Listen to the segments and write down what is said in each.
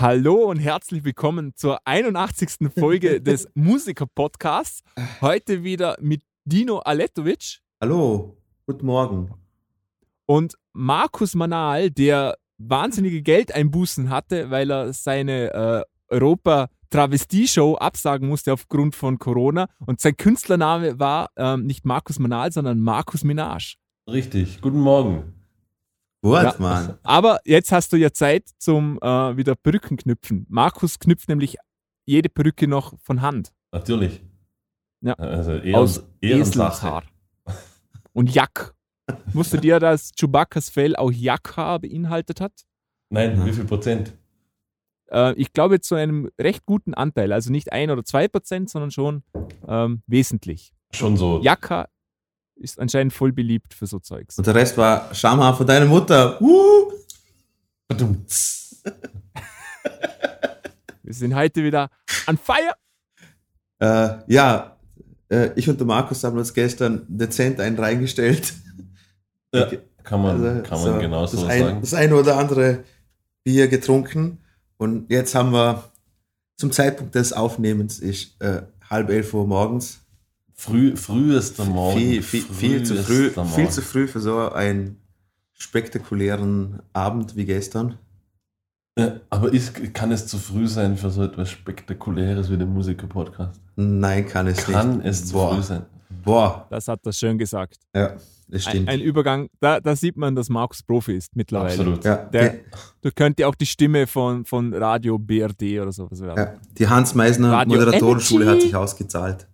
Hallo und herzlich willkommen zur 81. Folge des Musiker-Podcasts. Heute wieder mit Dino Aletovic. Hallo, guten Morgen. Und Markus Manal, der wahnsinnige Geldeinbußen hatte, weil er seine äh, Europa-Travestie-Show absagen musste aufgrund von Corona. Und sein Künstlername war ähm, nicht Markus Manal, sondern Markus Minaj. Richtig, guten Morgen. Gut, Ja. Mann. Aber jetzt hast du ja Zeit zum äh, wieder Perücken knüpfen. Markus knüpft nämlich jede Perücke noch von Hand. Natürlich. Ja. Also Ehren, Aus. Eselshaar. Und Jack. Wusstet ihr, dass Chewbacca's Fell auch Jackhaar beinhaltet hat? Nein, Ja. wie viel Prozent? Äh, ich glaube zu einem recht guten Anteil. Also nicht ein oder zwei Prozent, sondern schon ähm, wesentlich. Schon so. Jackhaar ist anscheinend voll beliebt für so Zeugs. Und der Rest war Schamhaar von deiner Mutter. Uh! Wir sind heute wieder on fire. Äh, ja, äh, ich und der Markus haben uns gestern dezent einen reingestellt. Ja, kann man, Also, kann man so, genau so das, ein, sagen. das eine oder andere Bier getrunken. Und jetzt haben wir zum Zeitpunkt des Aufnehmens ist äh, halb elf Uhr morgens. Früh, frühester Morgen. viel, viel, viel, zu früh, frühester viel Morgen. zu früh für so einen spektakulären Abend wie gestern. Ja, aber ist, kann es zu früh sein für so etwas Spektakuläres wie den Musiker-Podcast? Nein, kann es Kann nicht. es zu Boah. früh sein? Boah, Das hat er schön gesagt. ja, das Ein, stimmt. ein Übergang, da, da sieht man, dass Markus Profi ist mittlerweile. Absolut. ja, Der- Du könntest auch die Stimme von, von Radio BRD oder sowas werden. ja, die Hans Meisner Radio Moderatorenschule Energy. hat sich ausgezahlt.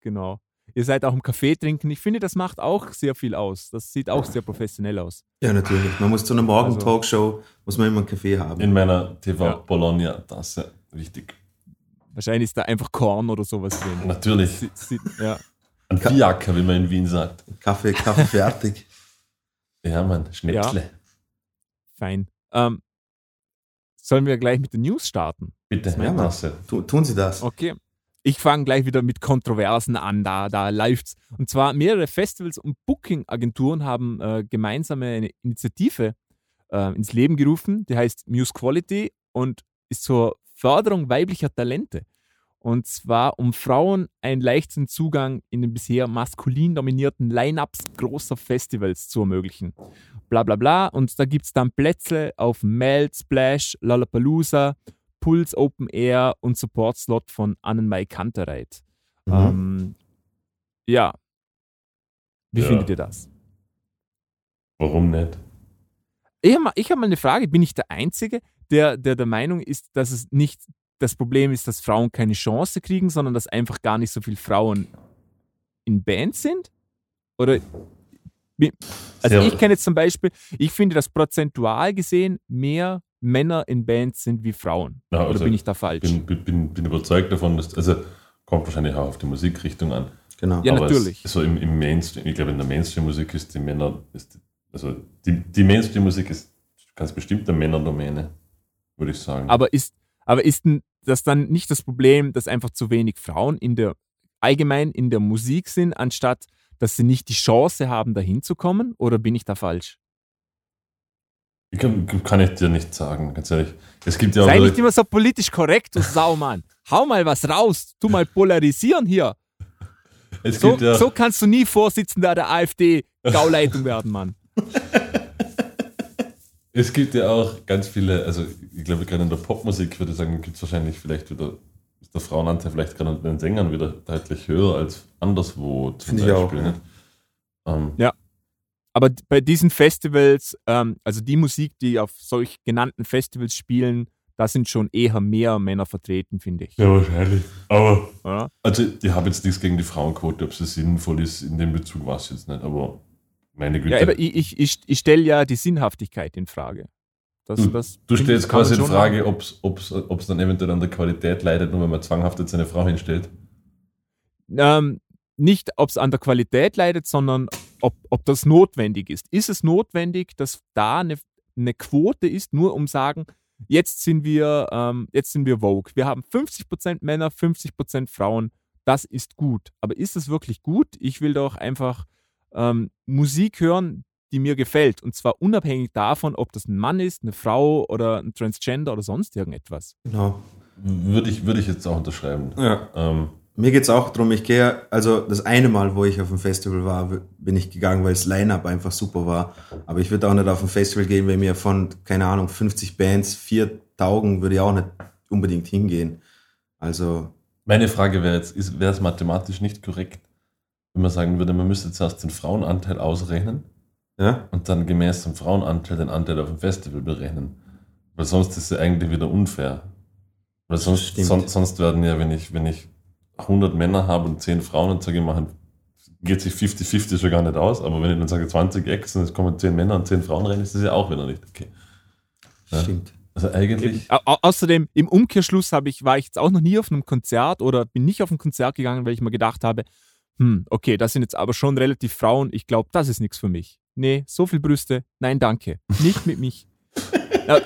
Genau. Ihr seid auch im Café trinken. Ich finde, das macht auch sehr viel aus. Das sieht auch sehr professionell aus. Ja, natürlich. Man muss zu einer Also- Morgen-Talkshow, muss man immer einen Kaffee haben. In meiner TV Ja. Bologna-Tasse. Wichtig. Wahrscheinlich ist da einfach Korn oder sowas drin. Natürlich. Sie, sie, ja. Ein Fiaker, wie man in Wien sagt. Kaffee, Kaffee fertig. Ja, Mann. Schnäpsle. Fein. Ähm, sollen wir gleich mit den News starten? Bitte, Ja, Mann. Tasse. Tu, tun Sie das. Okay. Ich fange gleich wieder mit Kontroversen an, da, da läuft's. Und zwar mehrere Festivals und Booking-Agenturen haben äh, gemeinsam eine Initiative äh, ins Leben gerufen, die heißt Muse Quality und ist zur Förderung weiblicher Talente. Und zwar, um Frauen einen leichten Zugang in den bisher maskulin dominierten Line-Ups großer Festivals zu ermöglichen. Bla bla bla. Und da gibt es dann Plätze auf Melt, Splash, Lollapalooza, Puls Open Air und Support-Slot von Annenmai Kantereit. Mhm. Ähm, ja. Wie Ja. findet ihr das? Warum nicht? Ich habe mal, hab mal eine Frage. Bin ich der Einzige, der, der der Meinung ist, dass es nicht das Problem ist, dass Frauen keine Chance kriegen, sondern dass einfach gar nicht so viele Frauen in Bands sind? Oder. Also, ich kenne jetzt zum Beispiel, ich finde, dass prozentual gesehen mehr Männer in Bands sind wie Frauen. Ja, Oder also bin ich da falsch? bin, bin, bin, überzeugt davon, dass, also kommt wahrscheinlich auch auf die Musikrichtung an. Genau. Ja, aber natürlich. Es, so im, im Mainstream, ich glaube, in der Mainstream-Musik ist die Männer, ist, also die, die Mainstream-Musik ist ganz bestimmt eine Männerdomäne, würde ich sagen. Aber ist, aber ist denn das dann nicht das Problem, dass einfach zu wenig Frauen in der allgemein in der Musik sind, anstatt dass sie nicht die Chance haben, dahin zu kommen? Oder bin ich da falsch? Ich kann, kann ich dir nicht sagen, ganz ehrlich. Es gibt ja auch Sei nicht immer so politisch korrekt, du Saumann. Hau mal was raus. Tu mal polarisieren hier. es So, gibt ja, so kannst du nie Vorsitzender der AfD-Gauleitung werden, Mann. Es gibt ja auch ganz viele, also ich glaube gerade in der Popmusik würde ich sagen, gibt es wahrscheinlich vielleicht wieder, ist der Frauenanteil vielleicht gerade an den Sängern wieder deutlich höher als anderswo zum Finde ich auch, Beispiel. ne? Ähm, Aber bei diesen Festivals, ähm, also die Musik, die auf solch genannten Festivals spielen, da sind schon eher mehr Männer vertreten, finde ich. ja, wahrscheinlich. Aber Oder? Also, ich habe jetzt nichts gegen die Frauenquote, ob sie sinnvoll ist, in dem Bezug weiß ich jetzt nicht, aber meine Güte. Ja, aber ich, ich, ich, ich stelle ja die Sinnhaftigkeit in Frage. Das, du, das du stellst quasi in Frage, ob es dann eventuell an der Qualität leidet, nur wenn man zwanghaft jetzt eine Frau hinstellt. Ähm, nicht, ob es an der Qualität leidet, sondern ob, ob das notwendig ist. Ist es notwendig, dass da eine, eine Quote ist, nur um sagen, jetzt sind wir, ähm, jetzt sind wir Vogue. Wir haben 50% Männer, 50% Frauen. Das ist gut. Aber ist es wirklich gut? Ich will doch einfach ähm, Musik hören, die mir gefällt. Und zwar unabhängig davon, ob das ein Mann ist, eine Frau oder ein Transgender oder sonst irgendetwas. Genau. Würde ich, würde ich jetzt auch unterschreiben. Ja. Ähm, Mir geht's auch drum. ich gehe, also das eine Mal, wo ich auf dem Festival war, bin ich gegangen, weil das Line-Up einfach super war. Aber ich würde auch nicht auf ein Festival gehen, wenn mir von, keine Ahnung, 50 Bands vier taugen, würde ich auch nicht unbedingt hingehen. Also, meine Frage wäre jetzt, ist- wäre es mathematisch nicht korrekt, wenn man sagen würde, man müsste zuerst den Frauenanteil ausrechnen ja, und dann gemäß dem Frauenanteil den Anteil auf dem Festival berechnen. Weil sonst ist es ja eigentlich wieder unfair. Weil sonst, son, sonst werden ja, wenn ich, wenn ich 100 Männer habe und 10 Frauen und sage, machen, geht sich 50-50 schon gar nicht aus, aber wenn ich dann sage 20 Ex und es kommen 10 Männer und 10 Frauen rein, ist das ja auch wieder nicht okay. Ja. stimmt. Also eigentlich, Au au außerdem, im Umkehrschluss habe ich, war ich jetzt auch noch nie auf einem Konzert oder bin nicht auf ein Konzert gegangen, weil ich mir gedacht habe, hm, okay, das sind jetzt aber schon relativ Frauen, ich glaube, das ist nichts für mich. Nee, so viel Brüste, nein, danke. Nicht mit mich. ja,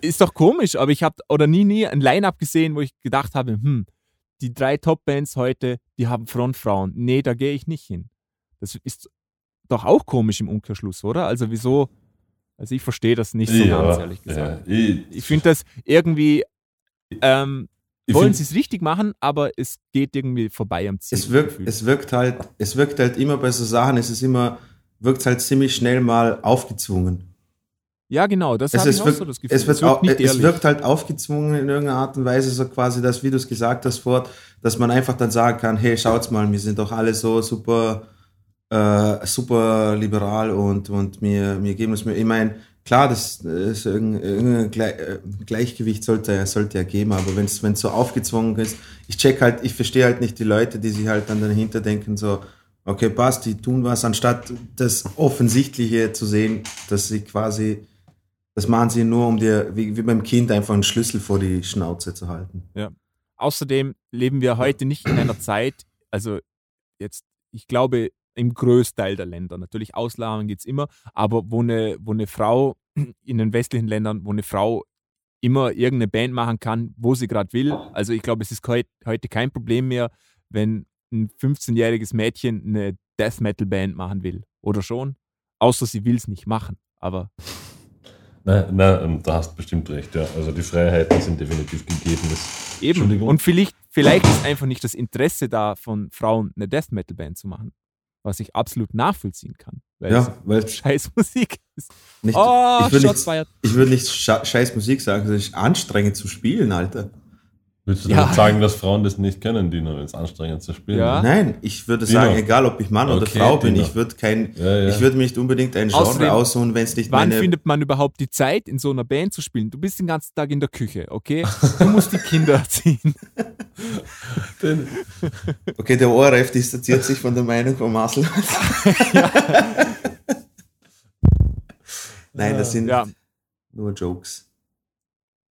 ist doch komisch, aber ich habe oder nie, nie ein Line-Up gesehen, wo ich gedacht habe, hm, die drei Top-Bands heute, die haben Frontfrauen. Nee, da gehe ich nicht hin. Das ist doch auch komisch im Umkehrschluss, oder? Also wieso? Also ich verstehe das nicht so ganz, ehrlich gesagt. ja, ich, Ich finde das irgendwie, ähm, wollen sie es richtig machen, aber es geht irgendwie vorbei am Ziel. Es wirkt, es wirkt halt, es wirkt halt immer bei so Sachen, es ist immer, wirkt halt ziemlich schnell mal aufgezwungen. Ja, genau, das Es, habe ich es, auch wirkt, so das Gefühl. es, wird wirkt auch, nicht es ehrlich. wirkt halt aufgezwungen in irgendeiner Art und Weise, so quasi das, wie du es gesagt hast, fort, dass man einfach dann sagen kann, hey, schaut's mal, wir sind doch alle so super, äh, super liberal und, und wir, wir geben uns mir, ich meine, klar, das ist irgendein, äh, Gleichgewicht sollte, sollte ja geben, aber wenn es so aufgezwungen ist, ich check halt, ich verstehe halt nicht die Leute, die sich halt dann dahinter denken, so, okay, passt, die tun was, anstatt das Offensichtliche zu sehen, dass sie quasi, das machen sie nur, um dir, wie, wie beim Kind, einfach einen Schlüssel vor die Schnauze zu halten. Außerdem leben wir heute nicht in einer Zeit, also jetzt, ich glaube, im Größteil der Länder, natürlich Ausnahmen gibt es immer, aber wo eine, wo eine Frau in den westlichen Ländern, wo eine Frau immer irgendeine Band machen kann, wo sie gerade will. Also ich glaube, es ist heut, heute kein Problem mehr, wenn ein 15-jähriges Mädchen eine Death Metal Band machen will. Oder schon? Außer sie will es nicht machen. Aber Nein, nein, da hast du bestimmt recht, ja. Also die Freiheiten sind definitiv gegeben. Das, Eben. Und vielleicht, vielleicht ist einfach nicht das Interesse da, von Frauen eine Death Metal Band zu machen. Was ich absolut nachvollziehen kann. Weil Ja, weil scheiß Musik ist. nicht, Oh, ich würde nicht, ich würd nicht scheiß Musik sagen, es ist anstrengend zu spielen, Alter. Willst du Ja. damit sagen, dass Frauen das nicht können, Dino, wenn es anstrengend zu spielen Ja. ist? Nein, ich würde Dino. sagen, egal ob ich Mann oder Okay, Frau bin, Dino. ich würde kein, Ja, ja. ich würde mir nicht unbedingt ein Genre Außerdem, aussuchen, wenn es nicht Wann meine, findet man überhaupt die Zeit, in so einer Band zu spielen? Du bist den ganzen Tag in der Küche, okay? Du musst die Kinder erziehen. Den- okay, der ORF distanziert sich von der Meinung von Marcel. Nein, das sind Ja, nur Jokes.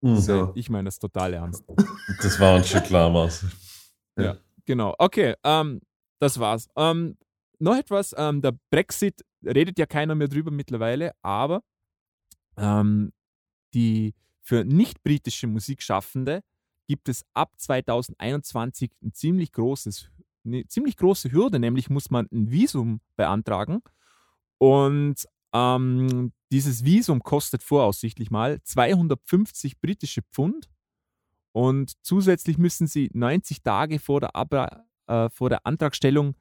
Hm. So. ich meine das total ernst. Das war uns schon klar, Marcel. Genau, okay, ähm, das war's. Ähm, noch etwas, ähm, der Brexit redet ja keiner mehr drüber mittlerweile, aber ähm, die für nicht-britische Musikschaffende gibt es ab 2021 ein ziemlich großes, eine ziemlich große Hürde, nämlich muss man ein Visum beantragen und ähm, dieses Visum kostet voraussichtlich mal 250 britische Pfund und zusätzlich müssen sie 90 Tage vor der, Abra äh, vor der Antragstellung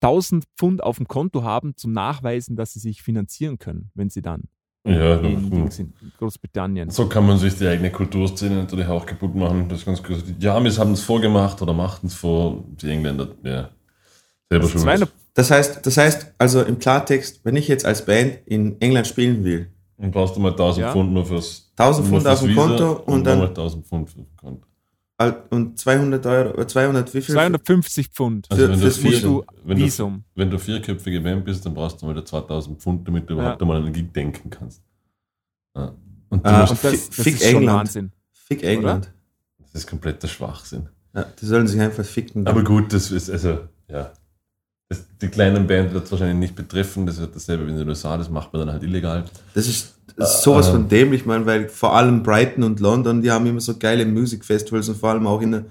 1000 Pfund auf dem Konto haben, zum Nachweisen, dass sie sich finanzieren können, wenn sie dann Ja, in, hm. Großbritannien. so kann man sich die eigene Kulturszene natürlich auch kaputt machen. Das ist ganz gut. Die Amis haben es vorgemacht oder machten es vor, die Engländer, ja. Selber Also schon. 200 Das heißt, das heißt, also im Klartext, wenn ich jetzt als Band in England spielen will, Dann brauchst du mal 1000 Ja. Pfund nur fürs 1000 nur Pfund auf dem Konto und dann- nochmal 1000 Pfund für das Konto. al- und 200 Euro, äh, 200 wie viel? 250 Pfund Also Für- wenn, du fürs vier, Visum. wenn, du, wenn du vierköpfige Band bist, dann brauchst du mal 2000 Pfund, damit du überhaupt Ja. einmal an den Gig denken kannst. Ja. Und du Ah, musst, Und das, Fick- das Fick ist schon England. Wahnsinn. Fick England. das ist kompletter Schwachsinn. Ja, die sollen sich einfach ficken. Aber gut, das ist also, ja. Das, die kleinen Band wird es wahrscheinlich nicht betreffen, das wird dasselbe wie in den USA, das macht man dann halt illegal. Das ist, sowas Äh, von dämlich, man, weil vor allem Brighton und London, die haben immer so geile Musikfestivals und vor allem auch in der,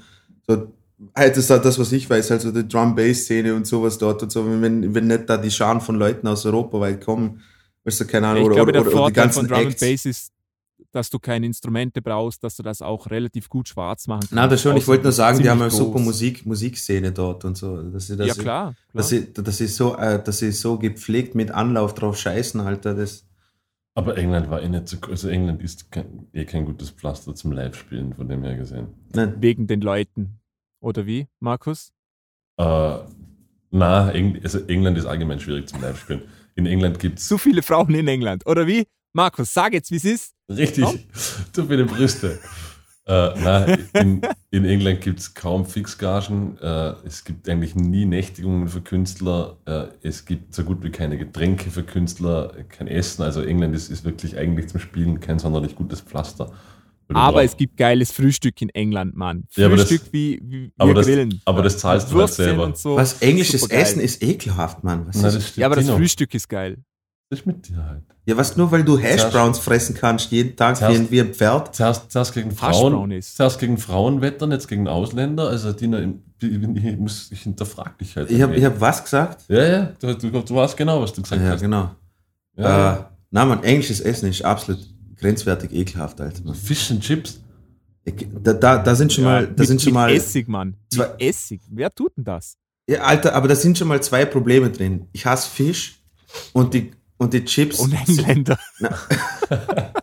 so, halt das ist das, was ich weiß, also die Drum-Bass-Szene und sowas dort und so, wenn, wenn nicht da die Scharen von Leuten aus Europa weit kommen, Weißt du, keine Ahnung, ich oder, glaube, oder, der oder, oder die ganzen von Drum Acts. Bass ist, dass du keine Instrumente brauchst, dass du das auch relativ gut schwarz machen kannst. Na, das schon, ich wollte nur sagen, die haben eine ziemlich super groß. Musik, Musikszene dort und so. Dass sie, dass Ja, klar. klar. Dass sie, dass sie so, äh, dass sie so gepflegt mit Anlauf drauf scheißen, Alter, das. Aber England war eh nicht so. Also England ist kein, eh kein gutes Pflaster zum Live-Spielen, von dem her gesehen. Nein. Wegen den Leuten. Oder wie, Markus? Äh, na, Eng, also England ist allgemein schwierig zum Live-Spielen. In England gibt es So viele Frauen in England. Oder wie? Markus, sag jetzt, wie es ist. richtig Komm. zu viele Brüste. äh, na, in, in England gibt es kaum Fixgagen. Äh, es gibt eigentlich nie Nächtigungen für Künstler. Äh, es gibt so gut wie keine Getränke für Künstler, kein Essen. Also England ist, ist wirklich eigentlich zum Spielen kein sonderlich gutes Pflaster. Aber brauchst- es gibt geiles Frühstück in England, Mann. Ja, aber das- Frühstück wie, wie wir aber das- grillen. aber das zahlst du halt selber. So. Was englisches. Essen ist ekelhaft, Mann. Was Na, ist, Ja, aber das. Frühstück ist geil. Ist mit dir halt. ja, was nur weil du Hash Zuerst- Browns fressen kannst, jeden Tag Zuerst- wie ein, Pferd. Zuerst, zuerst gegen Frauen, zuerst gegen Frauen wettern, jetzt gegen Ausländer. Also Dina, ich, muss, ich hinterfrag dich halt. Ich habe ich hab was gesagt? ja, ja, du, du, du weißt genau, was du gesagt Ja, hast. genau. Ja, Äh, na, man, englisches Essen ist absolut grenzwertig ekelhaft, Alter. Mann. Fish and Chips. Da, da, da sind schon mal, da mit, sind schon mit mal, Essig, Mann. zwei- Mit Essig. Wer tut denn das? ja, Alter, aber da sind schon mal zwei Probleme drin. Ich hasse Fisch und die, und die Chips. Und Engländer.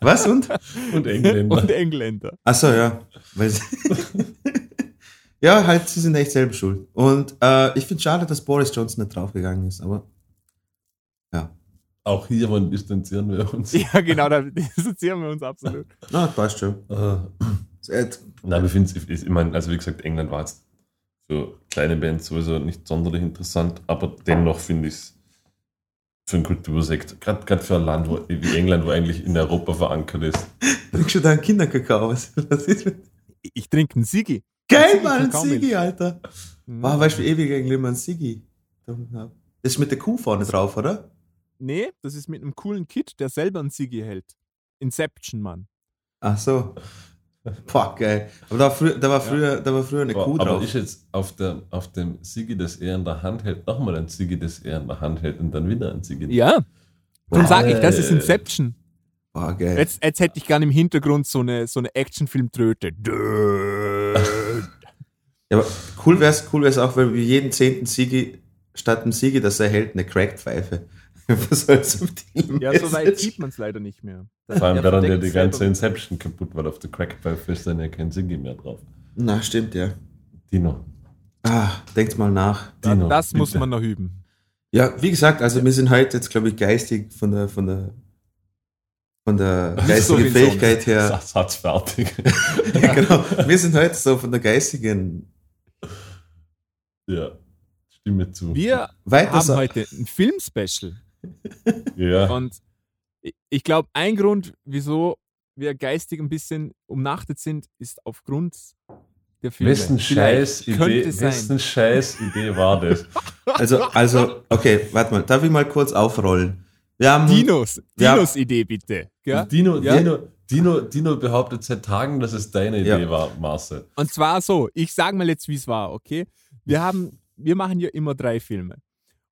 Was und? Und Engländer. Und Engländer. Achso, ja. Ja, halt, sie sind echt selber schuld. Und äh, ich finde schade, dass Boris Johnson nicht draufgegangen ist, aber ja. Auch hiervon distanzieren wir uns. Ja, genau, da dissoziieren wir uns absolut. Na, passt schon. Äh, Nein, wir finden es, ich meine, also wie gesagt, England war jetzt für kleine Bands sowieso nicht sonderlich interessant, aber dennoch finde ich es für einen Kultursekt, gerade für ein Land wo, wie England, wo eigentlich in Europa verankert ist. Trinkst du da einen Kinderkakao? Was, was ist mit Ich trinke einen Sigi. Geil, Mann, ein. Sigi, Alter. Mhm. Wow, weißt du, wie ewig eigentlich immer ein Sigi? Das ist mit der Kuh vorne drauf, oder? Nee, das ist mit einem coolen Kid, der selber einen Sigi hält. Inception, Mann. Ach so. Boah, geil. Aber da war früher, da war früher, da war früher eine Aber, Kuh aber drauf. ist jetzt auf, der, auf dem Sigi, das er in der Hand hält, nochmal ein Sigi, das er in der Hand hält und dann wieder ein Sigi. Ja. Darum sage ich, das ist. Inception. Boah, geil. Jetzt, jetzt hätte ich gerne im Hintergrund so eine, so eine Actionfilm-Tröte. Ja, aber cool wäre es cool wär's auch, wenn wir jeden zehnten Sigi statt einem Sigi, das er hält, eine Crackpfeife. Was soll's subtil Ja, so weit sieht man es leider nicht mehr. Vor allem Der wäre dann ja verdeckt die ganze Inception kaputt, weil auf der Crackpfeife ist dann ja kein Sigi mehr drauf. Na, stimmt, ja. Dino. Ah, denkt mal nach. Dino, Das muss bitte. man noch üben. Ja, wie gesagt, also wir sind heute jetzt, glaube ich, geistig von der, von der, von der so geistigen wie Fähigkeit her. Satz, Satz fertig. Ja, genau. Wir sind heute so von der geistigen ja, stimme zu. Wir weiter. haben so- heute ein Film-Special. Ja. Und ich- glaube, ein Grund, wieso wir geistig ein bisschen umnachtet sind, ist aufgrund der Filme. Wessen Scheiß Idee, wessen Scheiß Idee war das? Also, also, okay, warte mal, darf ich mal kurz aufrollen? Wir haben. Dinos, Ja. Dinos Idee bitte. Ja? Dino, Ja. Dino, Dino, Dino behauptet seit Tagen, dass es deine Ja. Idee war, Marcel. Und zwar so, ich sage mal jetzt, wie es war, okay? Wir haben, wir machen ja immer drei Filme.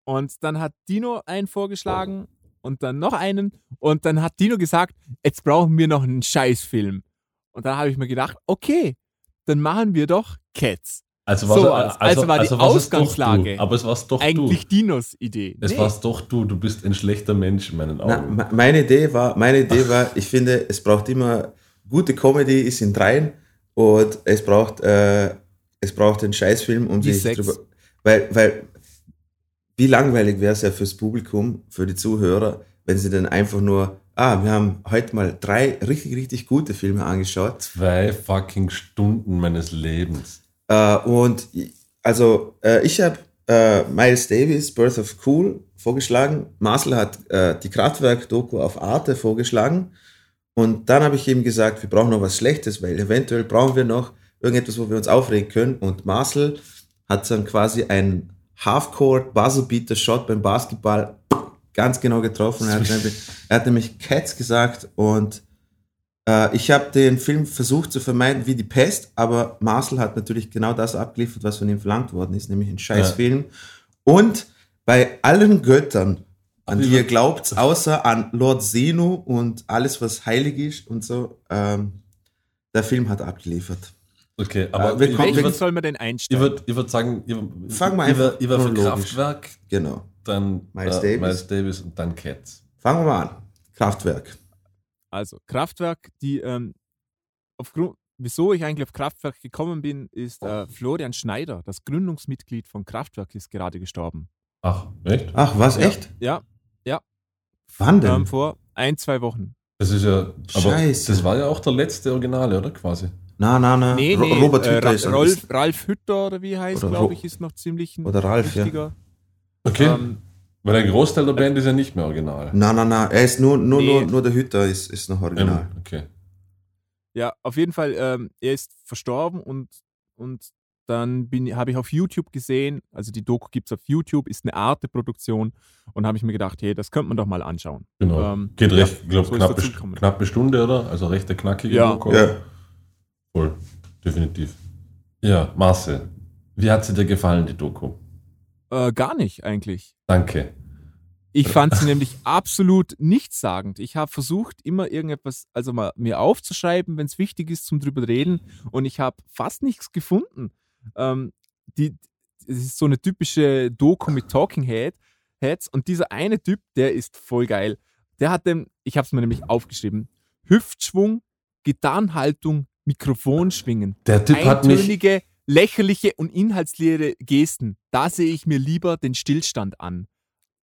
Und dann hat Dino einen vorgeschlagen und dann noch einen. Und dann hat Dino gesagt, jetzt brauchen wir noch einen Scheißfilm. Und dann habe ich mir gedacht, okay, dann machen wir doch Cats. Also, So, war's- also war die es doch Ausgangslage Du. Aber es war's doch Eigentlich du. Dinos Idee. Es Nee. war's doch du. Du bist ein schlechter Mensch in meinen Na, Augen. me- meine Idee war, meine Idee war, ich finde, es braucht immer gute Comedy ist in dreien und es braucht, äh, es braucht einen Scheißfilm, um Die sich drüber, weil, weil, wie langweilig wäre es ja fürs Publikum, für die Zuhörer, wenn sie dann einfach nur, ah, wir haben heute mal drei richtig, richtig gute Filme angeschaut Zwei fucking Stunden meines Lebens. Äh, und also äh, ich habe äh, Miles Davis, Birth of Cool, vorgeschlagen. Marcel hat äh, die Kraftwerk-Doku auf Arte vorgeschlagen. Und dann habe ich ihm gesagt, wir brauchen noch was Schlechtes, weil eventuell brauchen wir noch irgendetwas, wo wir uns aufregen können. Und Marcel hat dann quasi einen Half-Court Buzzer-Beater-Shot beim Basketball ganz genau getroffen. Er hat, nämlich, er hat nämlich Cats gesagt und äh, ich habe den Film versucht zu vermeiden wie die Pest, aber Marcel hat natürlich genau das abgeliefert, was von ihm verlangt worden ist, nämlich ein scheiß Ja. Und bei allen Göttern an die ihr glaubt, außer an Lord Zeno und alles, was heilig ist und so. Ähm, der Film hat abgeliefert. Okay, aber Äh, wir kommen- ich Welchen soll man denn ich einsteigen? würde ich würd sagen, ich, Fangen wir einfach ich. Kraftwerk, Genau. dann Miles äh, Davis. Miles Davis und dann Cats. Fangen wir mal an. Kraftwerk. Also Kraftwerk, die ähm, aufgrund, wieso ich eigentlich auf Kraftwerk gekommen bin, ist äh, Florian Schneider, das Gründungsmitglied von Kraftwerk, ist gerade gestorben. Ach, echt? Ach, was? Ja. Echt? Ja, Wann denn? ähm, vor ein, zwei Wochen. Das ist ja, aber Scheiße. das war ja auch der letzte Originale, oder? Quasi. Na, na, na. Nee, nee, Robert äh, Hütter Ra- ist Rolf, bisschen- Ralf Hütter oder wie heißt, glaube ich, ist noch ziemlich ein Oder Ralf, ja. wichtiger. Okay. Ähm, Weil ein Großteil der Band ist ja nicht mehr original. Na, na, na. Er ist nur, nur, Nee. nur, nur der Hütter ist, ist noch original. Ähm, okay. Ja, auf jeden Fall, ähm, er ist verstorben und, und dann habe ich auf YouTube gesehen, also die Doku gibt es auf YouTube, ist eine Arte-Produktion und habe ich mir gedacht, hey, das könnte man doch mal anschauen. Genau. Ähm, Geht ja, recht, ich glaube, so ist gekommen. knappe Stunde, oder? Also recht eine knackige Ja. Doku. Ja. Voll, definitiv. Ja, Marcel, wie hat sie dir gefallen, die Doku? Äh, gar nicht eigentlich. Danke. Ich fand sie nämlich absolut nichtssagend. Ich habe versucht, immer irgendetwas, also mal mir aufzuschreiben, wenn es wichtig ist, zum drüber reden. Und ich habe fast nichts gefunden. Ähm, die, es ist so eine typische Doku mit Talking Head, Heads. Und dieser eine Typ, der ist voll geil. Der hat dem, ich habe es mir nämlich aufgeschrieben, Hüftschwung, Gitarrenhaltung, Mikrofonschwingen. Der Typ hat mich, Eintönige, lächerliche und inhaltsleere Gesten. Da sehe ich mir lieber den Stillstand an.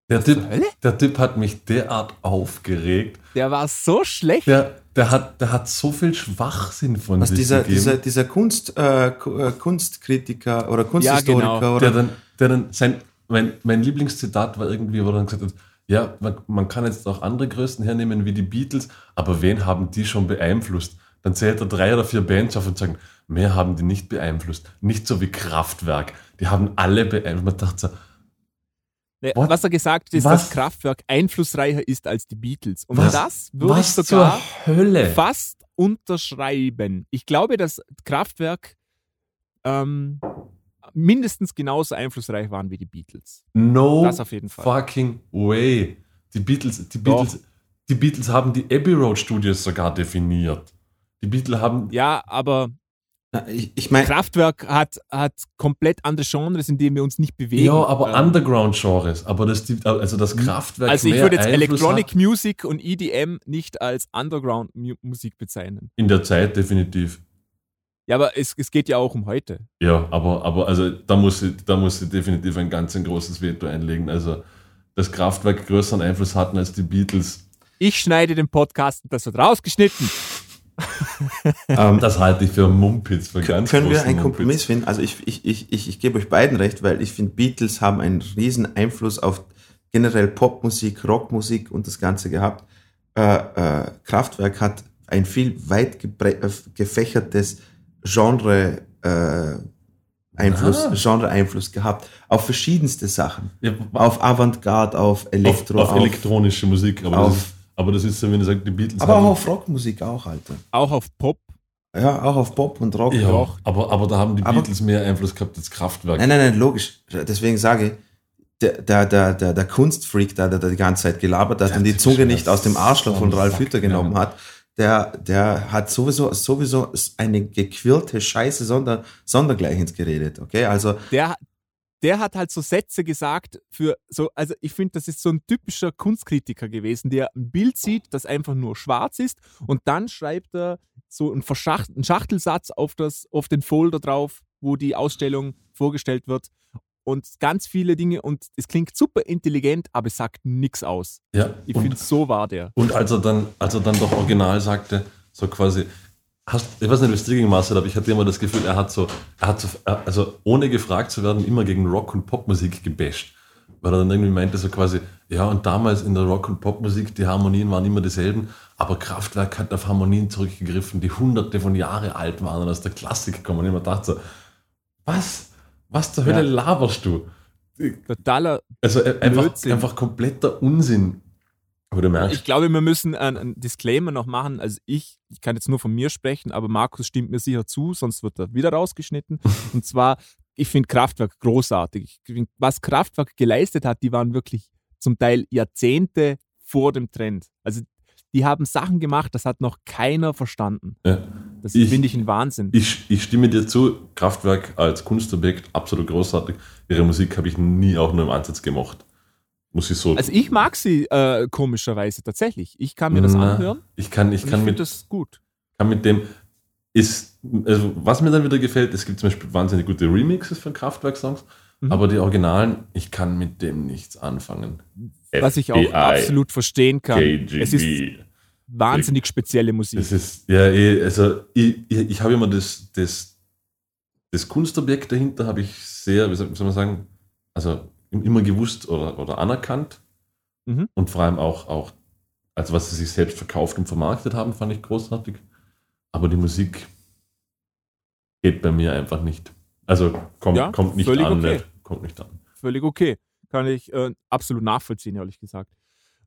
der typ, der typ hat mich derart aufgeregt. Der war so schlecht. Der, der, hat, der hat so viel Schwachsinn von Was sich dieser, gegeben. dieser, dieser Kunst, äh, äh, Kunstkritiker oder Kunsthistoriker genau. oder der dann, der dann sein, mein, mein Lieblingszitat war irgendwie, wo er dann gesagt hat, ja, man, man kann jetzt auch andere Größen hernehmen wie die Beatles, aber wen haben die schon beeinflusst? Dann zählt er drei oder vier Bands auf und sagt, mehr haben die nicht beeinflusst. Nicht so wie Kraftwerk. Die haben alle beeinflusst. Man dachte so, Ne, What? Was er gesagt hat, ist, Was? dass Kraftwerk einflussreicher ist als die Beatles. Und Was- das würde ich was sogar zur Hölle? fast unterschreiben. Ich glaube, dass Kraftwerk ähm, mindestens genauso einflussreich waren wie die Beatles. No Das auf jeden Fall. fucking way. Die Beatles, die Beatles, die Beatles haben die Abbey Road Studios sogar definiert. Die Beatles haben, Ja, aber Na, ich, ich meine, Kraftwerk hat, hat komplett andere Genres, in denen wir uns nicht bewegen. ja, aber Ähm, Underground-Genres. Aber das, die- also das Kraftwerk Also ich würde jetzt Einfluss Electronic hat. Music und EDM nicht als Underground-Musik bezeichnen. In der Zeit definitiv. Ja, aber es, es geht ja auch um heute. Ja, aber, aber also da muss sie, da muss sie definitiv ein ganz ein großes Veto einlegen. Also das Kraftwerk größeren Einfluss hatten als die Beatles. Ich schneide den Podcast und das wird rausgeschnitten. Ähm, Das halte ich für Mumpitz, für ganz können wir einen Mumpitz. Kompromiss finden? Also ich, ich, ich, ich, ich gebe euch beiden recht, weil ich finde, Beatles haben einen riesen Einfluss auf generell Popmusik, Rockmusik und das Ganze gehabt. Äh, äh, Kraftwerk hat ein viel weit äh, gefächertes Genre äh, Einfluss, Ah. Genre-Einfluss gehabt auf verschiedenste Sachen. Ja, Auf Avantgarde, auf Elektro, auf, auf elektronische Musik, aber, auf- aber das ist so, wenn du sagst, die Beatles aber auch auf Rockmusik auch, Alter. Auch auf Pop. Ja, auch auf Pop und Rock. ja, Doch. aber, aber da haben die Aber- Beatles mehr Einfluss gehabt als Kraftwerk. Nein, nein, nein, logisch. Deswegen sage ich, der, der, der, der, der Kunstfreak, der, der da die ganze Zeit gelabert hat Der und die Zunge nicht aus dem Arschloch von Ralf Hütter genommen ja. hat, der, der hat sowieso, sowieso eine gequirlte Scheiße Sonder, Sondergleichens geredet, okay? Also, Der, der hat halt so Sätze gesagt für so, also ich finde, das ist so ein typischer Kunstkritiker gewesen, der ein Bild sieht, das einfach nur schwarz ist und dann schreibt er so einen, Verschacht, einen Schachtelsatz auf, das, auf den Folder drauf, wo die Ausstellung vorgestellt wird und ganz viele Dinge und es klingt super intelligent, aber es sagt nichts aus. Ja, Ich finde, so war der. Und als er dann, als er dann doch original sagte, so quasi, hast, ich weiß nicht, wie es dir ging, Marcel, aber ich hatte immer das Gefühl, er hat so, er hat so, er- also ohne gefragt zu werden, immer gegen Rock- und Popmusik gebasht. Weil er dann irgendwie meinte, so quasi, ja, und damals in der Rock- und Popmusik, die Harmonien waren immer dieselben, aber Kraftwerk hat auf Harmonien zurückgegriffen, die hunderte von Jahre alt waren und aus der Klassik kommen. Und ich mir dachte so, was? Was zur Hölle Ja. laberst du? Totaler Also äh, einfach, Blödsinn. einfach kompletter Unsinn. Aber du merkst, Ich glaube, wir müssen einen, Disclaimer noch machen. Also ich, ich kann jetzt nur von mir sprechen, aber Markus stimmt mir sicher zu, sonst wird er wieder rausgeschnitten. Und zwar, ich finde Kraftwerk großartig. Find, was Kraftwerk geleistet hat, die waren wirklich zum Teil Jahrzehnte vor dem Trend. Also die haben Sachen gemacht, das hat noch keiner verstanden. Ja. Das finde ich ein Wahnsinn. Ich, ich stimme dir zu, Kraftwerk als Kunstobjekt absolut großartig. Ihre Musik habe ich nie auch nur im Ansatz gemocht. Muss ich so. also ich mag sie äh, komischerweise tatsächlich. Ich kann mir das Na, anhören Ich kann, ich ich kann, finde mit, das gut. kann mit dem. Ist, also was mir dann wieder gefällt, es gibt zum Beispiel wahnsinnig gute Remixes von Kraftwerk-Songs, Mhm. aber die Originalen, ich kann mit dem nichts anfangen. Was ich auch FBI, absolut verstehen kann. KGB. Es ist wahnsinnig spezielle Musik. Das ist, ja, eh, also ich, ich, ich habe immer das, das, das Kunstobjekt dahinter, habe ich sehr, wie soll man sagen, also immer gewusst oder, oder anerkannt. Mhm. Und vor allem auch, auch, also was sie sich selbst verkauft und vermarktet haben, fand ich großartig. Aber die Musik geht bei mir einfach nicht. Also kommt, Ja, kommt nicht an. okay. Nicht, kommt nicht an. Völlig okay. Kann ich äh, absolut nachvollziehen, ehrlich gesagt.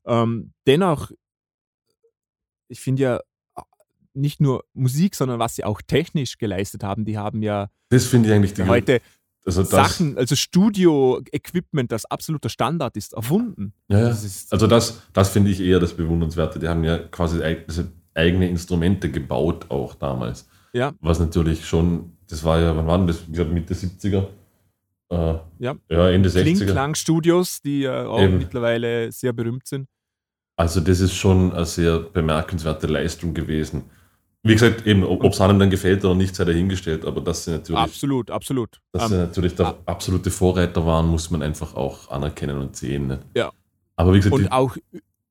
Ähm, dennoch, ich finde ja äh, nicht nur Musik, sondern was sie auch technisch geleistet haben. Die haben ja Das finde ich eigentlich die heute also das, Sachen, also Studio-Equipment, das absoluter Standard ist, erfunden. Ja, ja. Das ist, Also das, das finde ich eher das Bewundernswerte. Die haben ja quasi also eigene Instrumente gebaut auch damals. Ja. Was natürlich schon, das war ja, wann war denn das? Ich glaube Mitte 70er. Äh, Ja. ja, Ende 60er. Kling-Klang-Studios, die äh, auch Eben. mittlerweile sehr berühmt sind. Also das ist schon eine sehr bemerkenswerte Leistung gewesen. Wie gesagt, eben, ob es einem dann gefällt oder nicht, sei dahingestellt, aber dass sie natürlich, Absolut, absolut. dass Ähm, sie natürlich der absolute Vorreiter waren, muss man einfach auch anerkennen und sehen. Ne? Ja. Aber wie gesagt, und die, auch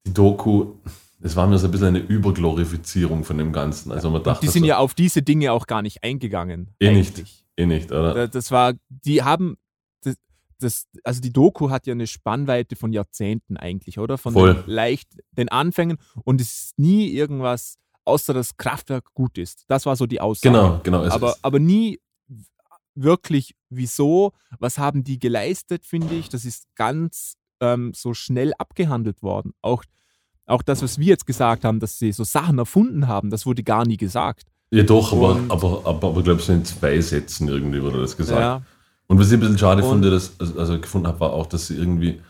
die Doku, es war mir so ein bisschen eine Überglorifizierung von dem Ganzen. Also man dachte die sind ja auf diese Dinge auch gar nicht eingegangen. Eh nicht. eh nicht, oder? Da- Das war, die haben, das, das, also die Doku hat ja eine Spannweite von Jahrzehnten eigentlich, oder? Von Voll. den leicht den Anfängen und es ist nie irgendwas, außer das Kraftwerk gut ist. Das war so die Aussage. Genau, genau. es aber, ist- aber nie wirklich, wieso, was haben die geleistet, finde ich. Das ist ganz ähm, so schnell abgehandelt worden. Auch, auch das, was wir jetzt gesagt haben, dass sie so Sachen erfunden haben, das wurde gar nie gesagt. ja, doch, aber, und- aber, aber, aber ich glaube, so in zwei Sätzen irgendwie wurde das gesagt. Ja, Und was ich ein bisschen schade Und- fand, das, also, also gefunden habe, war auch, dass sie irgendwie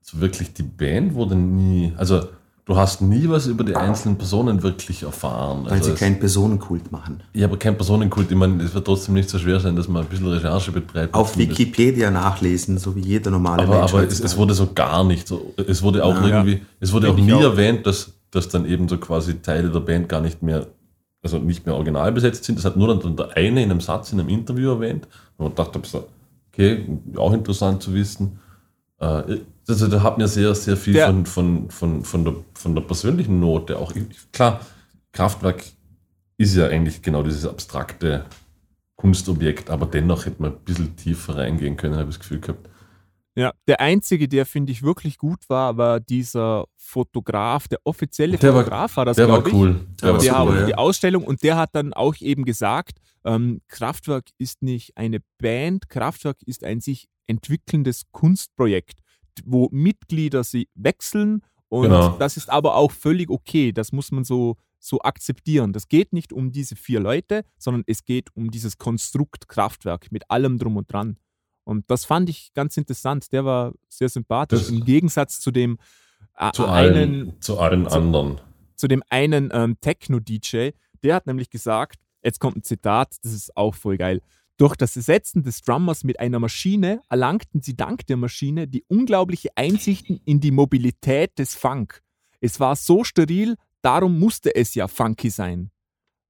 so wirklich die Band wurde nie, also du hast nie was über die einzelnen Personen wirklich erfahren. Weil also sie keinen Personenkult machen. Ja, aber kein Personenkult. Ich meine, es wird trotzdem nicht so schwer sein, dass man ein bisschen Recherche betreibt. Auf. Wikipedia nachlesen, so wie jeder normale Aber, Mensch. aber es, es wurde so gar nicht so. Es wurde auch Ja. irgendwie, es wurde auch Finde nie auch. erwähnt, dass, dass dann eben so quasi Teile der Band gar nicht mehr, also nicht mehr original besetzt sind. Das hat nur dann der eine in einem Satz in einem Interview erwähnt. Und man dachte okay, auch interessant zu wissen. Also da hat mir sehr, sehr viel Der- von, von, von, von, der, von der persönlichen Note auch. Klar, Kraftwerk ist ja eigentlich genau dieses abstrakte Kunstobjekt, aber dennoch hätte man ein bisschen tiefer reingehen können, habe ich das Gefühl gehabt. Ja, der einzige, der finde ich wirklich gut war, war dieser Fotograf, der offizielle Der war- Fotograf war das, Der war glaube ich. cool. Der war war Der super, hat ja. die Ausstellung und der hat dann auch eben gesagt, ähm, Kraftwerk ist nicht eine Band, Kraftwerk ist ein sich entwickelndes Kunstprojekt, wo Mitglieder sie wechseln und Genau. das ist aber auch völlig okay, das muss man so, so akzeptieren. Das geht nicht um diese vier Leute, sondern es geht um dieses Konstrukt Kraftwerk mit allem drum und dran. Und das fand ich ganz interessant. Der war sehr sympathisch. Das- Im Gegensatz zu dem äh, Zu einen, allen, zu allen zu- anderen. zu dem einen ähm, Techno-DJ, der hat nämlich gesagt, jetzt kommt ein Zitat, das ist auch voll geil. Durch das Ersetzen des Drummers mit einer Maschine erlangten sie dank der Maschine die unglaubliche Einsichten in die Mobilität des Funk. Es war so steril, darum musste es ja funky sein.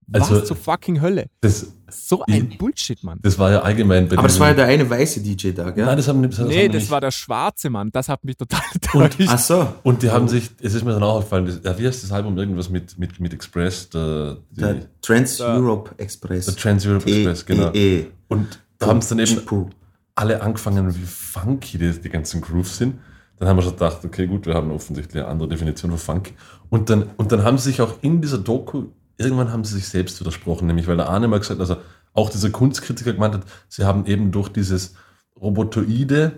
Was Also- zur fucking Hölle? Das, So ein Ich- Bullshit, Mann. das war ja allgemein bei Aber das war ja der eine weiße DJ da, gell? Nein, das haben, das haben Nee, das nicht. war der schwarze Mann. Das hat mich total Und- enttäuscht. Ach so. Und die haben sich, es ist mir dann auch aufgefallen, das, ja, wie heißt das Album? Irgendwas mit, mit, mit Express, der, die, Der der Trans-Europe Express. Trans-Europe E- Express, genau. E- E. Und da haben es dann eben Puh. alle angefangen, wie funky die, die ganzen Grooves sind. Dann haben wir schon gedacht, okay, gut, wir haben offensichtlich eine andere Definition von Funk. Und dann, und dann haben sie sich auch in dieser Doku, irgendwann haben sie sich selbst widersprochen, nämlich weil der Arne mal gesagt hat, also auch dieser Kunstkritiker gemeint hat, sie haben eben durch dieses Robotoide,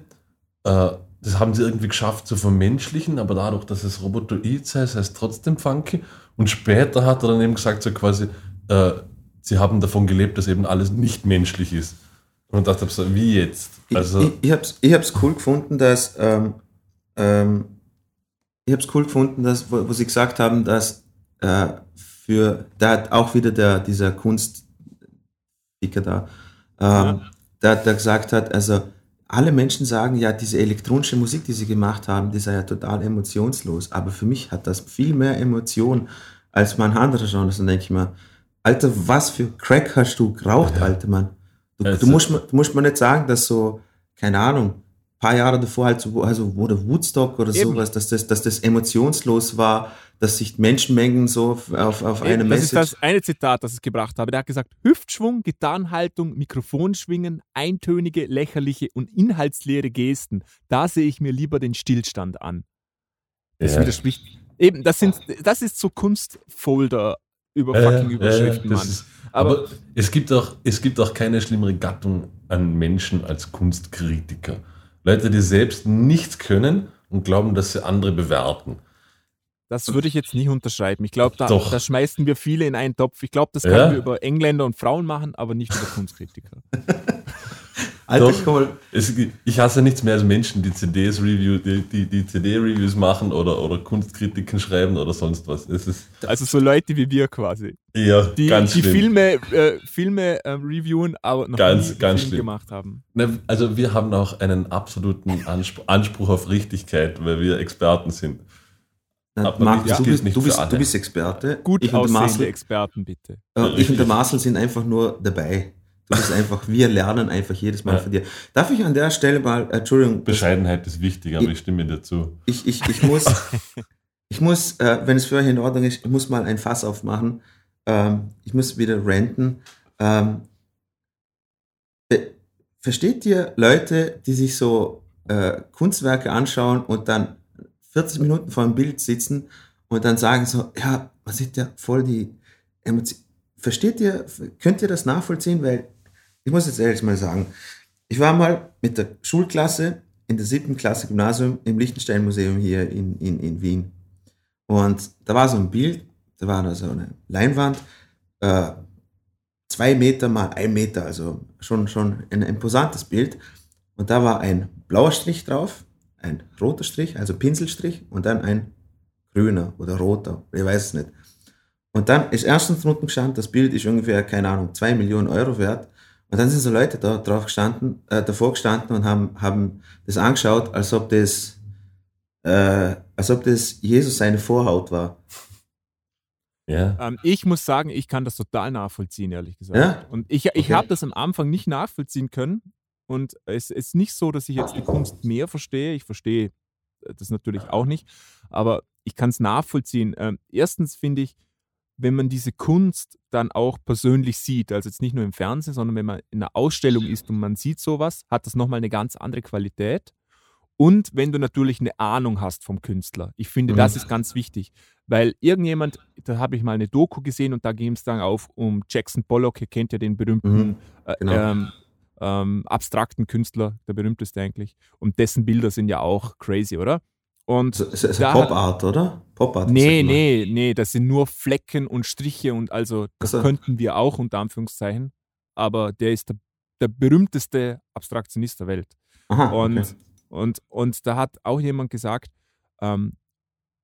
äh, das haben sie irgendwie geschafft zu vermenschlichen, aber dadurch, dass es Robotoid sei, sei es trotzdem funky. Und später hat er dann eben gesagt, so quasi, äh, sie haben davon gelebt, dass eben alles nicht menschlich ist. Und dachte so, wie jetzt? Ich, Also, ich, ich habe es ich hab's cool gefunden, dass ähm, ähm, ich habe es cool gefunden, dass, wo, wo sie gesagt haben, dass äh, für, da hat auch wieder der, dieser Kunst, da, ähm, ja. der, der gesagt hat, also alle Menschen sagen ja, diese elektronische Musik, die sie gemacht haben, die sei ja total emotionslos. Aber für mich hat das viel mehr Emotion als man anderer Genre. Und dann denke ich mir, Alter, was für Crack hast du geraucht, ja. alter Mann? Du, du, musst, du musst mir nicht sagen, dass so, keine Ahnung, paar Jahre davor halt so, also wurde Woodstock oder Eben. sowas, dass das, dass das emotionslos war, dass sich Menschenmengen so auf, auf Eben, eine Message... Das ist das eine Zitat, das ich gebracht habe. Der hat gesagt, Hüftschwung, Gitarrenhaltung, Mikrofonschwingen, eintönige, lächerliche und inhaltsleere Gesten. Da sehe ich mir lieber den Stillstand an. Das ja. widerspricht... Eben, das, sind, das ist so Kunstfolder über fucking äh, Überschriften, äh, Mann. Ist, aber, aber, es, gibt auch, es gibt auch keine schlimmere Gattung an Menschen als Kunstkritiker. Leute, die selbst nichts können und glauben, dass sie andere bewerten. Das würde ich jetzt nicht unterschreiben. Ich glaube, da, da, schmeißen wir viele in einen Topf. Ich glaube, das können ja? wir über Engländer und Frauen machen, aber nicht über Kunstkritiker. Alter, Doch, es, ich hasse nichts mehr als Menschen, die CDs Review, die, die, die CD-Reviews machen oder, oder Kunstkritiken schreiben oder sonst was. Es ist also so Leute wie wir quasi. Ja, die, ganz die schlimm. Filme, äh, Filme äh, reviewen, aber noch ganz, nie ganz Film gemacht haben. Ne, also wir haben auch einen absoluten Anspruch, Anspruch auf Richtigkeit, weil wir Experten sind. Ja, du, bist, du, bist, du, bist, Experte. Gut ich aussehende Experten, bitte. Äh, ich und der Marcel sind einfach nur dabei. Du bist einfach, wir lernen einfach jedes Mal ja. von dir. Darf ich an der Stelle mal, äh, Entschuldigung. Bescheidenheit ist wichtig, aber ich, ich stimme dir zu. Ich, ich, ich muss, ich muss äh, wenn es für euch in Ordnung ist, ich muss mal ein Fass aufmachen. Ähm, ich muss wieder renten. Ähm, versteht ihr Leute, die sich so äh, Kunstwerke anschauen und dann 40 Minuten vor dem Bild sitzen und dann sagen so, ja, man sieht ja voll die Emotionen. Versteht ihr, könnt ihr das nachvollziehen? Weil ich muss jetzt ehrlich mal sagen, ich war mal mit der Schulklasse in der siebten Klasse Gymnasium im Liechtenstein Museum hier in, in, in Wien. Und da war so ein Bild, da war da so eine Leinwand, äh, zwei Meter mal ein Meter, also schon, schon ein imposantes Bild. Und da war ein blauer Strich drauf, ein roter Strich, also Pinselstrich und dann ein grüner oder roter, ich weiß es nicht. Und dann ist erstens drunten gestanden, das Bild ist ungefähr, keine Ahnung, zwei Millionen Euro wert. Und dann sind so Leute da drauf gestanden, äh, davor gestanden und haben, haben das angeschaut, als ob das, äh, als ob das Jesus seine Vorhaut war. Ja. Ähm, ich muss sagen, ich kann das total nachvollziehen, ehrlich gesagt. Ja? Und ich, ich okay. habe das am Anfang nicht nachvollziehen können. Und es ist nicht so, dass ich jetzt die Kunst mehr verstehe. Ich verstehe das natürlich auch nicht. Aber ich kann es nachvollziehen. Ähm, erstens finde ich, wenn man diese Kunst dann auch persönlich sieht, also jetzt nicht nur im Fernsehen, sondern wenn man in einer Ausstellung ist und man sieht sowas, hat das nochmal eine ganz andere Qualität. Und wenn du natürlich eine Ahnung hast vom Künstler. Ich finde, mhm. das ist ganz wichtig, weil irgendjemand, da habe ich mal eine Doku gesehen und da ging es dann auf um Jackson Pollock, ihr kennt ja den berühmten mhm. Äh, genau. ähm, ähm, abstrakten Künstler, der berühmteste eigentlich. Und dessen Bilder sind ja auch crazy, oder? Und es ist Pop Art, oder? Pop Art. Nee, nee, nee, das sind nur Flecken und Striche und also das so. könnten wir auch unter Anführungszeichen. Aber der ist der, der berühmteste Abstraktionist der Welt. Aha, und, okay. und, und da hat auch jemand gesagt, ähm,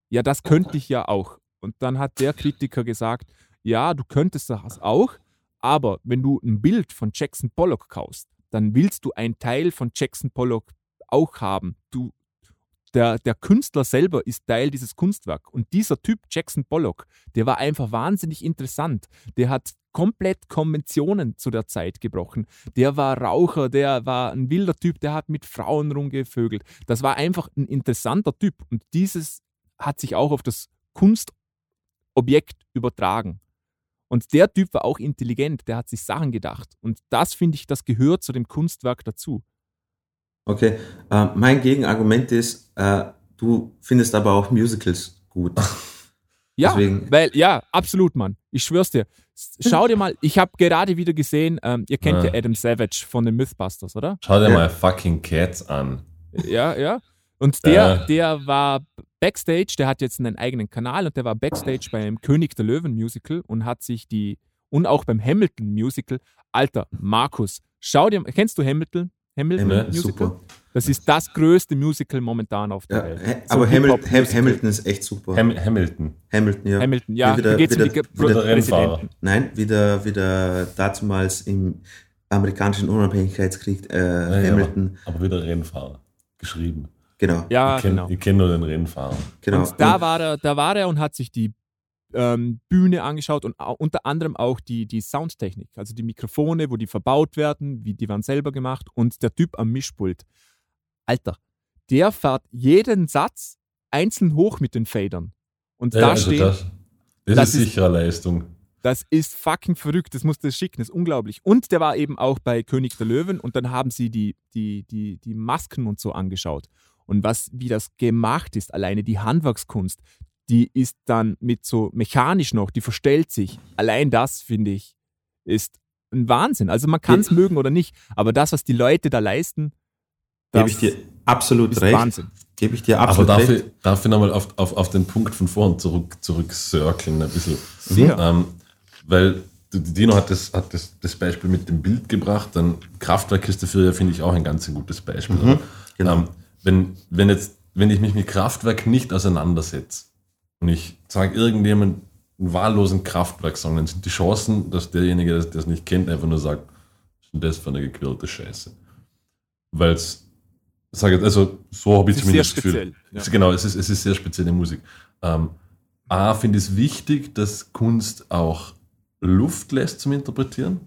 ja, das könnte ich ja auch. Und dann hat der Kritiker gesagt, ja, du könntest das auch, aber wenn du ein Bild von Jackson Pollock kaufst, dann willst du einen Teil von Jackson Pollock auch haben. Du der, der Künstler selber ist Teil dieses Kunstwerks. Und dieser Typ, Jackson Pollock, der war einfach wahnsinnig interessant. Der hat komplett Konventionen zu der Zeit gebrochen. Der war Raucher, der war ein wilder Typ, der hat mit Frauen rumgevögelt. Das war einfach ein interessanter Typ. Und dieses hat sich auch auf das Kunstobjekt übertragen. Und der Typ war auch intelligent, der hat sich Sachen gedacht. Und das finde ich, das gehört zu dem Kunstwerk dazu. Okay, äh, mein Gegenargument ist, äh, du findest aber auch Musicals gut. Ja, Deswegen. weil, ja, absolut, Mann. Ich schwör's dir. Schau dir mal, ich habe gerade wieder gesehen, ähm, ihr kennt ja. ja. Adam Savage von den Mythbusters, oder? Schau dir ja. mal fucking Cats an. Ja, ja. Und der, ja. der war Backstage, der hat jetzt einen eigenen Kanal und der war Backstage beim König der Löwen Musical und hat sich die, und auch beim Hamilton Musical, Alter, Markus, schau dir, kennst du Hamilton? Hamilton ja, Musical. Super. Das ist das größte Musical momentan auf der Ja, Welt. So aber Hamil Ham Hip-Hop-Musical. Hamilton ist echt super. Ham Hamilton. Hamilton, ja. Hamilton, ja, Wie der- wie um die der- wie der Rennfahrer. Nein, wie der, wie der dazumals im amerikanischen Unabhängigkeitskrieg äh, Ja, ja, Hamilton, Aber, aber wieder Rennfahrer. Geschrieben. genau. Ja, ich kenne genau. kenn nur den Rennfahrer. genau. Und da war er, da war er und hat sich die ähm, Bühne angeschaut und unter anderem auch die, die Soundtechnik, also die Mikrofone, wo die verbaut werden, wie die waren selber gemacht und der Typ am Mischpult. Alter, der fährt jeden Satz einzeln hoch mit den Fadern. Und Ja, da also steht, das, das, das ist ist- sicher eine Leistung. Das ist fucking verrückt, das musst du schicken, das ist unglaublich. Und der war eben auch bei König der Löwen und dann haben sie die, die, die, die Masken und so angeschaut. Und was, wie das gemacht ist, alleine die Handwerkskunst, die ist dann mit so mechanisch noch, die verstellt sich. Allein das, finde ich, ist ein Wahnsinn. Also man kann es mögen oder nicht, aber das, was die Leute da leisten, Gebe das ich dir absolut ist recht. Wahnsinn. Gebe ich dir Aber absolut darf recht. ich, darf ich nochmal auf, auf, auf den Punkt von vorhin zurück, zurück circlen ein bisschen. Sicher. Ähm, weil Dino hat, das, hat das, das Beispiel mit dem Bild gebracht, dann Kraftwerk ist dafür ja, finde ich, auch ein ganz ein gutes Beispiel. Aber, genau. ähm, wenn, wenn, jetzt, wenn ich mich mit Kraftwerk nicht auseinandersetze und ich sage irgendjemand einen wahllosen Kraftwerk-Song, dann sind die Chancen, dass derjenige, der das nicht kennt, einfach nur sagt, was ist denn das für eine gequirlte Scheiße? Weil es, sage ich, also so habe ich sehr zumindest das Gefühl. ja. Es- Genau, es ist, es ist sehr spezielle Musik. Ähm, A, finde ich es wichtig, dass Kunst auch Luft lässt zum Interpretieren.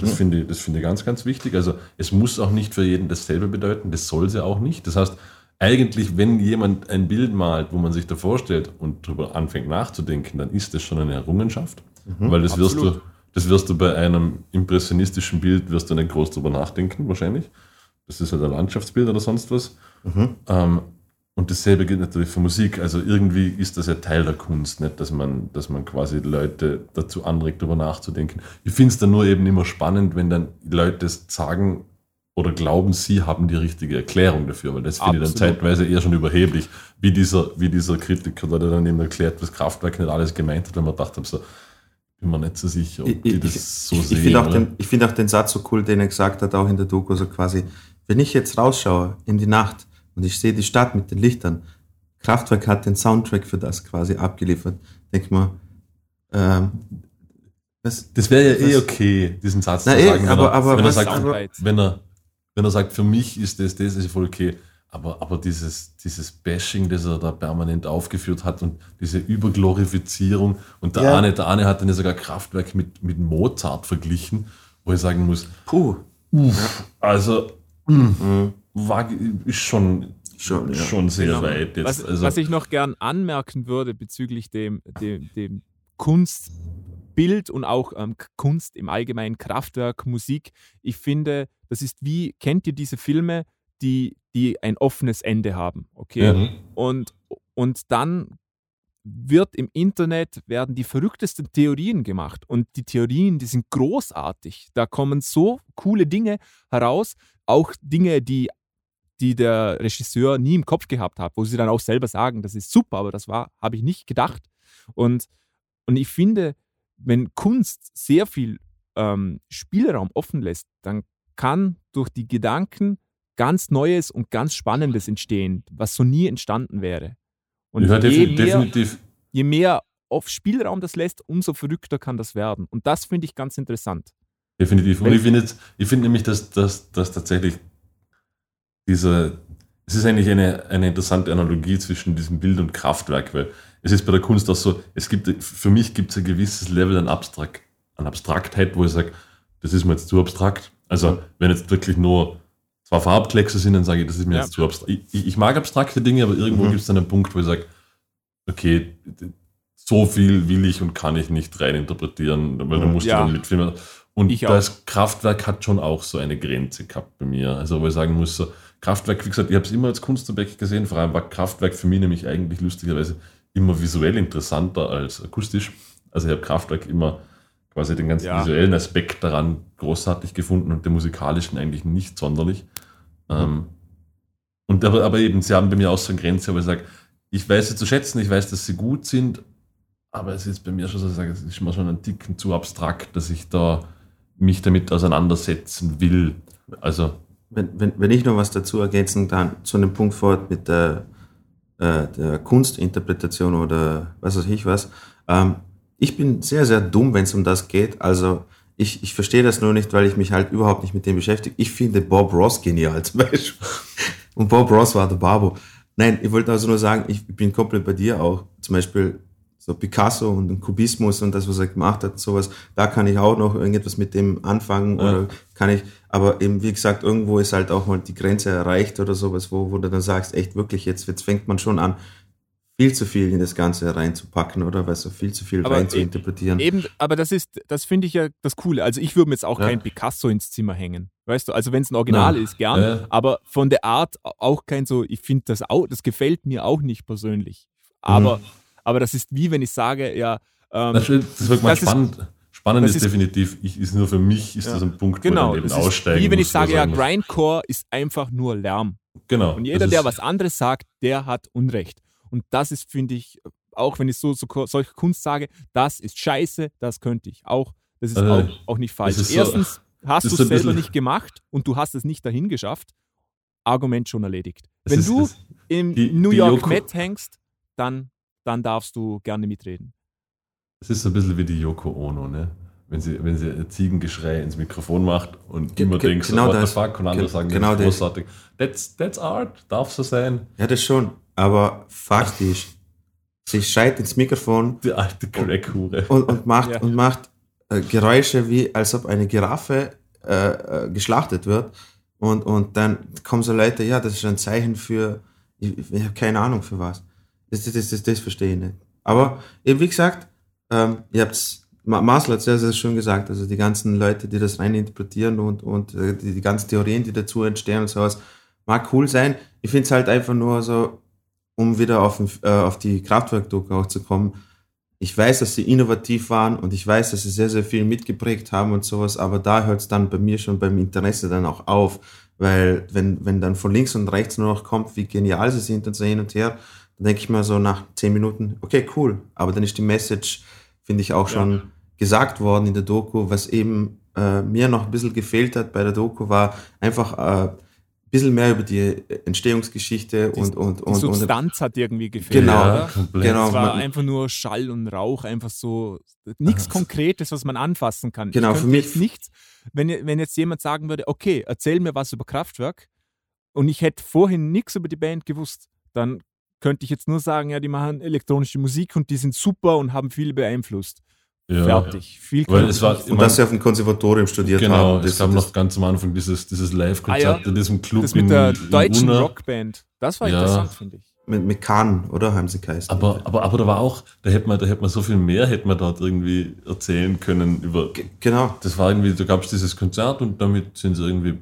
Das finde ich, das finde ich ganz, ganz wichtig. Also es muss auch nicht für jeden dasselbe bedeuten, das soll sie auch nicht. Das heißt, eigentlich, wenn jemand ein Bild malt, wo man sich da vorstellt und darüber anfängt nachzudenken, dann ist das schon eine Errungenschaft. Weil das wirst, Absolut. du, das wirst du bei einem impressionistischen Bild, wirst du nicht groß drüber nachdenken, wahrscheinlich. Das ist halt ein Landschaftsbild oder sonst was. Ähm, und dasselbe gilt natürlich für Musik. Also irgendwie ist das ja Teil der Kunst, nicht, dass man, dass man quasi Leute dazu anregt, darüber nachzudenken. Ich finde es dann nur eben immer spannend, wenn dann Leute sagen oder glauben, sie haben die richtige Erklärung dafür, weil das finde ich dann zeitweise eher schon überheblich, wie dieser, wie dieser Kritiker, der dann eben erklärt, was Kraftwerk nicht alles gemeint hat, weil man gedacht habe, so, bin mir nicht so sicher, ob Ich, die ich, das ich, so ich sehen. finde auch, den, ich find auch den Satz so cool, den er gesagt hat, auch in der Doku, so quasi, wenn ich jetzt rausschaue in die Nacht und ich sehe die Stadt mit den Lichtern, Kraftwerk hat den Soundtrack für das quasi abgeliefert, denk mal, ähm, was, Das wäre ja eh okay, diesen Satz Na zu eh, sagen. wenn, aber- er, aber wenn, er sagt, aber- wenn, er, wenn er sagt, für mich ist das, das ist voll okay. Aber, aber dieses, dieses Bashing, das er da permanent aufgeführt hat und diese Überglorifizierung und der, Ja. eine, der eine hat dann ja sogar Kraftwerk mit, mit Mozart verglichen, wo ich sagen muss, puh, also mhm. war, ist schon, Schon, ja. schon sehr Genau. weit jetzt. Was, also, was ich noch gern anmerken würde bezüglich dem, dem, dem Kunstbild und auch ähm, Kunst im Allgemeinen, Kraftwerk, Musik, ich finde, das ist wie, kennt ihr diese Filme, die, die ein offenes Ende haben, okay? ja. Und, und dann wird im Internet, werden die verrücktesten Theorien gemacht. Und die Theorien, die sind großartig. Da kommen so coole Dinge heraus, auch Dinge, die, die der Regisseur nie im Kopf gehabt hat, wo sie dann auch selber sagen, das ist super, aber das war, habe ich nicht gedacht. Und, und ich finde, wenn Kunst sehr viel ähm, Spielraum offen lässt, dann kann durch die Gedanken ganz Neues und ganz Spannendes entstehen, was so nie entstanden wäre. Und ja, je, definitiv, mehr, je mehr auf Spielraum das lässt, umso verrückter kann das werden. Und das finde ich ganz interessant. Definitiv. Und ich finde finde nämlich, dass, dass, dass tatsächlich diese, es ist eigentlich eine, eine interessante Analogie zwischen diesem Bild und Kraftwerk, weil es ist bei der Kunst auch so, es gibt, für mich gibt es ein gewisses Level an, Abstrakt, an Abstraktheit, wo ich sage, das ist mir jetzt zu abstrakt. Also, wenn jetzt wirklich nur zwei Farbkleckse sind, dann sage ich, das ist mir Ja. jetzt zu abstrakt. Ich, ich mag abstrakte Dinge, aber irgendwo Mhm. gibt es dann einen Punkt, wo ich sage, okay, so viel will ich und kann ich nicht rein interpretieren, weil du Mhm. musst Ja. dann mitfilmen. Und Ich das Kraftwerk hat schon auch so eine Grenze gehabt bei mir. Also, wo ich sagen muss, so, Kraftwerk, wie gesagt, ich habe es immer als Kunstobjekt gesehen, vor allem war Kraftwerk für mich nämlich eigentlich lustigerweise immer visuell interessanter als akustisch. Also, ich habe Kraftwerk immer quasi den ganzen Ja. visuellen Aspekt daran großartig gefunden und den musikalischen eigentlich nicht sonderlich. Ähm, und aber, aber eben, sie haben bei mir auch so eine Grenze, wo ich sage, ich weiß sie zu schätzen, ich weiß, dass sie gut sind, aber es ist bei mir schon so, dass ich sage, es ist mir schon ein Ticken zu abstrakt, dass ich da mich damit auseinandersetzen will. Also, wenn, wenn, wenn ich noch was dazu ergänzen kann, zu einem Punkt fort mit der, äh, der Kunstinterpretation oder was weiß ich was. Ähm, ich bin sehr, sehr dumm, wenn es um das geht. Also ich, ich verstehe das nur nicht, weil ich mich halt überhaupt nicht mit dem beschäftige. Ich finde Bob Ross genial zum Beispiel. Und Bob Ross war der Barbo. Nein, ich wollte also nur sagen, ich bin komplett bei dir auch. Zum Beispiel so Picasso und den Kubismus und das, was er gemacht hat, sowas, da kann ich auch noch irgendetwas mit dem anfangen Ja. oder kann ich, aber eben, wie gesagt, irgendwo ist halt auch mal die Grenze erreicht oder sowas, wo, wo du dann sagst, echt wirklich, jetzt, jetzt fängt man schon an, viel zu viel in das Ganze reinzupacken, oder? Weißt du, viel zu viel Aber rein zu interpretieren. Eben, aber das ist, das finde ich ja das Coole. Also ich würde mir jetzt auch Ja. kein Picasso ins Zimmer hängen. Weißt du, also wenn es ein Original Nein. ist, gern, Ja. aber von der Art auch kein so, ich finde das auch, das gefällt mir auch nicht persönlich. Aber, Mhm. aber das ist wie wenn ich sage, ja, ähm, Das, das wird mal Das ist- spannend. Spannend das ist, ist- definitiv, ich, ist nur für mich, ist Ja. das ein Punkt, wo genau, ich dann eben ist aussteigen wie wenn ich sage, wo ja, Grindcore ist einfach nur Lärm. Genau. Und jeder, der ist- was anderes sagt, der hat Unrecht. Und das ist, finde ich, auch wenn ich so, so solche Kunst sage, das ist scheiße, das könnte ich auch. Das ist Also, auch, auch nicht falsch. ist so- Erstens hast du es selber nicht gemacht und du hast es nicht dahin geschafft. Argument schon erledigt. Wenn ist- du im die- New die York Yoko- Met hängst, dann, dann darfst du gerne mitreden. Es ist so ein bisschen wie die Yoko Ono, ne? Wenn sie, wenn sie ein Ziegengeschrei ins Mikrofon macht und Ge- immer denkt, genau what das. the fuck, und andere Ge- sagen, genau das das. ist großartig. That's, that's art, darf so sein. Ja, das schon. Aber Fakt ist, sie schreit ins Mikrofon Die alte Crackhure. und, und macht, Ja. und macht äh, Geräusche, wie als ob eine Giraffe äh, äh, geschlachtet wird. Und, und dann kommen so Leute, ja, das ist ein Zeichen für, ich, ich habe keine Ahnung für was. Das, das, das, das, das verstehe ich nicht. Aber eben wie gesagt, ähm, ihr habt's, Ma- Marcel hat sehr, sehr schön gesagt, also die ganzen Leute, die das rein interpretieren und, und äh, die, die ganzen Theorien, die dazu entstehen und sowas, mag cool sein. Ich finde es halt einfach nur so, um wieder auf, den, äh, auf die Kraftwerk-Doku auch zu kommen. Ich weiß, dass sie innovativ waren und ich weiß, dass sie sehr, sehr viel mitgeprägt haben und sowas, aber da hört es dann bei mir schon beim Interesse dann auch auf, weil wenn, wenn dann von links und rechts nur noch kommt, wie genial sie sind und so hin und her, dann denke ich mir so nach zehn Minuten, okay, cool, aber dann ist die Message, finde ich, auch schon gesagt worden in der Doku, was eben äh, mir noch ein bisschen gefehlt hat bei der Doku, war einfach äh, bisschen mehr über die Entstehungsgeschichte Die- und, und, Die und, und Substanz hat irgendwie gefehlt. Genau, oder? komplett. genau. Es war man- einfach nur Schall und Rauch, einfach so nichts Konkretes, was man anfassen kann. Genau, ich für mich- jetzt nichts, wenn, wenn jetzt jemand sagen würde, okay, erzähl mir was über Kraftwerk und ich hätte vorhin nichts über die Band gewusst, dann könnte ich jetzt nur sagen, ja, die machen elektronische Musik und die sind super und haben viel beeinflusst. Ja. Fertig. Viel Weil es war- und dass sie auf dem Konservatorium studiert Genau, haben. es Das- gab noch ganz am Anfang dieses, dieses Live-Konzert Ah, ja. in diesem Club das mit der in, in deutschen Unna. Rockband, das war Ja. interessant, finde ich. mit, mit Kahn, oder haben sie geheißen? Aber, aber, aber da war auch, da hätte man, da hätte man so viel mehr, hätte man dort irgendwie erzählen können über. G- genau. Das war irgendwie, da gab es dieses Konzert und damit sind sie irgendwie.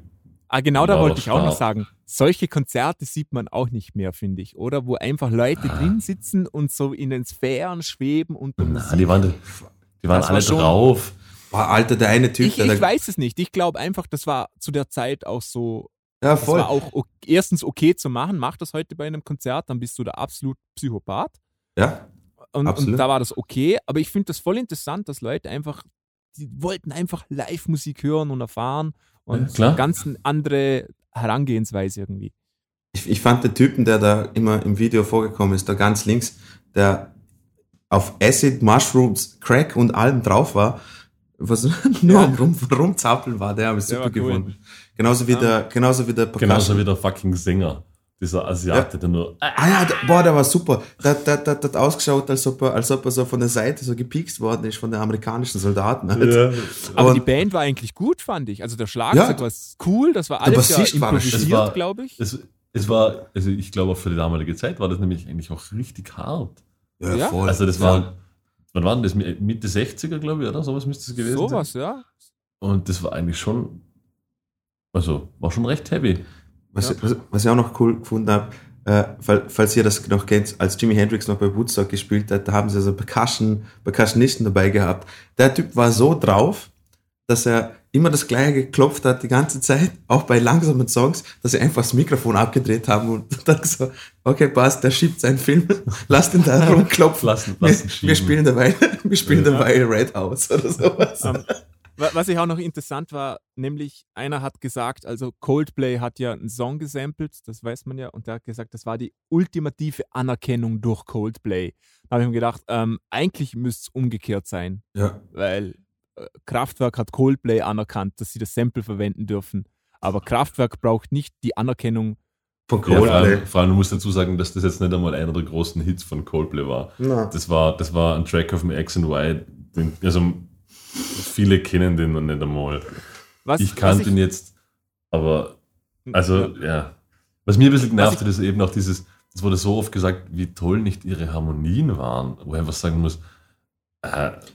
Ah, genau da wollte ich auch noch wahr? sagen. Solche Konzerte sieht man auch nicht mehr, finde ich, oder? Wo einfach Leute Ah. drin sitzen und so in den Sphären schweben und Na, die waren, die waren Das war alle schon- drauf. Boah, Alter, der eine Typ, Ich, der ich da, weiß es nicht. Ich glaube einfach, das war zu der Zeit auch so. ja, Das voll. war auch ok erstens okay zu machen. Mach das heute bei einem Konzert, dann bist du der absolut Psychopath. Ja, Und, und da war das okay. Aber ich finde das voll interessant, dass Leute einfach, die wollten einfach Live-Musik hören und erfahren und Ja, klar. ganz eine andere Herangehensweise irgendwie. ich, ich fand den Typen, der da immer im Video vorgekommen ist, da ganz links, der auf Acid, Mushrooms, Crack und allem drauf war, was nur Ja. am Rum, Rumzappeln war, der habe ich super cool. gefunden. Genauso wie der, genauso wie der Genauso wie der fucking Sänger. Dieser Asiate, der nur. Ah ja, der, boah, der war super. Der, der, der, der hat ausgeschaut, als ob, er, als ob er so von der Seite so gepiekst worden ist von den amerikanischen Soldaten. Halt. Aber Und- die Band war eigentlich gut, fand ich. Also der Schlagzeug Ja. war cool, das war alles ja improvisiert, war- glaube ich. Es, es war, also ich glaube auch für die damalige Zeit war das nämlich eigentlich auch richtig hart. Ja, Ja? voll. Also das Ja. war, wann war denn das? Mitte 60er, glaube ich, oder? Sowas müsste es gewesen Sowas, sein. ja. Und das war eigentlich schon, also war schon recht heavy. Was, Ja. was, was ich auch noch cool gefunden habe, äh, fall, falls ihr das noch kennt, als Jimi Hendrix noch bei Woodstock gespielt hat, da haben sie so Percussion, Percussionisten dabei gehabt. Der Typ war so drauf, dass er immer das Gleiche geklopft hat die ganze Zeit, auch bei langsamen Songs, dass sie einfach das Mikrofon abgedreht haben und dann so, okay, passt, der schiebt seinen Film, lass den da rumklopfen. Lassen, Wir, lassen wir schieben. spielen dabei, wir spielen Ja. dabei Red House oder sowas. Ähm, Wa- Was ich auch noch interessant war, nämlich einer hat gesagt, also Coldplay hat ja einen Song gesampelt, das weiß man ja, und der hat gesagt, das war die ultimative Anerkennung durch Coldplay. Da habe ich mir gedacht, ähm, eigentlich müsste es umgekehrt sein, Ja. weil Kraftwerk hat Coldplay anerkannt, dass sie das Sample verwenden dürfen. Aber Kraftwerk braucht nicht die Anerkennung. Von Ja, vor, Coldplay. allem, vor allem, du musst dazu sagen, dass das jetzt nicht einmal einer der großen Hits von Coldplay war. Na. Das war, das war ein Track auf dem X and Y. Den, also viele kennen den noch nicht einmal. Was, ich was kannte ihn jetzt, aber also ja. Was mir ein bisschen genervt hat, ist eben auch dieses, es wurde so oft gesagt, wie toll nicht ihre Harmonien waren, wo ich einfach sagen muss,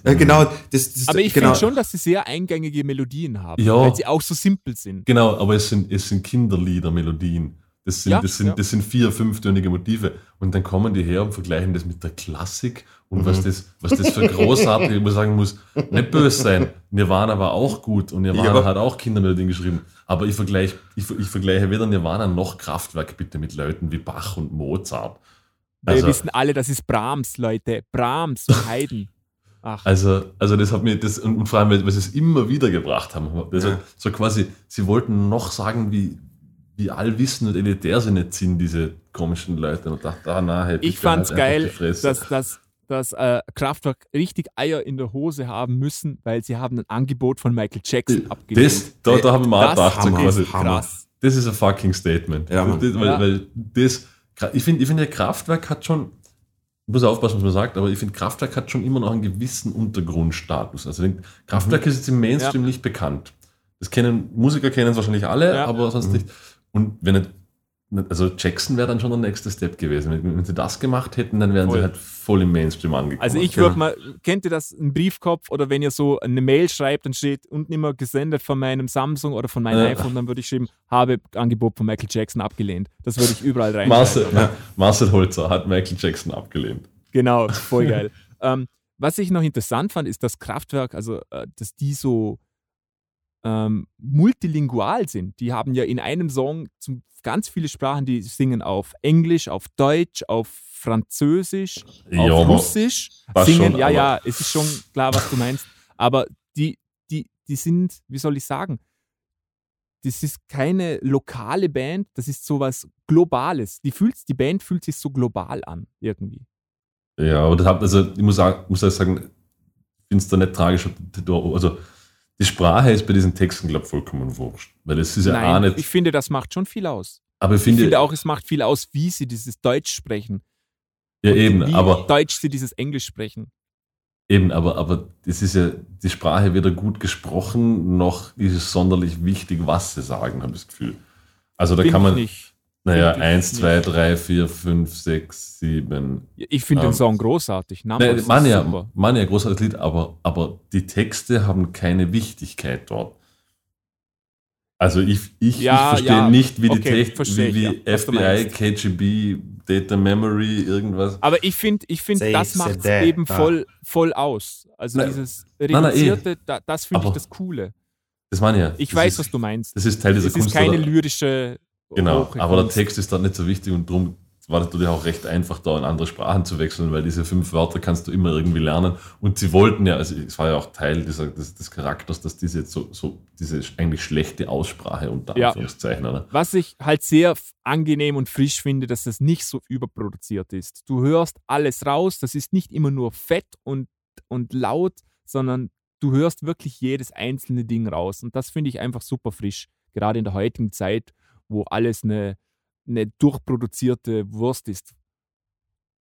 äh, genau, das, das, Aber ich genau. finde schon, dass sie sehr eingängige Melodien haben, Ja. weil sie auch so simpel sind. Genau, aber es sind, es sind Kinderlieder, Melodien. Das sind, Ja, das, sind, ja. das sind vier, fünftönige Motive. Und dann kommen die her und vergleichen das mit der Klassik und was, das, was das für großartig, ich muss sagen muss, nicht böse sein. Nirvana war auch gut und Nirvana Ja. hat auch Kindermelodien geschrieben. Aber ich vergleiche, ich, ich vergleiche weder Nirvana noch Kraftwerk bitte mit Leuten wie Bach und Mozart. Wir Also- wissen alle, das ist Brahms, Leute. Brahms und Haydn. Ach, Also, also das hat mir das, und vor allem, weil sie es immer wieder gebracht haben. Also, Ja. so quasi, sie wollten noch sagen, wie, wie allwissend und elitär sie nicht sind, diese komischen Leute. Und ich dachte, ah, na, hey, ich bitte halt fand's einfach geil, dass, dass, dass äh, Kraftwerk richtig Eier in der Hose haben müssen, weil sie haben ein Angebot von Michael Jackson abgelehnt. das, da, da haben wir mal Das gedacht, so quasi, krass. das ist ein fucking Statement. Ja, Mann. das, weil, Ja. weil das, ich finde, ich finde, Kraftwerk hat schon, ich muss aufpassen, was man sagt, aber ich finde, Kraftwerk hat schon immer noch einen gewissen Untergrundstatus. Also Kraftwerk Mhm. ist jetzt im Mainstream nicht bekannt. Das kennen, Musiker kennen es wahrscheinlich alle, Ja. aber sonst Mhm. nicht. Und wenn nicht, also Jackson wäre dann schon der nächste Step gewesen. Wenn, wenn sie das gemacht hätten, dann wären Voll. sie halt voll im Mainstream angekommen. Also ich Genau. würde mal, kennt ihr das, ein Briefkopf oder wenn ihr so eine Mail schreibt, dann steht unten immer gesendet von meinem Samsung oder von meinem Ja. iPhone, dann würde ich schreiben, habe Angebot von Michael Jackson abgelehnt. Das würde ich überall rein. Marcel, Marcel Holzer hat Michael Jackson abgelehnt. Genau, voll geil. ähm, was ich noch interessant fand, ist, dass Kraftwerk, also äh, dass die so ähm, multilingual sind. Die haben ja in einem Song zum, ganz viele Sprachen, die singen auf Englisch, auf Deutsch, auf Französisch, Ja, auf Russisch. Singen, schon, ja, ja, es ist schon klar, was du meinst. Aber die, die, die sind, wie soll ich sagen, das ist keine lokale Band, das ist sowas Globales. Die, fühlt, die Band fühlt sich so global an, irgendwie. Ja, aber das hat, also ich muss auch, muss sagen, ich finde es da nicht tragisch. Also die Sprache ist bei diesen Texten, glaube ich, vollkommen wurscht. Weil es ist ja auch Nein, nicht. ich finde, das macht schon viel aus. aber ich Ich finde, finde auch, es macht viel aus, wie sie dieses Deutsch sprechen. ja eben, wie aber Deutsch sie dieses Englisch sprechen. eben, aber, aber das ist ja die Sprache weder gut gesprochen, noch ist es sonderlich wichtig, was sie sagen, habe ich das Gefühl. Also da Finde kann man, nicht. Naja, Finde ich 1, nicht. 2, 3, 4, 5, 6, 7. Ich finde Ähm, den Song großartig. Numbers Nein, ist meine ja, super. ja, großartiges Lied, aber, aber die Texte haben keine Wichtigkeit dort. Also ich, ich, Ja, ich verstehe ja, nicht, wie die okay, Text, verstehe wie, ich, wie ja, FBI. KGB, Data Memory, irgendwas. Aber ich finde, ich find, Say, das macht es eben da. voll, voll aus. Also Nein. dieses nein, eh. reduzierte, da, das finde ich das Coole. Das meine ich ja. Ich das weiß, ist, was du meinst. Das ist Teil dieser Es ist Kunst. keine oder- lyrische Genau, aber der. Text ist dann nicht so wichtig und darum war es natürlich auch recht einfach, da in andere Sprachen zu wechseln, weil diese fünf Wörter kannst du immer irgendwie lernen. Und sie wollten ja, also es war ja auch Teil dieser, des, des Charakters, dass diese so, so diese eigentlich schlechte Aussprache unter Ja. Anführungszeichen, oder? Was ich halt sehr angenehm und frisch finde, dass das nicht so überproduziert ist. Du hörst alles raus, das ist nicht immer nur fett und, und laut, sondern du hörst wirklich jedes einzelne Ding raus. Und das finde ich einfach super frisch, gerade in der heutigen Zeit, wo alles eine, eine durchproduzierte Wurst ist.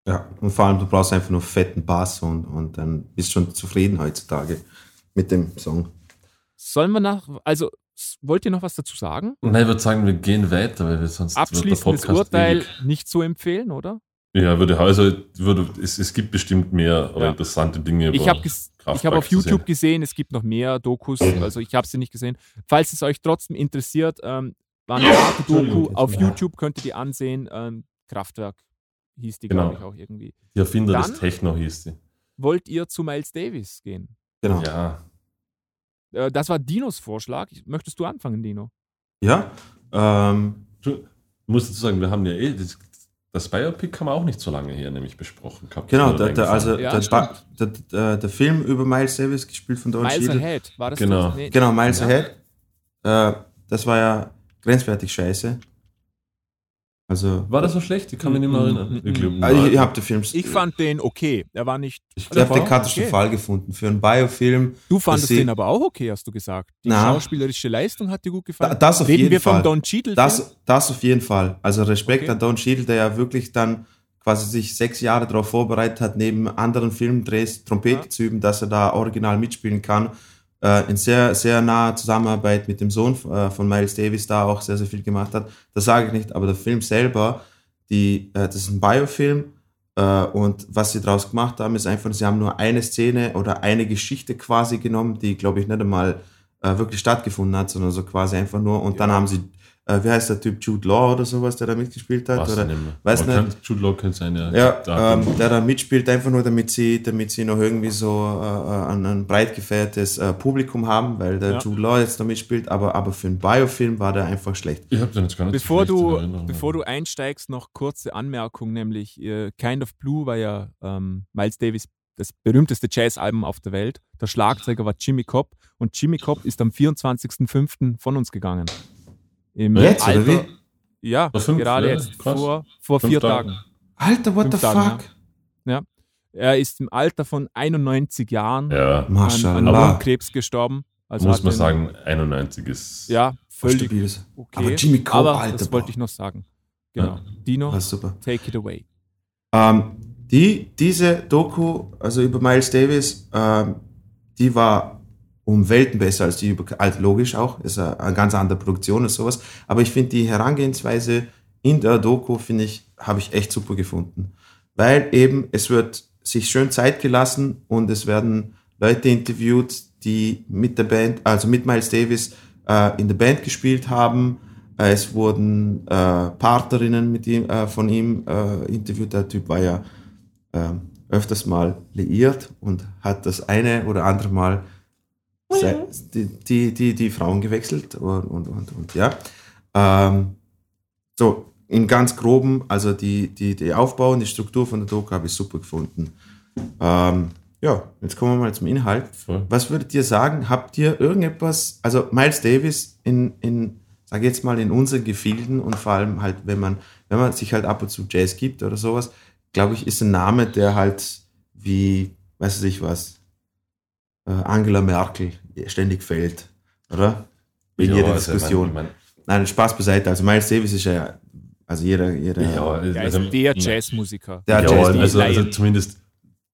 Ja, und vor allem, du brauchst einfach nur fetten Bass und, und dann bist du schon zufrieden heutzutage mit dem Song. Sollen wir nach, also wollt ihr noch was dazu sagen? Nein, ich würde sagen, wir gehen weiter, weil wir sonst Abschließendes Urteil nicht zu empfehlen, oder? Ja, würde also würde, es, es gibt bestimmt mehr Ja. interessante Dinge. Ich habe hab auf. YouTube gesehen, es gibt noch mehr Dokus, also ich habe sie nicht gesehen. Falls es euch trotzdem interessiert, ähm, war eine Art Doku auf. YouTube, könnt ihr die ansehen. Ähm, Kraftwerk hieß die, Genau. glaube ich, auch irgendwie. Die Erfinder Dann- des Techno hieß die. Wollt ihr zu Miles Davis gehen? Genau. Ja. Äh, das war Dinos Vorschlag. Möchtest du anfangen, Dino? Ja, ähm, Du musst dazu sagen, wir haben ja eh, das, das Biopic haben wir auch nicht so lange her nämlich besprochen gehabt. Genau, der, der, also. Ja, der, der, der, der Film über Miles Davis, gespielt von Don Miles. Ahead, war das Genau. das? Nee. Genau, Miles Ja. Ahead. Äh, das war ja grenzwertig scheiße. Also, War das so schlecht? Ich kann mich nicht mehr erinnern. Ich, glaub, also ich, ich habe den Film. Ich fand den okay. Er war nicht. Ich ich hab den okay. katastrophal gefunden. Für einen Biofilm. Du fandest den aber auch okay, hast du gesagt. Die Na. schauspielerische Leistung hat dir gut gefallen. Da- das auf Reden jeden wir Fall. von Don Cheadle? Das, das auf jeden Fall. Also Respekt Okay. an Don Cheadle, der ja wirklich dann quasi sich sechs Jahre darauf vorbereitet hat, neben anderen Filmdrehs Trompete Ja. zu üben, dass er da original mitspielen kann. Äh, in sehr, sehr naher Zusammenarbeit mit dem Sohn äh, von Miles Davis da auch sehr, sehr viel gemacht hat. Das sage ich nicht, aber der Film selber, die, äh, das ist ein Biofilm und was sie daraus gemacht haben, ist einfach, sie haben nur eine Szene oder eine Geschichte quasi genommen, die, glaube ich, nicht einmal wirklich stattgefunden hat, sondern so quasi einfach nur und dann haben sie, äh, wie heißt der Typ, Jude Law oder sowas, der da mitgespielt hat? weiß oder, ich nicht mehr. weiß nicht. Kann, Jude Law könnte sein, ja. ja, ähm, der da mitspielt, einfach nur damit sie, damit sie noch irgendwie so äh, ein, ein breit gefährtes äh, Publikum haben, weil der Ja. Jude Law jetzt da mitspielt, aber, aber für einen Biofilm war der einfach schlecht. ich habe den jetzt gar nicht Bevor so du, bevor du einsteigst, noch kurze Anmerkung, nämlich äh, Kind of Blue war ja ähm, Miles Davis das berühmteste Jazzalbum auf der Welt. Der Schlagzeuger war Jimmy Cobb und Jimmy Cobb ist am 24.05. von uns gegangen. Im Jetzt, oder Alter, wie? Ja, fünf, gerade ja, jetzt, krass. vor, vor Fünf vier Tagen. Tagen. Alter, what Fünf the Tagen, fuck? Er ist im Alter von 91 Jahren ja, an, an. Lungenkrebs gestorben. Also muss man sagen, 91 ist. Ja, völlig Stabiles. okay. Aber Jimmy Cobb, Aber Alter, das wollte ich noch sagen. Genau. Ja. Dino, Ah, super. take it away. Ähm, die, diese Doku, also über Miles Davis, ähm, die war um Welten besser als die halt logisch auch, ist eine, ganz andere Produktion und sowas. Aber ich finde die Herangehensweise in der Doku, finde ich, habe ich echt super gefunden. Weil eben, es wird sich schön Zeit gelassen und es werden Leute interviewt, die mit der Band, also mit Miles Davis äh, in der Band gespielt haben. Äh, es wurden äh, Partnerinnen mit ihm, äh, von ihm äh, interviewt. Der Typ war ja ähm, öfters mal liiert und hat das eine oder andere Mal die, die, die, die Frauen gewechselt und, und, und, und ja. Ähm, so, im ganz groben, also die, die, die Aufbau und die Struktur von der Doku habe ich super gefunden. Ähm, ja, jetzt kommen wir mal zum Inhalt. Voll. Was würdet ihr sagen? Habt ihr irgendetwas, also Miles Davis in, in sage jetzt mal, in unseren Gefilden und vor allem halt, wenn man, wenn man sich halt ab und zu Jazz gibt oder sowas, glaube ich, ist ein Name, der halt wie, weiß ich was, Angela Merkel ständig fällt, oder? In Ja, jeder also, Diskussion. Ich mein, Nein, Spaß beiseite. Also Miles Davis ist ja, also jeder, jeder, mein, ja, Er also, ist der Jazzmusiker. Der ja, Jazz, also, also zumindest,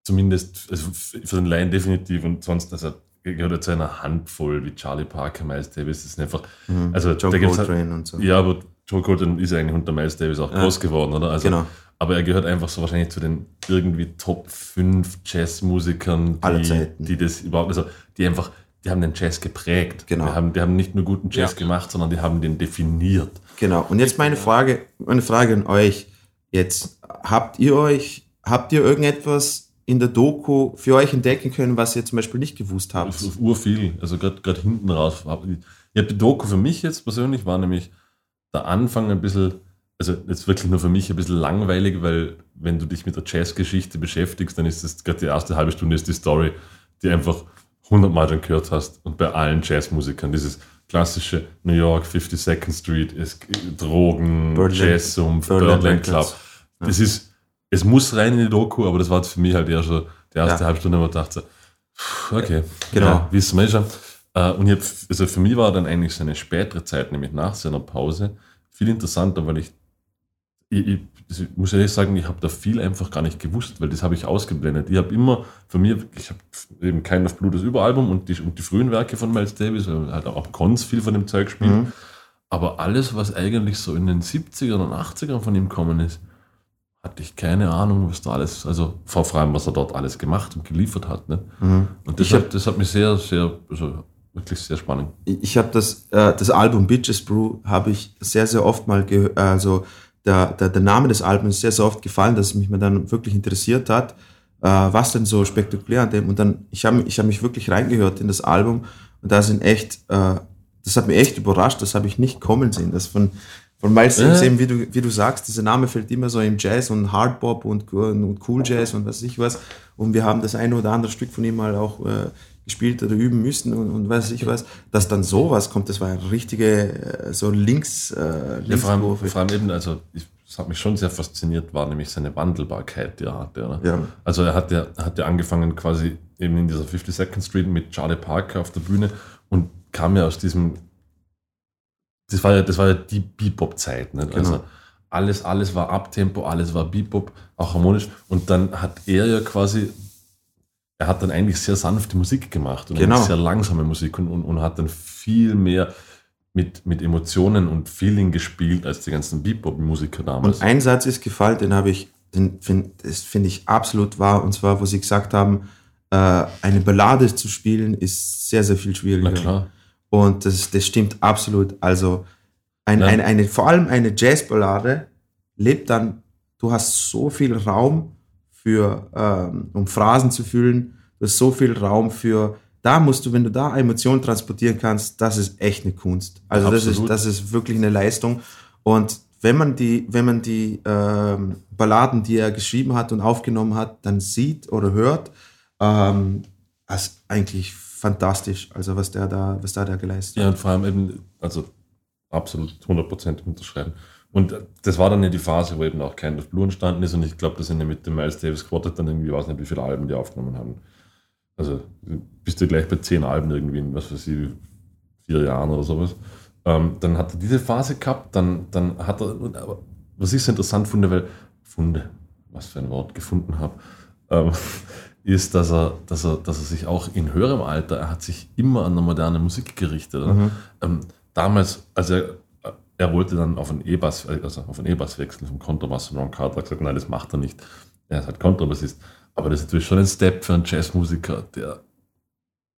zumindest also für den Laien definitiv und sonst, also er gehört ja zu einer Handvoll wie Charlie Parker, Miles Davis, das ist einfach, Mhm. also Joe da gibt's halt- Coltrane und so. ja, aber Joe Coltrane ist eigentlich unter Miles Davis auch Ja. groß geworden, oder? Also, genau. Aber er gehört einfach so wahrscheinlich zu den irgendwie Top 5 Jazzmusikern, die, die das überhaupt, also die einfach, die haben den Jazz geprägt. Genau. Die haben, die haben nicht nur guten Jazz Ja. gemacht, sondern die haben den definiert. Genau. Und jetzt meine Frage, meine Frage an euch. Jetzt habt ihr euch, habt ihr irgendetwas in der Doku für euch entdecken können, was ihr zum Beispiel nicht gewusst habt? Auf Urviel, also gerade hinten raus. ich- Ja, die Doku für mich jetzt persönlich war nämlich der Anfang ein bisschen, also jetzt wirklich nur für mich ein bisschen langweilig, weil wenn du dich mit der Jazzgeschichte beschäftigst, dann ist das gerade die erste halbe Stunde ist die Story, die einfach hundertmal schon gehört hast und bei allen Jazzmusikern dieses klassische New York 52nd Street, es, Drogen, Jazzsumpf, Birdland Club. Records. Das ist, es muss rein in die Doku, aber das war für mich halt eher schon die erste Ja. halbe Stunde, wo ich dachte, okay, Genau. ja, wissen wir schon. Äh, Und ich hab, also für mich war dann eigentlich seine spätere Zeit, nämlich nach seiner Pause, viel interessanter, weil ich, ich, ich, ich muss ehrlich sagen, ich habe da viel einfach gar nicht gewusst, weil das habe ich ausgeblendet. Ich habe immer, für mich, ich habe eben kein of Blue das Überalbum und die, und die frühen Werke von Miles Davis, halt auch Cons viel von dem Zeug spielen. Mhm. Aber alles, was eigentlich so in den 70ern und 80ern von ihm gekommen ist, hatte ich keine Ahnung, was da alles, also vor allem, was er dort alles gemacht und geliefert hat. Ne? Mhm. Und das, Ich hab- hat, das hat mich sehr, sehr, also wirklich sehr spannend. Ich ich habe das, äh, das Album Bitches Brew habe ich sehr, sehr oft mal gehört, also der, der, der Name des Albums ist sehr, sehr oft gefallen, dass es mich mir dann wirklich interessiert hat, äh, was denn so spektakulär an dem, und dann, ich habe ich hab mich wirklich reingehört in das Album und da sind echt, äh, das hat mich echt überrascht, das habe ich nicht kommen sehen, dass von, Und Miles Davis Ja. eben, wie du, wie du sagst, dieser Name fällt immer so im Jazz und Hardbop und, und Cool Jazz und was weiß ich was. Und wir haben das eine oder andere Stück von ihm mal auch äh, gespielt oder üben müssen und, und weiß ich was. Dass dann sowas kommt, das war eine richtige, äh, so links, äh, Ja, vor, allem, vor allem eben, also ich, das hat mich schon sehr fasziniert, war nämlich seine Wandelbarkeit, die er hatte. Oder? Ja. Also er hat ja, hat ja angefangen quasi eben in dieser 52nd Street mit Charlie Parker auf der Bühne und kam ja aus diesem, das war ja, das war ja die Bebop-Zeit. Nicht? Genau. Also alles, alles war Abtempo, alles war Bebop, auch harmonisch. Und dann hat er ja quasi, er hat dann eigentlich sehr sanfte Musik gemacht und Genau. sehr langsame Musik und, und, und hat dann viel mehr mit, mit Emotionen und Feeling gespielt als die ganzen Bebop-Musiker damals. Und ein Satz ist gefallen, den habe ich, den finde find ich absolut wahr, und zwar, wo sie gesagt haben, äh, eine Ballade zu spielen ist sehr, sehr viel schwieriger. Na klar. Und das, das stimmt absolut. Also ein, Ja. eine, eine, vor allem eine Jazzballade lebt dann, du hast so viel Raum für, ähm, um Phrasen zu füllen, du hast so viel Raum für, da musst du, wenn du da Emotionen transportieren kannst, das ist echt eine Kunst. Also das ist, das ist wirklich eine Leistung. Und wenn man die, wenn man die ähm, Balladen, die er geschrieben hat und aufgenommen hat, dann sieht oder hört, ähm, ist eigentlich fantastisch, also was der da, was da der geleistet Ja, hat. und vor allem eben, also absolut 100% unterschreiben. Und das war dann ja die Phase, wo eben auch Kind of Blue entstanden ist. Und ich glaube, das sind ja mit dem Miles Davis Quartet dann irgendwie, weiß nicht, wie viele Alben die aufgenommen haben. Also bist du gleich bei zehn Alben irgendwie in, was weiß ich, vier Jahren oder sowas. Ähm, dann hat er diese Phase gehabt, dann, dann hat er, aber was ich so interessant finde, weil, funde, was für ein Wort gefunden habe, ähm, ist, dass er, dass, er, dass er sich auch in höherem Alter, er hat sich immer an eine moderne Musik gerichtet. Mhm. Ähm, damals, also er, er wollte dann auf einen E-Bass, also auf einen E-Bass wechseln, vom Kontrabass und Ron Carter hat gesagt, nein, das macht er nicht. Er ist halt Kontrabassist. Aber das ist natürlich schon ein Step für einen Jazzmusiker, der,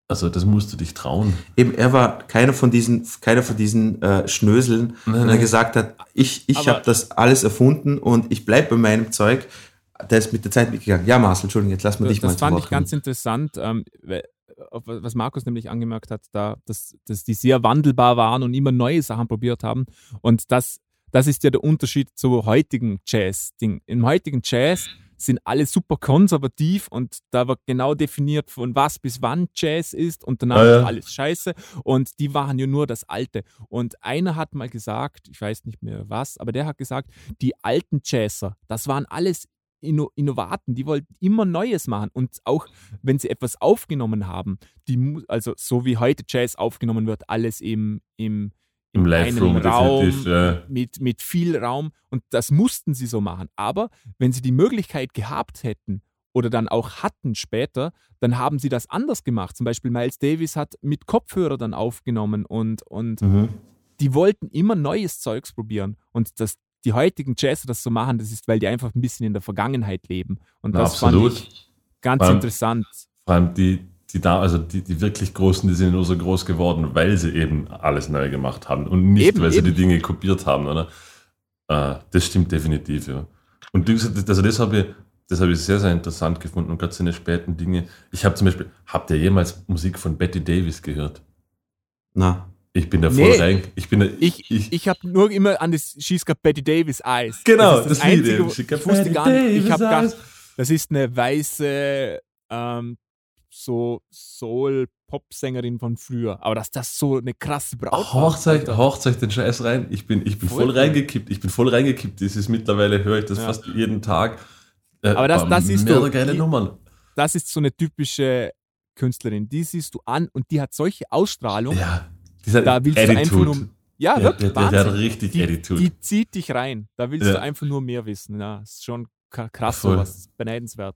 also das musst du dich trauen. Eben, er war keiner von diesen, keiner von diesen äh, Schnöseln, Nein, der nein. gesagt hat, ich, ich habe das alles erfunden und ich bleibe bei meinem Zeug. Der ist mit der Zeit mitgegangen. Ja, Marcel, Entschuldigung, jetzt lass mal dich mal das fand ich ganz interessant, ähm, was Markus nämlich angemerkt hat, da, dass, dass die sehr wandelbar waren und immer neue Sachen probiert haben. Und das, das ist ja der Unterschied zu heutigen Jazz-Ding. Im heutigen Jazz sind alle super konservativ und da wird genau definiert, von was bis wann Jazz ist und danach Ah, ja. ist alles scheiße. Und die waren ja nur das Alte. Und einer hat mal gesagt, ich weiß nicht mehr was, aber der hat gesagt, die alten Jazzer, das waren alles Inno Innovaten, die wollten immer Neues machen. Und auch wenn sie etwas aufgenommen haben, die, also so wie heute Jazz aufgenommen wird, alles im, im, Im einen Live-Room Raum, definitiv, ja. mit, mit viel Raum. Und das mussten sie so machen. Aber wenn sie die Möglichkeit gehabt hätten oder dann auch hatten später, dann haben sie das anders gemacht. Zum Beispiel Miles Davis hat mit Kopfhörer dann aufgenommen und, und Mhm. die wollten immer neues Zeugs probieren. Und dass die heutigen Jazzer das so machen, das ist, weil die einfach ein bisschen in der Vergangenheit leben. Und Na, das absolut. fand ich ganz Vor allem- interessant. Vor allem die, die da, also die, die wirklich Großen, die sind nur so groß geworden, weil sie eben alles neu gemacht haben und nicht, Eben, weil sie eben. die Dinge kopiert haben, oder? Äh, das stimmt definitiv, ja. Und also das habe ich, das habe ich sehr, sehr interessant gefunden und gerade seine späten Dinge. Ich habe zum Beispiel, habt ihr jemals Musik von Betty Davis gehört? Na, Ich bin da voll Nee. rein. Ich bin da, Ich, ich, habe nur immer an das She's Got Betty Davis Eyes. Genau, das, ist das, das Lied Einzige, ich wusste gar nicht, ich habe gedacht, das ist eine weiße ähm, so Soul-Pop-Sängerin von früher. Aber dass das so eine krasse Braut war. Hochzeich, Alter. Hochzeich den Scheiß rein. Ich bin, ich bin Voll voll, reingekippt. Ich bin voll reingekippt. Das ist mittlerweile, höre ich das Ja. fast jeden Tag. Äh, Aber das- war das ist so, geile die- Nummern. Das ist so eine typische Künstlerin. Die siehst du an und die hat solche Ausstrahlung. Ja, dieser Da willst du einfach nur. Ja, der, wirklich. der, der, der richtig die, Attitude. die zieht dich rein. Da willst Ja. du einfach nur mehr wissen. Ja, ist schon krass, Voll. sowas. Beneidenswert.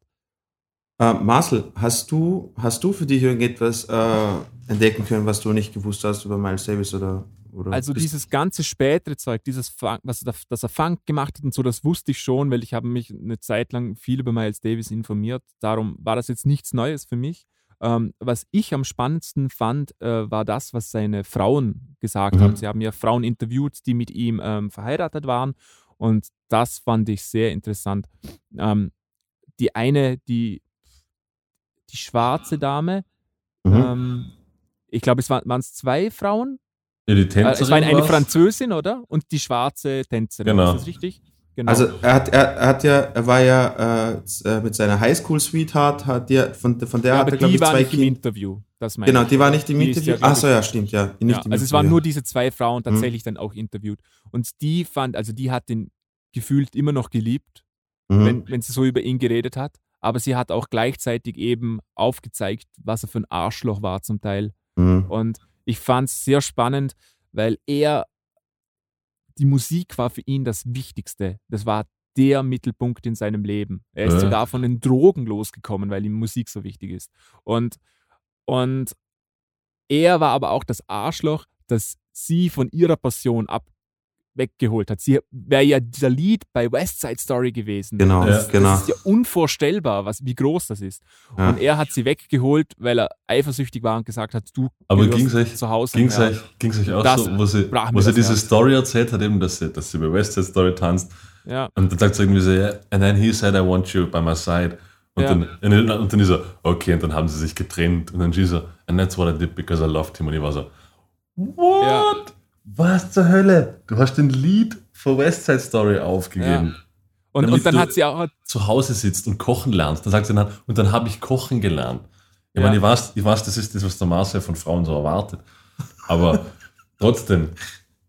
äh, Marcel, hast du, hast du für dich irgendetwas äh, entdecken können, was du nicht gewusst hast über Miles Davis oder, oder Also dieses ganze spätere Zeug, dieses Funk, was er, dass er Funk gemacht hat und so, das wusste ich schon, weil ich habe mich eine Zeit lang viel über Miles Davis informiert. Darum war das jetzt nichts Neues für mich. Ähm, was ich am spannendsten fand, äh, war das, was seine Frauen gesagt Mhm. haben. Sie haben ja Frauen interviewt, die mit ihm ähm, verheiratet waren und das fand ich sehr interessant. Ähm, die eine, die, die schwarze Dame, Mhm. ähm, ich glaube, es waren es zwei Frauen, Ja, die Äh, Tänzerin es war eine, eine. Französin, oder? Und die schwarze Tänzerin. Genau. Ist das richtig? Genau. Also er hat, er, er hat ja, er war ja äh, äh, mit seiner Highschool-Sweetheart, hat ja, von, von der ja, hat er, glaube die ich, zwei nicht im Kinder. Interview. Das meine Genau, die war nicht im Die Interview. ja, Achso, ja, stimmt, ja. Nicht Ja, also es waren nur diese zwei Frauen Mhm. tatsächlich dann auch interviewt. Und die fand, also die hat ihn gefühlt immer noch geliebt, Mhm. wenn, wenn sie so über ihn geredet hat. Aber sie hat auch gleichzeitig eben aufgezeigt, was er für ein Arschloch war zum Teil. Mhm. Und ich fand es sehr spannend, weil er, die Musik war für ihn das Wichtigste. Das war der Mittelpunkt in seinem Leben. Er ist Ja. sogar von den Drogen losgekommen, weil ihm Musik so wichtig ist. Und, und er war aber auch das Arschloch, das sie von ihrer Passion ab weggeholt hat. Sie wäre ja dieser Lied bei West Side Story gewesen. Genau, Ja. genau. Das ist ja unvorstellbar, was, wie groß das ist. Ja. Und er hat sie weggeholt, weil er eifersüchtig war und gesagt hat, du Aber ging's euch- zu Hause. Ging's Ja. euch, ging's euch auch Das so, wo sie, wo das diese Herz. Story erzählt hat, eben, dass sie, dass sie bei West Side Story tanzt Ja, und dann sagt sie irgendwie so, yeah, and then he said, I want you by my side. Und, Ja. dann- und dann ist er, okay, und dann haben sie sich getrennt und dann sie so, and that's what I did because I loved him. Und ich war so, what? Ja. Was zur Hölle? Du hast den Lied von West Side Story aufgegeben. und, Damit und dann du- hat sie auch, zu Hause sitzt und kochen lernst. Dann sagt sie dann, und dann habe ich kochen gelernt. Ich Ja. meine, ich weiß, ich weiß, das ist das, was der Marcel von Frauen so erwartet. Aber trotzdem,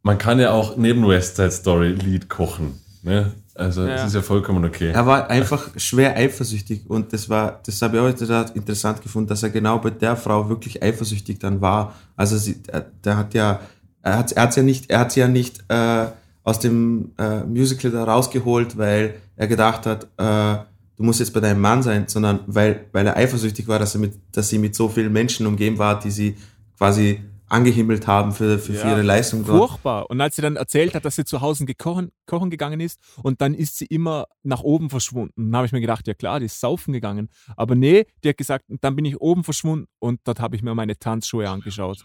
man kann ja auch neben West Side Story Lied kochen. Ne? Also, Ja. das ist ja vollkommen okay. Er war einfach schwer eifersüchtig und das war, das habe ich auch interessant gefunden, dass er genau bei der Frau wirklich eifersüchtig dann war. Also sie, er, der hat ja, er hat, hat's ja nicht, er hat sie ja nicht äh, aus dem äh, Musical da rausgeholt, weil er gedacht hat, äh, du musst jetzt bei deinem Mann sein, sondern weil, weil er eifersüchtig war, dass er mit, dass sie mit so vielen Menschen umgeben war, die sie quasi angehimmelt haben für, für, für Ja, ihre Leistung furchtbar. Und als sie dann erzählt hat, dass sie zu Hause gekochen, kochen gegangen ist und dann ist sie immer nach oben verschwunden, dann habe ich mir gedacht, ja klar, die ist saufen gegangen. Aber nee, die hat gesagt, und dann bin ich oben verschwunden und dort habe ich mir meine Tanzschuhe angeschaut.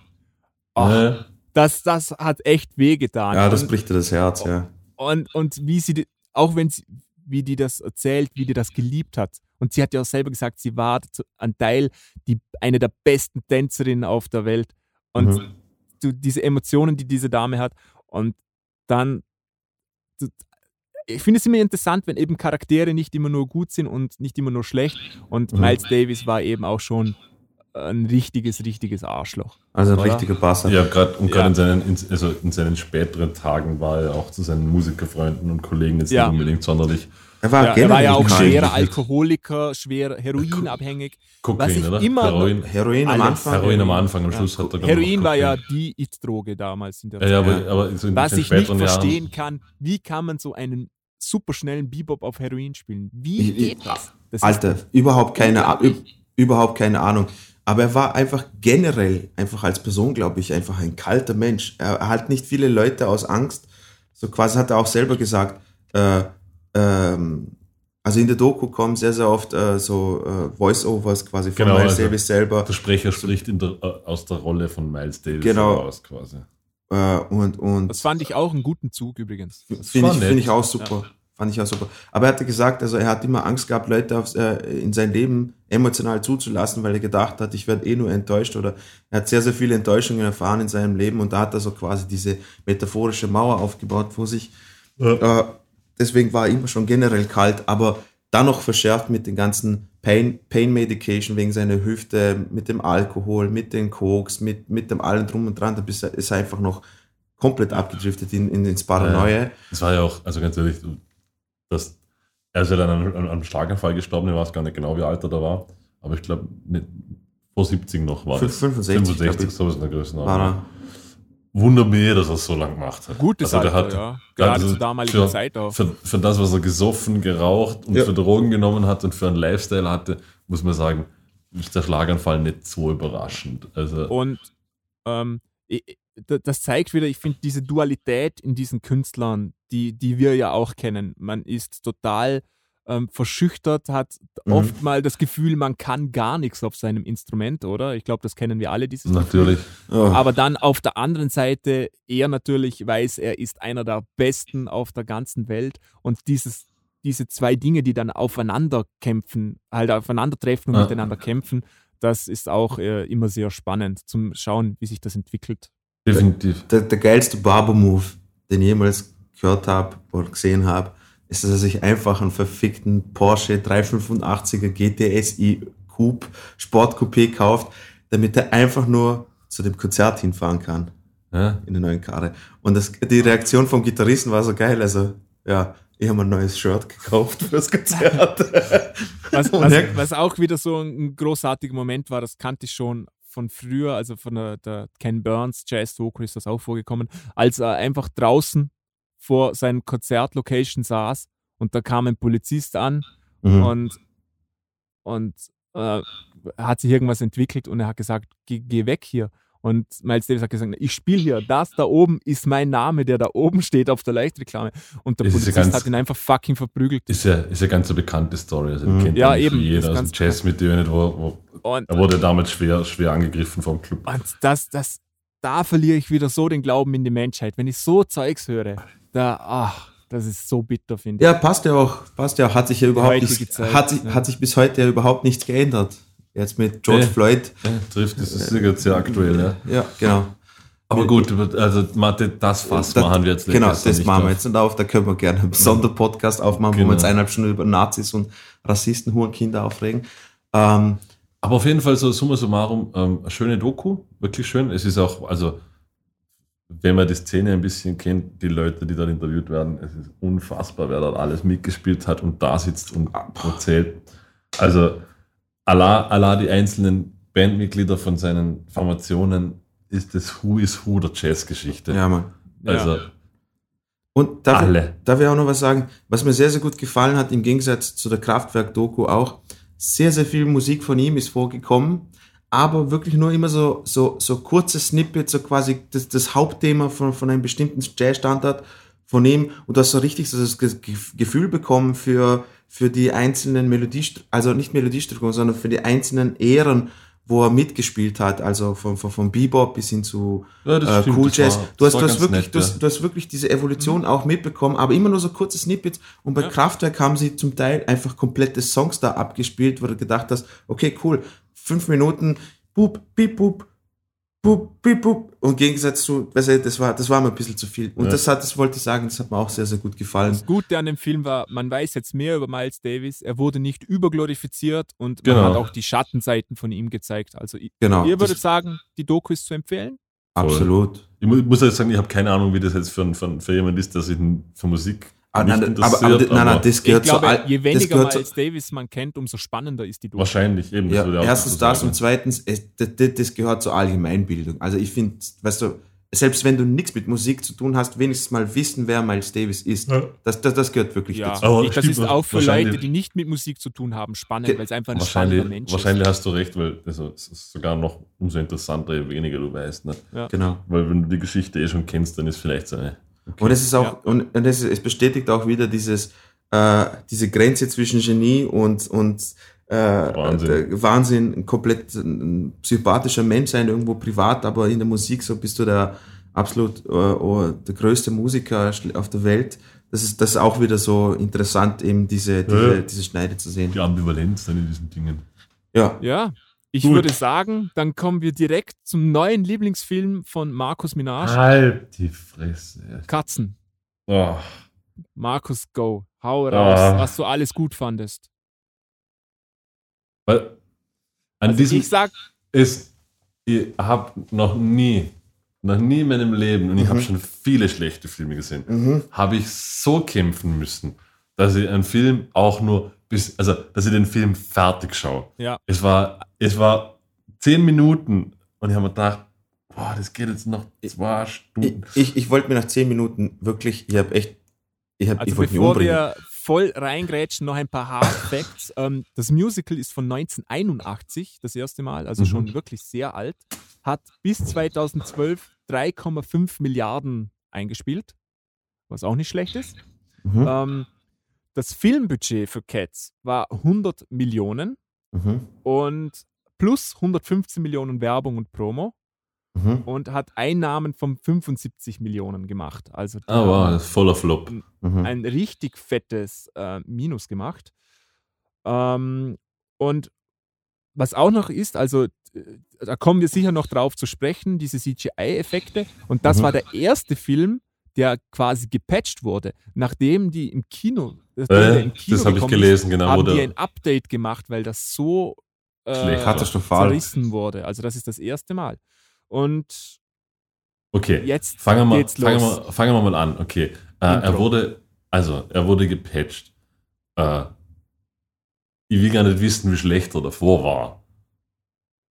Ach, Ne? Das, das hat echt wehgetan. Ja, das bricht dir das Herz, ja. und, und wie sie, auch wenn sie, wie die das erzählt, wie die das geliebt hat. Und sie hat ja auch selber gesagt, sie war ein Teil, die, eine der besten Tänzerinnen auf der Welt. Und Mhm. du, diese Emotionen, die diese Dame hat. Und dann, du, ich finde es immer interessant, wenn eben Charaktere nicht immer nur gut sind und nicht immer nur schlecht. Und Mhm. Miles Davis war eben auch schon ein richtiges, richtiges Arschloch. Also ein Oder? richtiger Bastard. Ja, gerade und gerade Ja. in, seinen, in, also in seinen späteren Tagen war er auch zu seinen Musikerfreunden und Kollegen jetzt Ja. nicht unbedingt sonderlich Er war, Ja, er war ja auch schwerer. Alkoholiker, schwer heroinabhängig. Was Kokain, ich oder? immer- Heroin. Heroin am. Anfang. Heroin am Anfang, am Ja. Schluss hat er Heroin war ja die It-Droge damals in der Ja, ja, Zeit. aber, aber so in Was ich nicht verstehen Jahren. kann, wie kann man so einen superschnellen Bebop auf Heroin spielen? Wie geht das? Alter, überhaupt keine, überhaupt keine Ahnung. Aber er war einfach generell, einfach als Person, glaube ich, einfach ein kalter Mensch. Er, hat nicht viele Leute aus Angst. So quasi hat er auch selber gesagt, äh, ähm, also in der Doku kommen sehr, sehr oft äh, so äh, Voice-Overs quasi von Genau, Miles also Davis selber. Der Sprecher spricht in der, äh, aus der Rolle von Miles Davis Genau. heraus quasi. Äh, und und Das fand ich auch einen guten Zug übrigens. Finde ich, find ich auch super. Fand ich auch super. Aber er hatte gesagt, also er hat immer Angst gehabt, Leute aufs, äh, in sein Leben emotional zuzulassen, weil er gedacht hat, ich werde eh nur enttäuscht oder er hat sehr, sehr viele Enttäuschungen erfahren in seinem Leben und da hat er so quasi diese metaphorische Mauer aufgebaut vor sich. Äh, deswegen war er immer schon generell kalt, aber dann noch verschärft mit den ganzen Pain, Pain Medication wegen seiner Hüfte, mit dem Alkohol, mit den Koks, mit, mit dem allem drum und dran, da ist er einfach noch komplett abgedriftet in, in ins Paranoia. Das war ja auch, also ganz ehrlich, das, er ist ja dann an, an einem Schlaganfall gestorben, ich weiß gar nicht genau, wie alt er da war, aber ich glaube, vor 70 noch war das. 65, glaub 65, ich. sowas in der Größenordnung. er. Wunder mir, dass er es so lange gemacht hat. Gutes Also der Alter, hat- ja. Gerade also zur damaligen für, Zeit auch. Für, für das, was er gesoffen, geraucht und Ja. für Drogen genommen hat und für einen Lifestyle hatte, muss man sagen, ist der Schlaganfall nicht so überraschend. Also, Und ähm, i- i- da- das zeigt wieder, ich finde, diese Dualität in diesen Künstlern, die, die wir ja auch kennen. Man ist total ähm, verschüchtert, hat Mhm. oft mal das Gefühl, man kann gar nichts auf seinem Instrument, oder? Ich glaube, das kennen wir alle, dieses natürlich. Oh. Aber dann auf der anderen Seite, er natürlich weiß, er ist einer der Besten auf der ganzen Welt und dieses, diese zwei Dinge, die dann aufeinander kämpfen, halt aufeinandertreffen und Ja. miteinander kämpfen, das ist auch äh, immer sehr spannend zum Schauen, wie sich das entwickelt. Definitiv. Der, der geilste Barber-Move, den jemals gehört habe oder gesehen habe, ist, dass er sich einfach einen verfickten Porsche 385er GTSI Coupe Sportcoupé kauft, damit er einfach nur zu dem Konzert hinfahren kann Ja. in der neuen Karre. Und das, die Reaktion vom Gitarristen war so geil. Also, ja, ich habe ein neues Shirt gekauft für das Konzert. Was, was, was auch wieder so ein großartiger Moment war, das kannte ich schon von früher, also von der, der Ken Burns Jazz Vocal ist das auch vorgekommen, als er einfach draußen vor seinem Konzertlocation saß und da kam ein Polizist an Mhm. und, und äh, hat sich irgendwas entwickelt und er hat gesagt, geh, geh weg hier. Und Miles Davis hat gesagt, ich spiele hier, das da oben ist mein Name, der da oben steht auf der Leichtreklame. Und der ist Polizist ganz- hat ihn einfach fucking verprügelt. Ist ja, ist ja ganz eine bekannte Story. Also, Mhm. kennt Ja, eben, Jeder aus dem Jazz mit dem, wo, wo, Und er wurde damals schwer, schwer angegriffen vom Club. Und das, das, da verliere ich wieder so den Glauben in die Menschheit. Wenn ich so Zeugs höre, da, ach, das ist so bitter, finde ich. Ja, passt ja auch, passt ja auch, hat sich ja überhaupt nicht, Zeit, hat sich, ja. hat sich bis heute ja überhaupt nichts geändert. Jetzt mit George Nee. Floyd. Ja, trifft, das ist sehr, sehr aktuell. Ja. Ja, genau. Aber gut, also Mathe, das Fass Das- machen wir jetzt Genau, besser das nicht machen wir jetzt nicht auf. Da können wir gerne einen Sonderpodcast aufmachen, wo Genau. wir uns eineinhalb Stunden über Nazis und Rassisten, Hurenkinder aufregen. Ähm, Aber auf jeden Fall so summa summarum, ähm, eine schöne Doku, wirklich schön. Es ist auch, also wenn man die Szene ein bisschen kennt, die Leute, die dort interviewt werden, es ist unfassbar, wer dort alles mitgespielt hat und da sitzt und erzählt. Also Allah, Allah die einzelnen Bandmitglieder von seinen Formationen ist das Who is Who der Jazzgeschichte. ja, Mann. Also Und darf, alle. darf ich auch noch was sagen? Was mir sehr, sehr gut gefallen hat, im Gegensatz zu der Kraftwerk-Doku auch, sehr, sehr viel Musik von ihm ist vorgekommen, aber wirklich nur immer so, so, so kurze Snippets, so quasi das, das Hauptthema von, von einem bestimmten Jazzstandard von ihm und du hast so richtig so das Ge- Gefühl bekommen für, für die einzelnen Melodiestücke, also nicht Melodiestücke, sondern für die einzelnen Ähren, wo er mitgespielt hat, also von, von, von Bebop bis hin zu Ja, das äh, stimmt, Cool das Jazz. war- du, das hast, du, hast wirklich, nett, du, hast, du hast wirklich diese Evolution auch mitbekommen, aber immer nur so kurze Snippets. Und bei Ja. Kraftwerk haben sie zum Teil einfach komplette Songs da abgespielt, wo du gedacht hast, okay, cool, fünf Minuten, boop, piep, boop, boop, piep, boop. Und im Gegensatz zu, weißt du, das war, das war mir ein bisschen zu viel. Und Ja. das hat, das wollte ich sagen, das hat mir auch sehr, sehr gut gefallen. Das Gute an dem Film war, man weiß jetzt mehr über Miles Davis. Er wurde nicht überglorifiziert und Genau. man hat auch die Schattenseiten von ihm gezeigt. Also ich, Genau. ihr würdet sagen, die Doku ist zu empfehlen? Absolut. Ich mu- muss jetzt sagen, ich habe keine Ahnung, wie das jetzt für, für, für jemand ist, der sich für Musik Ah, nein, aber, interessiert. aber, nein, nein, das Ich gehört glaube, zu all, je das weniger Miles Davis man kennt, umso spannender ist die Doku. wahrscheinlich eben. Ja, würde ich auch erstens so das sagen. und zweitens, es, das, das, das gehört zur Allgemeinbildung. Also ich finde, weißt du, selbst wenn du nichts mit Musik zu tun hast, wenigstens mal wissen, wer Miles Davis ist. Ja. Das, das, das gehört wirklich Ja, dazu. Aber ich, das stimmt, ist auch für Leute, die nicht mit Musik zu tun haben, spannend, weil es einfach ein spannender Wahrscheinlich, Mensch wahrscheinlich hast du recht, weil also, es ist sogar noch umso interessanter, je weniger du weißt. Ne? Genau. Weil wenn du die Geschichte eh schon kennst, dann ist vielleicht so eine. Und es ist auch, Ja. und, und es, es bestätigt auch wieder dieses, äh, diese Grenze zwischen Genie und, und äh, Wahnsinn. Wahnsinn, ein komplett ein sympathischer Mensch sein, irgendwo privat, aber in der Musik so bist du der absolut äh, oh, der größte Musiker auf der Welt. Das ist, das ist auch wieder so interessant, eben diese, diese, Ja. diese Schneide zu sehen. Die Ambivalenz dann in diesen Dingen. Ja, Ja, ich Gut. würde sagen, dann kommen wir direkt zum neuen Lieblingsfilm von Markus Minaj, Halt die Fresse. Katzen. Oh. Markus Go, hau raus, Ah. was du alles gut fandest. Weil an Also diesem ich sag, ist, ich habe noch nie, noch nie in meinem Leben, und ich habe Mhm. schon viele schlechte Filme gesehen, mhm. habe ich so kämpfen müssen, dass ich einen Film auch nur bis, also dass ich den Film fertig schaue. ja, Es war, es war zehn Minuten und ich habe mir gedacht, boah, das geht jetzt noch zwei ich, Stunden. ich, ich wollte mir nach zehn Minuten wirklich, ich habe echt, ich, hab, also ich wollte mich bevor umbringen. wir voll reingrätschen, noch ein paar Hard Facts. ähm, das Musical ist von 1981, das erste Mal, also Mhm. schon wirklich sehr alt, hat bis 2012 3,5 Milliarden eingespielt, was auch nicht schlecht ist. Mhm. Ähm, das Filmbudget für Cats war 100 Millionen Mhm. und plus 115 Millionen Werbung und Promo Mhm. und hat Einnahmen von 75 Millionen gemacht. Also die Ah, wow, das ist voller Flop. Mhm. ein richtig fettes äh, Minus gemacht. Ähm, und was auch noch ist, also äh, da kommen wir sicher noch drauf zu sprechen, diese CGI-Effekte. Und das Mhm. war der erste Film, der quasi gepatcht wurde, nachdem die im Kino, das, Äh, im Kino das habe ich gelesen, ist, genau. Haben die der, ein Update gemacht, weil das so äh. Katastrophal. zerrissen wurde. Also das ist das erste Mal. Und okay, jetzt fangen wir, geht's fangen, los. wir, fangen wir mal an. Okay, äh, er wurde, also er wurde gepatcht. Äh, ich will gar nicht wissen, wie schlecht er davor war.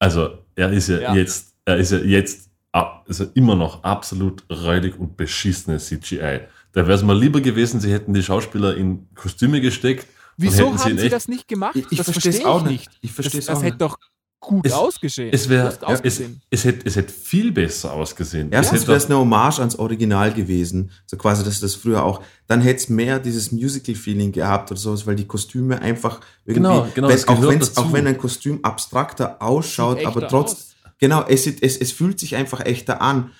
Also er ist ja, Ja. jetzt, er ist ja jetzt also immer noch absolut räudig und beschissenes CGI. Da wäre es mal lieber gewesen, sie hätten die Schauspieler in Kostüme gesteckt. Wieso hätten sie haben sie echt- das nicht gemacht? Ich, ich das verstehe es auch ich nicht. Ich verstehe Das, es auch das hätte doch gut Es- ausgesehen. Es wäre, Gut es, ausgesehen. es, hätte, es hätte viel besser ausgesehen. Es Erstens hätte wäre es eine Hommage ans Original gewesen, so quasi, dass das früher auch. Dann hätte es mehr dieses Musical-Feeling gehabt oder sowas, weil die Kostüme einfach irgendwie, Genau, genau, wenn, das auch, wenn's, dazu. auch wenn ein Kostüm abstrakter ausschaut, aber trotz, aus. genau, es, sieht, es, es fühlt sich einfach echter an.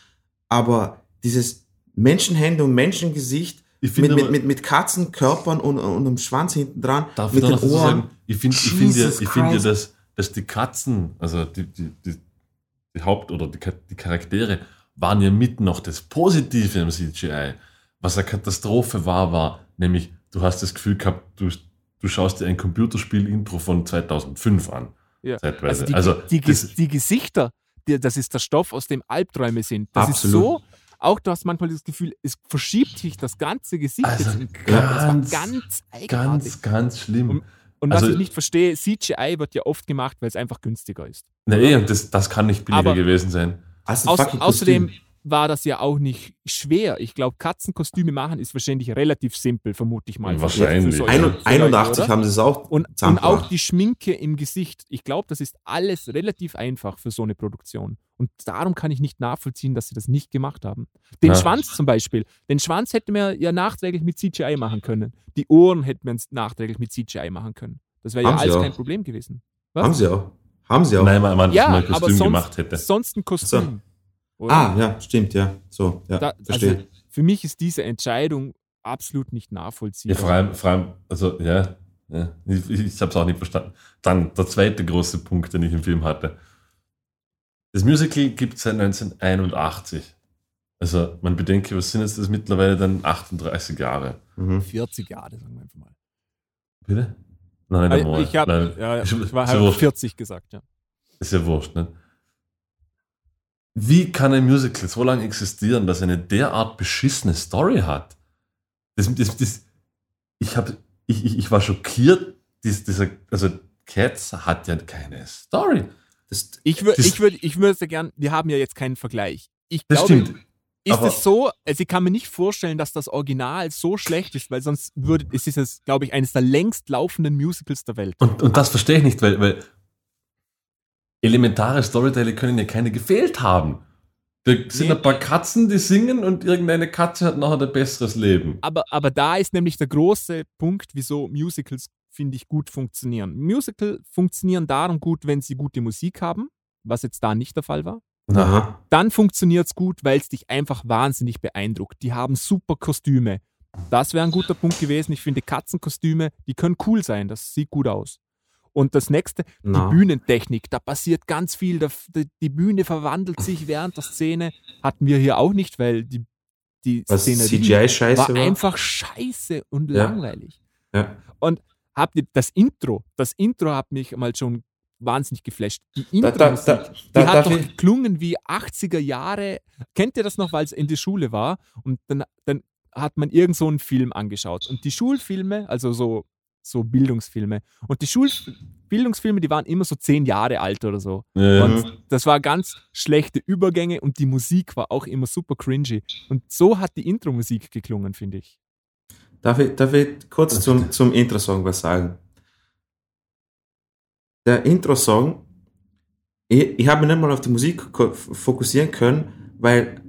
Aber dieses Menschenhände und Menschengesicht Ich mit, finde mit, aber- mit, mit Katzenkörpern und, und einem Schwanz hinten dran, Darf ich mit da den Ohren. sagen, ich finde ich find ja, ich find ja dass, dass die Katzen, also die, die, die, die Haupt- oder die, die Charaktere, waren ja mit noch das Positive im CGI. Was eine Katastrophe war, war nämlich, du hast das Gefühl gehabt, du, du schaust dir ein Computerspiel-Intro von 2005 an. Ja. Zeitweise. Also die, Also, die, das- die Gesichter, die, das ist der Stoff, aus dem Albträume sind. Das ist Absolut. so, auch du hast manchmal das Gefühl, es verschiebt sich das ganze Gesicht Also jetzt im ganz, das war ganz ganz, ganz schlimm. Und- Und also- was ich nicht verstehe, CGI wird ja oft gemacht, weil es einfach günstiger ist. Na eh, und das, das kann nicht billiger Aber- gewesen sein. Aus, außerdem Kostüm. War das ja auch nicht schwer. Ich glaube, Katzenkostüme machen ist wahrscheinlich relativ simpel, vermute ich mal. Wahrscheinlich. Für solche- Ein- für Leute, 81 oder? haben sie es auch Und, und auch die Schminke im Gesicht. Ich glaube, das ist alles relativ einfach für so eine Produktion. Und darum kann ich nicht nachvollziehen, dass sie das nicht gemacht haben. Den Ja. Schwanz zum Beispiel. Den Schwanz hätten wir ja nachträglich mit CGI machen können. Die Ohren hätten wir nachträglich mit CGI machen können. Das wäre ja alles auch. kein Problem gewesen. Was? Haben sie auch. Haben sie auch. Nein, man, man Ja, mal ein aber Kostüm sonst, gemacht hätte. sonst ein Kostüm. Oder? Ah, ja, stimmt, ja. So, ja, Da, verstehe. also für mich ist diese Entscheidung absolut nicht nachvollziehbar. Ja, vor allem, vor allem also ja, ja ich, ich habe es auch nicht verstanden. Dann der zweite große Punkt, den ich im Film hatte. Das Musical gibt es seit 1981. Also man bedenke, was sind jetzt das mittlerweile dann 38 Jahre? mhm. 40 Jahre, sagen wir einfach mal. Bitte? Nein. Also ich, hab, Nein, ja, ich war ist ja halt wurscht. 40 gesagt, ja. Ist ja wurscht, ne? Wie kann ein Musical so lange existieren, dass eine derart beschissene Story hat? Das, das, das, ich, hab, ich, ich, ich war schockiert, dies, dieser, also Cats hat ja keine Story. das, Ich würde ich würd, ich würd sehr gern, wir haben ja jetzt keinen Vergleich. Ich Das glaube, stimmt. ist aber- es so, also ich kann mir nicht vorstellen, dass das Original so schlecht ist, weil sonst würde, es ist es, glaube ich, eines der längst laufenden Musicals der Welt. Und, und das verstehe ich nicht, weil, weil elementare Storyteile können ja keine gefehlt haben. Da sind Nee. ein paar Katzen, die singen und irgendeine Katze hat nachher ein besseres Leben. Aber, aber da ist nämlich der große Punkt, wieso Musicals, finde ich, gut funktionieren. Musical funktionieren darum gut, wenn sie gute Musik haben, was jetzt da nicht der Fall war. aha. Dann funktioniert es gut, weil es dich einfach wahnsinnig beeindruckt. Die haben super Kostüme. Das wäre ein guter Punkt gewesen. Ich finde Katzenkostüme, die können cool sein. Das sieht gut aus. Und das nächste, Na. die Bühnentechnik. Da passiert ganz viel. Da, die, Bühne verwandelt sich während der Szene. Hatten wir hier auch nicht, weil die, die Was Szenerie CGI-Scheiße war war. einfach scheiße und Ja. langweilig. Ja. Habt ihr das Intro? Das Intro hat mich mal schon wahnsinnig geflasht. Die Da, da, Intro-Musik, da, die da, hat doch geklungen wie 80er Jahre. Kennt ihr das noch, weil es in der Schule war? Und dann, dann hat man irgend so einen Film angeschaut. Und die Schulfilme, also so, so Bildungsfilme, und die Schulbildungsfilme, die waren immer so zehn Jahre alt oder so. Ja, Und das war ganz schlechte Übergänge und die Musik war auch immer super cringy. Und so hat die Intro-Musik geklungen, finde ich. darf ich, darf ich kurz zum, zum Intro-Song was sagen? Der Intro-Song, ich, ich habe mich nicht mal auf die Musik fokussieren können, weil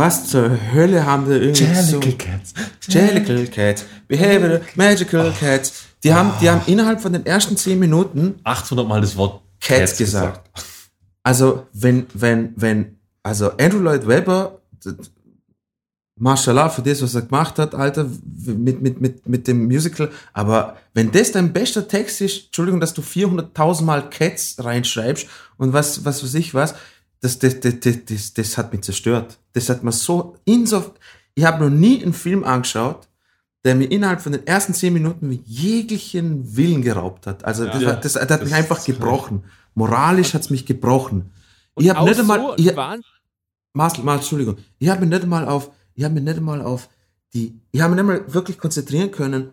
was zur Hölle haben die irgendwie so... Cats. Jellicle Cats, Behavioral, Magical Cats. Die haben, die haben innerhalb von den ersten zehn Minuten 800 Mal das Wort Cats gesagt. Also, wenn, wenn, wenn, also Andrew Lloyd Webber, Mashallah für das, was er gemacht hat, Alter, mit, mit, mit, mit dem Musical. Aber wenn das dein bester Text ist, Entschuldigung, dass du 400.000 Mal Cats reinschreibst und was, was weiß ich was, das, das, das, das, das, das hat mich zerstört. Das hat mir so insof. Ich habe noch nie einen Film angeschaut, der mir innerhalb von den ersten zehn Minuten jeglichen Willen geraubt hat. Also das, Ja, hat- das, das hat das mich einfach gebrochen. Moralisch hat es mich gebrochen. Und Ich habe nicht einmal, so ich, Marcel, Marcel, Entschuldigung. Ich habe mich nicht einmal auf, ich habe mich nicht einmal auf die, ich habe mich nicht mal wirklich konzentrieren können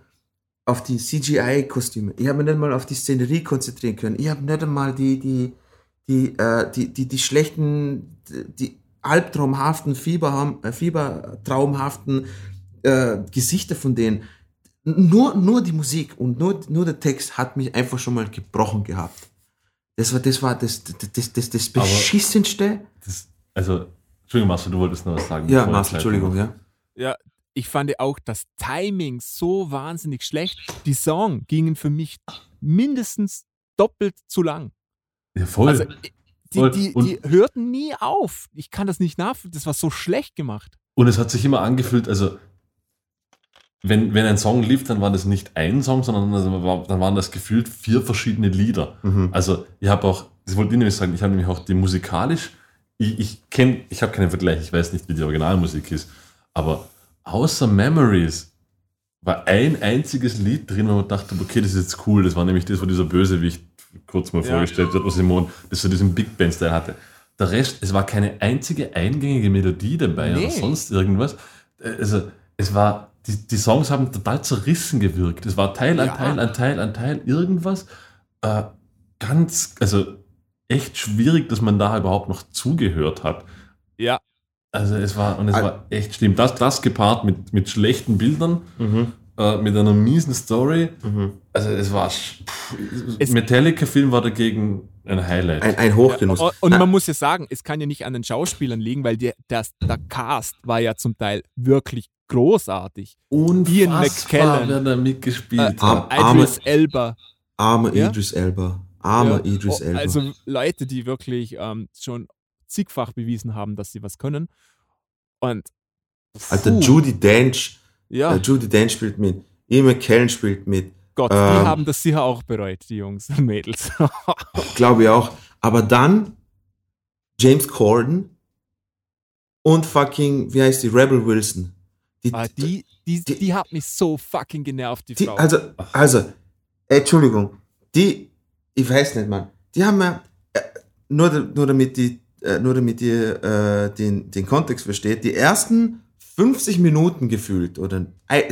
auf die CGI-Kostüme. Ich habe mich nicht mal auf die Szenerie konzentrieren können. Ich habe nicht einmal die, die, die, äh, die, die, die schlechten, die albtraumhaften, Fieberham, äh, fiebertraumhaften äh, Gesichter von denen. Nur, nur die Musik und nur, nur der Text hat mich einfach schon mal gebrochen gehabt. Das war das, war das, das, das, das, Beschissenste. Das, also, Entschuldigung, Marcel, du wolltest noch was sagen. Ja, Marcel, Entschuldigung, ja. ja, ich fand auch das Timing so wahnsinnig schlecht. Die Song gingen für mich mindestens doppelt zu lang. Ja, voll. Also, die, Voll. die, die hörten nie auf. Ich kann das nicht nachvollziehen. Das war so schlecht gemacht. Und es hat sich immer angefühlt, also wenn, wenn ein Song lief, dann war das nicht ein Song, sondern also dann waren das gefühlt vier verschiedene Lieder. Mhm. Also ich habe auch, das wollte ich nämlich sagen, ich habe nämlich auch die musikalisch, ich, ich kenne, ich habe keinen Vergleich, ich weiß nicht, wie die Originalmusik ist, aber außer Memories war ein einziges Lied drin und ich dachte, okay, das ist jetzt cool, das war nämlich das, wo dieser Bösewicht kurz mal Ja. vorgestellt wird, was Simon, das so diesen Big Band-Style hatte. Der Rest, es war keine einzige eingängige Melodie dabei Nee. oder sonst irgendwas. Also es war, die, die Songs haben total zerrissen gewirkt. Es war Teil an Ja. Teil an Teil an Teil irgendwas. Äh, ganz, also echt schwierig, dass man da überhaupt noch zugehört hat. Ja, Also es war, und es war echt schlimm. Das, das gepaart mit, mit schlechten Bildern, Mhm. äh, mit einer miesen Story. Mhm. Also es war, Metallica-Film war dagegen ein Highlight. Ein, ein Hochgenuss. und und man muss ja sagen, es kann ja nicht an den Schauspielern liegen, weil der, das, der Cast war ja zum Teil wirklich großartig. Unfassbar, McKellen. wer da mitgespielt Äh, hat. Arme- Idris Elba. armer Ja? Idris Elba. Armer Ja, Idris Elba. Also Leute, die wirklich ähm, schon zigfach bewiesen haben, dass sie was können. Und Alter, Judy Dench. ja, Äh, Judy Dench spielt mit. Ian McKellen spielt mit. Gott, ähm, die haben das sicher auch bereut, die Jungs und Mädels. Glaube ich auch. Aber dann James Corden und fucking, wie heißt die, Rebel Wilson. Die, Ah, die, die, die- die hat mich so fucking genervt, die, die Frau. also, also, äh, Entschuldigung, die, ich weiß nicht, Mann, die haben ja, äh, nur, nur damit die, äh, nur damit ihr äh, den, den Kontext versteht, die ersten 50 Minuten gefühlt oder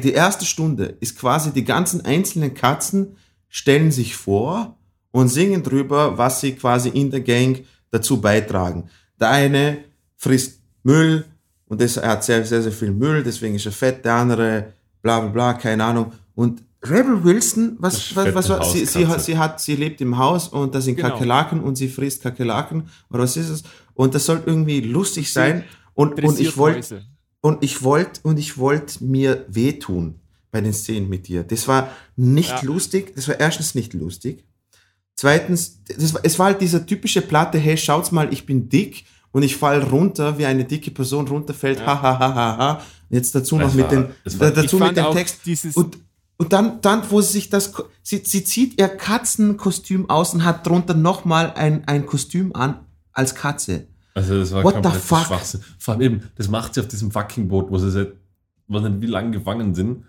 die erste Stunde ist quasi die ganzen einzelnen Katzen stellen sich vor und singen drüber, was sie quasi in der Gang dazu beitragen. Der eine frisst Müll und das, er hat sehr, sehr, sehr viel Müll, deswegen ist er fett, der andere bla bla bla, keine Ahnung. Und Rebel Wilson, was, was, was war, sie, sie, hat, sie hat, sie lebt im Haus und da sind Genau. Kakerlaken und sie frisst Kakerlaken oder was ist es? Und das soll irgendwie lustig sein und, und ich wollte. Und ich wollte und ich wollte mir wehtun bei den Szenen mit dir. Das war nicht Ja. lustig. Das war erstens nicht lustig. Zweitens, das war, es war halt dieser typische Platte, hey, schaut's mal, ich bin dick und ich fall runter, wie eine dicke Person runterfällt. Ha ha ha ha ha. Und Jetzt dazu noch Es mit war- dem war- da- dazu mit dem Text und und dann, dann, wo sie sich das, sie, sie zieht ihr Katzenkostüm aus und hat drunter nochmal ein, ein Kostüm an als Katze. Also das war What komplett fuck? Schwachsinn. Vor allem eben, das macht sie auf diesem fucking Boot, wo sie seit, was nicht wie lange gefangen sind.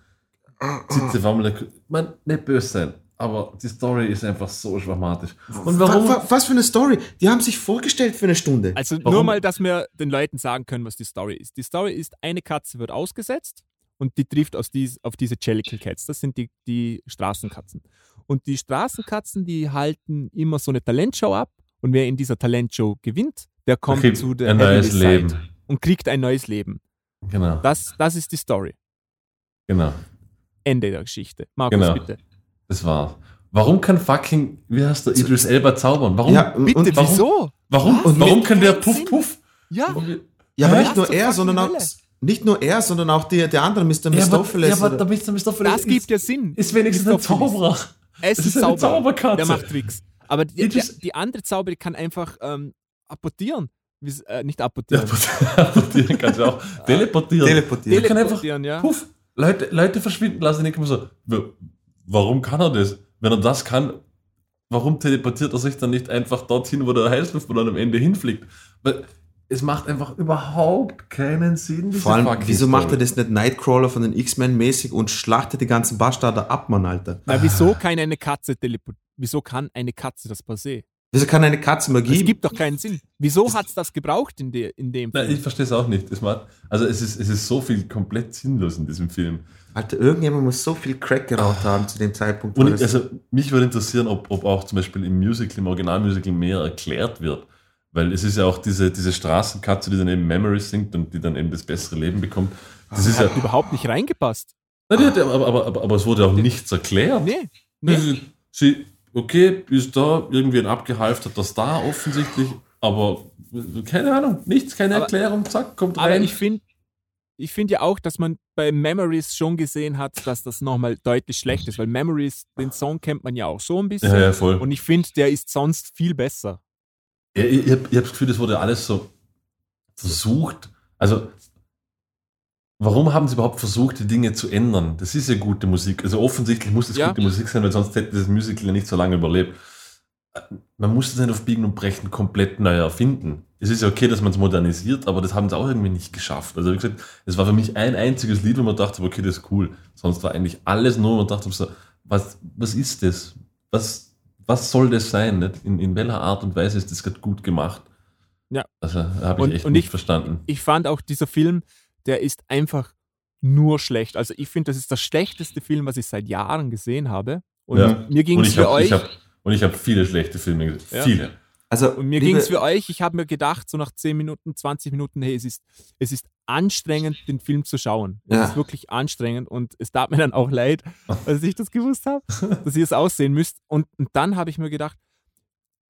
Sitzt sie auf einmal, da- man, nicht böse sein, aber die Story ist einfach so schwachmatisch. Und warum? Wa- wa- was für eine Story? Die haben sich vorgestellt für eine Stunde. Also nur Warum? mal, dass wir den Leuten sagen können, was die Story ist. Die Story ist, eine Katze wird ausgesetzt und die trifft aus dies, auf diese Jellicle Cats. Das sind die, die Straßenkatzen. Und die Straßenkatzen, die halten immer so eine Talentshow ab und wer in dieser Talentshow gewinnt, der kommt kriegt zu der ein neues Leben. Und kriegt ein neues Leben. Genau, Das, das ist die Story. genau, Ende der Geschichte. Markus, Genau. bitte. das war's. Warum kann fucking, wie heißt der, Idris Elba zaubern? Warum? ja, Bitte, und, warum- wieso? warum? Und warum kann der Puff Sinn. Puff? Ja, ja, aber nicht nur er, sondern auch nicht nur er, sondern auch die, der andere Mr. Ja, aber, Mistopheles. ja, aber oder- der Mr. Mistopheles das gibt ja Sinn. ist wenigstens ein. Zauberer. Er ist, Das ist Zauberer. Zauberkatze. Der macht Tricks. Aber die, der, die andere Zauberin kann einfach ähm, apportieren. Äh, nicht apportieren. Apportieren kannst du auch. Teleportieren. Teleportieren. Der kann einfach- Teleportieren, ja. Puff, Leute, Leute verschwinden lassen. Ich mir so, wa- warum kann er das? Wenn er das kann, warum teleportiert er sich dann nicht einfach dorthin, wo der Heißluftballon am Ende hinfliegt? Weil es macht einfach überhaupt keinen Sinn. Vor allem, wieso macht er das nicht Nightcrawler von den X-Men mäßig und schlachtet die ganzen Bastarde ab, Mann, Alter? Na, wieso kann eine Katze teleportieren? Wieso kann eine Katze das per se? Wieso kann eine Katze Magie? Es gibt doch keinen Sinn. Wieso hat es das gebraucht in, de, in dem Nein, Film? ich verstehe es auch nicht. Es macht, also es ist, es ist so viel komplett sinnlos in diesem Film. Alter, irgendjemand muss so viel Crack geraucht haben zu dem Zeitpunkt. Und das- also mich würde interessieren, ob, ob auch zum Beispiel im Musical, im Originalmusical mehr erklärt wird. Weil es ist ja auch diese, diese Straßenkatze, die dann eben Memories singt und die dann eben das bessere Leben bekommt. Das ist ja. Hat überhaupt nicht reingepasst. Nein, aber, aber, aber, aber es wurde auch nichts erklärt. Nee. nee. Sie, sie, okay, ist da irgendwie ein abgehalfterter Star offensichtlich, aber keine Ahnung, nichts, keine Aber- Erklärung, zack, kommt Aber rein. ich finde ich find ja auch, dass man bei Memories schon gesehen hat, dass das nochmal deutlich schlecht ist, weil Memories, den Song kennt man ja auch so ein bisschen. ja, ja, voll. Und ich finde, der ist sonst viel besser. Ja, ich ich habe hab das Gefühl, das wurde alles so versucht. Also, warum haben sie überhaupt versucht, die Dinge zu ändern? Das ist ja gute Musik. Also, offensichtlich muss das Ja. gute Musik sein, weil sonst hätte das Musical ja nicht so lange überlebt. Man muss es nicht auf Biegen und Brechen komplett neu erfinden. Es ist ja okay, dass man es modernisiert, aber das haben sie auch irgendwie nicht geschafft. Also, wie gesagt, es war für mich ein einziges Lied, wo man dachte, okay, das ist cool. Sonst war eigentlich alles nur, wo man dachte, was, was ist das? Was, was soll das sein? Nicht? In, in welcher Art und Weise ist das gerade gut gemacht? Ja. Also habe ich Und- echt und nicht ich- verstanden. Ich fand auch, dieser Film, der ist einfach nur schlecht. Also ich finde, das ist der schlechteste Film, was ich seit Jahren gesehen habe. Und Ja. mir ging es ich für habe euch. ich hab, und ich hab viele schlechte Filme gesehen. Ja. Viele. also, Und mir ging es für euch, ich habe mir gedacht, so nach 10 Minuten, 20 Minuten, hey, es ist, es ist anstrengend, den Film zu schauen. Es Ja. ist wirklich anstrengend und es tat mir dann auch leid, als ich das gewusst habe, dass ihr es aussehen müsst. Und, und dann habe ich mir gedacht,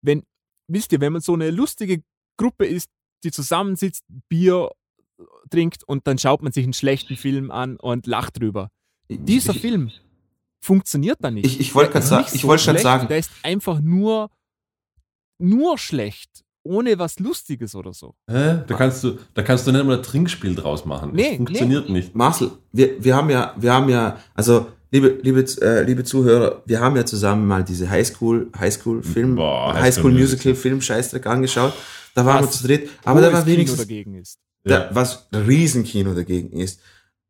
wenn, wisst ihr, wenn man so eine lustige Gruppe ist, die zusammensitzt, Bier trinkt und dann schaut man sich einen schlechten Film an und lacht drüber. Dieser ich, Film funktioniert da nicht. Ich- ich wollte Der grad ist sa- nicht ich wollte schlecht, sagen- Der ist einfach nur, nur schlecht, ohne was Lustiges oder so. Hä? Da kannst du, da kannst du nicht mal ein Trinkspiel draus machen. Nee, das funktioniert nicht. Marcel, wir, wir haben ja, wir haben ja, also liebe, liebe, äh, liebe Zuhörer, wir haben ja zusammen mal diese Highschool, Highschool Film, Boah, High Highschool School Musical Film Scheißdreck angespielt Da waren wir Was zu dritt, aber da war wenigstens, dagegen ist. Da, Ja. was ein Riesenkino dagegen ist.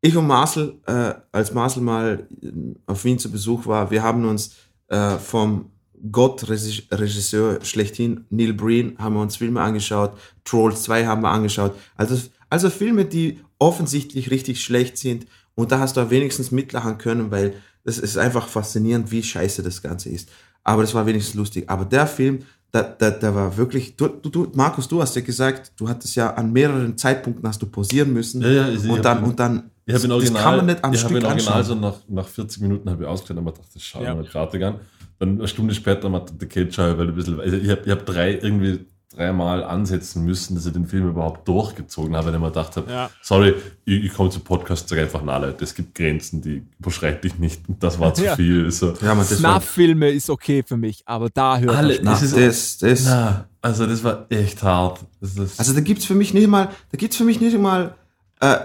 Ich und Marcel, äh, als Marcel mal äh, auf Wien zu Besuch war, wir haben uns äh, vom Gott-Regisseur schlechthin, Neil Breen, haben wir uns Filme angeschaut, Trolls 2 haben wir angeschaut. Also, also Filme, die offensichtlich richtig schlecht sind und da hast du wenigstens mitlachen können, weil das ist einfach faszinierend, wie scheiße das Ganze ist. Aber das war wenigstens lustig. Aber der Film, da, da, da war wirklich, du, du, du, Markus, du hast ja gesagt, du hattest ja an mehreren Zeitpunkten hast du pausieren müssen. Ja, ja, ich- ich und hab dann, ihn- und dann, Ich das Original, kann man nicht am ich Stück in Original anschauen. so nach, nach 40 Minuten habe ich ausgeschaut und dachte, das schaut Ja. ja. mal fertig an. Dann eine Stunde später hat der Schau, weil ein bisschen, also ich habe ich hab drei irgendwie dreimal ansetzen müssen, dass ich den Film überhaupt durchgezogen habe, weil ich mir gedacht habe, Ja. sorry, ich, ich komme zu Podcast, sag einfach, na Leute, es gibt Grenzen, die überschreite ich nicht das war zu Ja. viel. So. ja, das war, Snuff-Filme ist okay für mich, aber da hört Alle- das ist- das, das, Na, also das war echt hart. Das ist, Also da gibt's für mich nicht mal, da gibt's für mich nicht mal äh,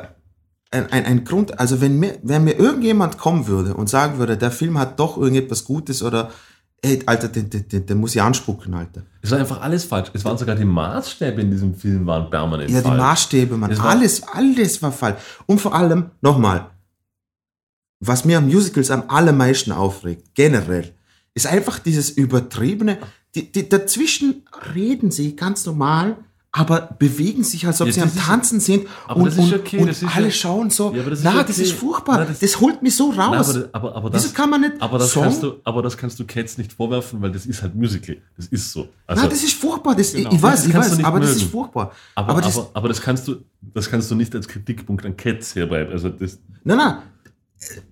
ein, ein, ein Grund, also wenn mir, wenn mir irgendjemand kommen würde und sagen würde, der Film hat doch irgendetwas Gutes oder ey, Alter, den, den, den, den muss ich anspucken, Alter. es war einfach alles falsch. Es waren sogar die Maßstäbe in diesem Film waren permanent Ja, die falsch. Maßstäbe, man, alles, alles war falsch. Und vor allem, nochmal, was mir am Musicals am allermeisten aufregt, generell, ist einfach dieses übertriebene, die, die, dazwischen reden sie ganz normal, aber bewegen sich, als ob Ja, sie am das ist- Tanzen sind aber und, das ist und, okay, und das ist alle ja- schauen so, Ja, das ist na, das okay. ist furchtbar, Na, das, das- holt mich so raus. Nein, aber, aber, aber das, Wieso kann man nicht aber das Song? kannst du, aber das kannst du Cats nicht vorwerfen, weil das ist halt Musical. Das ist so. Also, Nein, das ist furchtbar, das, Genau. ich, weiß, Das ich weiß, aber das mögen. ist furchtbar. aber, aber das, aber, aber das kannst du, das kannst du nicht als Kritikpunkt an Cats herbeiben. Also das, Nein, nein.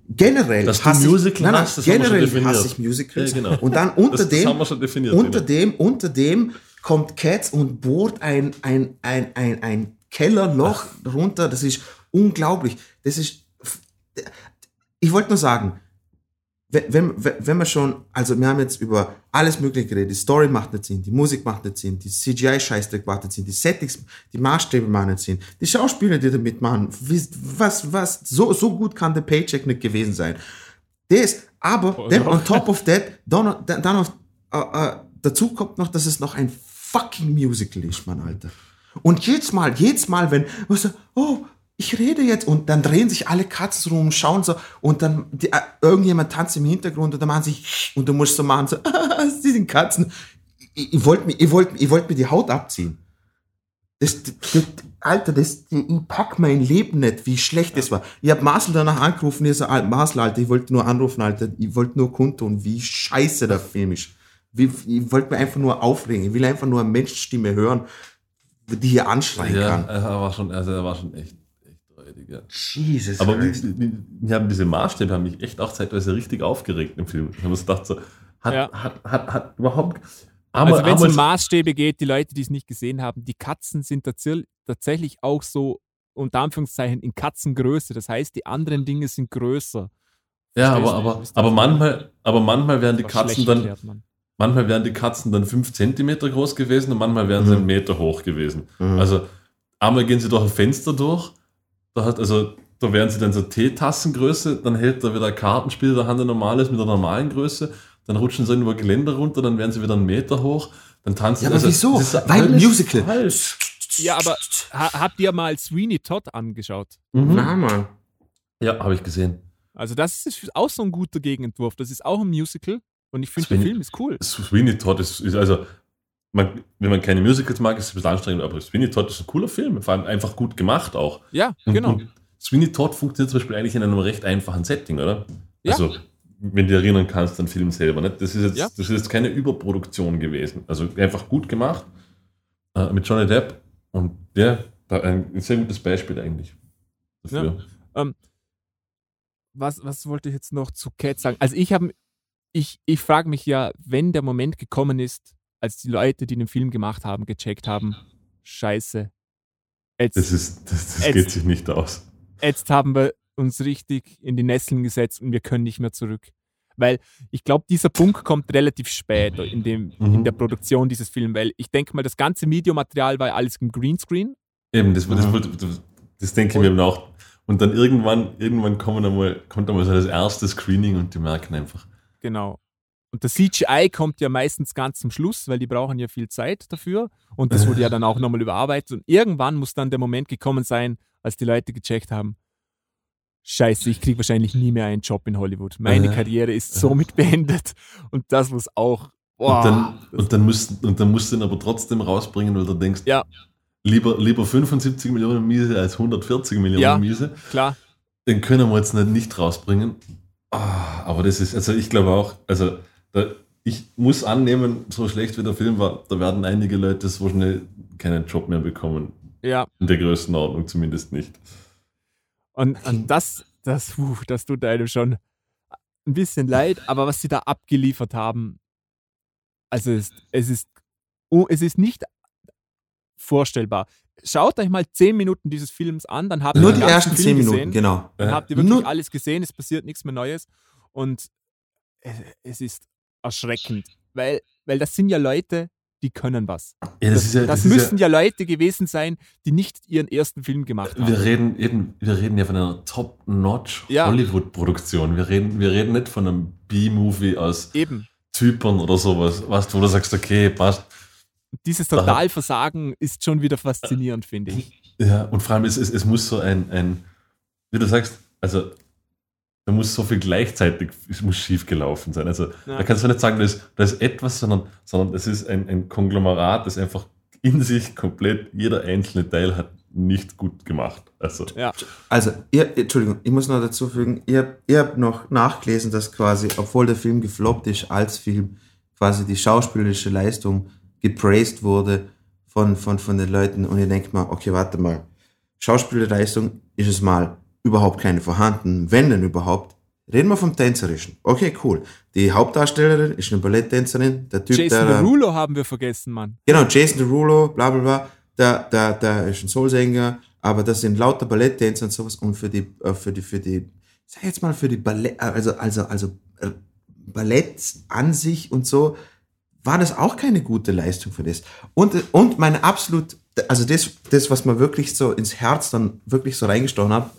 Generell Dass du hasse Musical ich, nein, nein, hast, das haben wir schon generell definiert. hasse ich Musicals. Ja, genau. Und dann unter das, das dem, haben wir schon definiert. unter genau. dem, unter dem kommt Cats und bohrt ein, ein, ein, ein, ein Kellerloch runter. Das ist unglaublich. Das ist, ich wollte nur sagen, wenn, wenn, wenn wir schon, also wir haben jetzt über alles Mögliche geredet, die Story macht nicht Sinn, die Musik macht nicht Sinn, die CGI-Scheißdreck macht nicht Sinn, die Settings, die Maßstäbe machen nicht Sinn, die Schauspieler, die damit machen, was, was, so, so gut kann der Paycheck nicht gewesen sein. Das, aber then on top of that, dann, dann, noch, äh, äh, dazu kommt noch, dass es noch ein fucking Musical ist, Mann, Alter. Und jedes Mal, jedes Mal, wenn, was, so, oh, ich rede jetzt und dann drehen sich alle Katzen rum, schauen so und dann die, äh, irgendjemand tanzt im Hintergrund und dann machen sie und du musst so machen, so, sie sind Katzen. Ich, wollte mir, ich wollte, ich wollte mir die Haut abziehen. Das, das, Alter, das, ich pack mein Leben nicht, wie schlecht das war. Ich hab Marcel danach angerufen, ich so, "Al- Marcel, Alter, ich wollte nur anrufen, Alter, ich wollte nur kundtun, wie scheiße der Film ist. Ich wollte mir einfach nur aufregen, ich will einfach nur eine Menschenstimme hören, die hier anschreien Ja, kann. er war schon, also er war schon echt, echt räudig, ja. Jesus Aber Christ. wir haben diese Maßstäbe haben mich echt auch zeitweise richtig aufgeregt im Film. Ich habe mir so gedacht, so, hat, Ja. hat, hat, hat überhaupt. Aber, Also wenn es um Maßstäbe geht, die Leute, die es nicht gesehen haben, die Katzen sind tatsächlich- tatsächlich auch so unter Anführungszeichen in Katzengröße. Das heißt, die anderen Dinge sind größer. ja, aber, aber, aber manchmal, aber manchmal wären die Katzen dann, erklärt. Manchmal wären die Katzen dann fünf Zentimeter groß gewesen und manchmal wären sie Mhm. einen Meter hoch gewesen. Mhm. Also einmal gehen sie durch ein Fenster durch, da hat also da wären sie dann so Teetassengröße, dann hält da wieder ein Kartenspiel der Hand ein normales mit der normalen Größe, dann rutschen sie irgendwo Geländer runter, dann werden sie wieder einen Meter hoch, dann tanzen Ja, aber wieso? das ist Weil Musical. falsch. Ja, aber ha habt ihr mal Sweeney Todd angeschaut? Mhm. Na, Mann. Ja, habe ich gesehen. Also das ist auch so ein guter Gegenentwurf. Das ist auch ein Musical und ich finde, der Film ist cool. Sweeney Todd ist, ist also, man, wenn man keine Musicals mag, ist es ein bisschen anstrengend, aber Sweeney Todd ist ein cooler Film, vor allem einfach gut gemacht auch. Ja, Und, genau. und Sweeney Todd funktioniert zum Beispiel eigentlich in einem recht einfachen Setting, oder? Ja. Also, wenn du dich erinnern kannst, den Film selber. Nicht? Das, ist jetzt, Ja. das ist jetzt keine Überproduktion gewesen. Also einfach gut gemacht äh, mit Johnny Depp und der, ein, sehr gutes Beispiel eigentlich dafür. was, was wollte ich jetzt noch zu Cat sagen? Also ich habe, ich, ich frage mich ja, wenn der Moment gekommen ist, als die Leute, die den Film gemacht haben, gecheckt haben, scheiße, jetzt, Das, ist, das, das Jetzt- geht sich nicht aus. jetzt haben wir uns richtig in die Nesseln gesetzt und wir können nicht mehr zurück. Weil ich glaube, dieser Punkt kommt relativ spät in, dem, in Mhm. der Produktion dieses Films, weil ich denke mal, das ganze Videomaterial war ja alles im Greenscreen. Eben, das, das, das, das denke ich mir eben auch. Und dann irgendwann, irgendwann kommen einmal, kommt einmal so das erste Screening und die merken einfach, Genau. Und das CGI kommt ja meistens ganz zum Schluss, weil die brauchen ja viel Zeit dafür. Und das wurde ja dann auch nochmal überarbeitet. Und irgendwann muss dann der Moment gekommen sein, als die Leute gecheckt haben, Scheiße, ich kriege wahrscheinlich nie mehr einen Job in Hollywood. Meine Äh. Karriere ist somit beendet. Und das muss auch. Boah, und, dann, und, dann musst, und dann musst du ihn aber trotzdem rausbringen, weil du denkst, Ja. lieber, lieber 75 Millionen Miese als 140 Millionen Ja. Miese. klar. Den können wir jetzt nicht, nicht rausbringen. Ah, aber das ist, also ich glaube auch, also da, ich muss annehmen, so schlecht wie der Film war, da werden einige Leute so schnell keinen Job mehr bekommen. Ja. In der Größenordnung zumindest nicht. Und, und das, das, puh, das tut einem schon ein bisschen leid, aber was sie da abgeliefert haben, also es, es ist, oh, es ist nicht vorstellbar. Schaut euch mal zehn Minuten dieses Films an, dann habt ihr Nur den die ersten Film zehn Minuten, gesehen, genau. Dann Ja. habt ihr wirklich Nur- alles gesehen, es passiert nichts mehr Neues und es, es ist erschreckend, weil, weil das sind ja Leute, die können was. Ja, Das, ist ja- das ist müssen ja, Leute gewesen sein, die nicht ihren ersten Film gemacht haben. Wir reden eben, wir reden ja von einer Top-Notch Ja. Hollywood-Produktion. Wir reden, wir reden nicht von einem B-Movie aus Eben. Zypern oder sowas, du, wo du sagst, okay, passt. Dieses Totalversagen ist schon wieder faszinierend, finde ich. Ja, und vor allem, es, es, es muss so ein, ein, wie du sagst, also da muss so viel gleichzeitig, es muss schief gelaufen sein. Also Ja. da kannst du nicht sagen, da ist, da ist etwas, sondern, sondern es ist ein, ein Konglomerat, das einfach in sich komplett, jeder einzelne Teil hat nicht gut gemacht. Also, Ja. Also, ihr, Entschuldigung, ich muss noch dazu fügen, ihr, ihr habt noch nachgelesen, dass quasi, obwohl der Film gefloppt ist als Film, quasi die schauspielerische Leistung gepraised wurde von, von, von den Leuten und ihr denkt mal, okay, warte mal, Schauspielerleistung ist es mal überhaupt keine vorhanden, wenn denn überhaupt. Reden wir vom Tänzerischen. Okay, cool. Die Hauptdarstellerin ist eine Balletttänzerin, der Typ, Jason der... Derulo haben wir vergessen, Mann. Genau, Jason Derulo, bla bla bla, der, der, der ist ein Soulsänger, aber das sind lauter Balletttänzer und sowas und für die, äh, für die, für die sag jetzt mal für die Ballett, also, also, also äh, Ballett an sich und so, war das auch keine gute Leistung für das. Und, und meine absolut, also das, das, was man wirklich so ins Herz dann wirklich so reingestochen hat,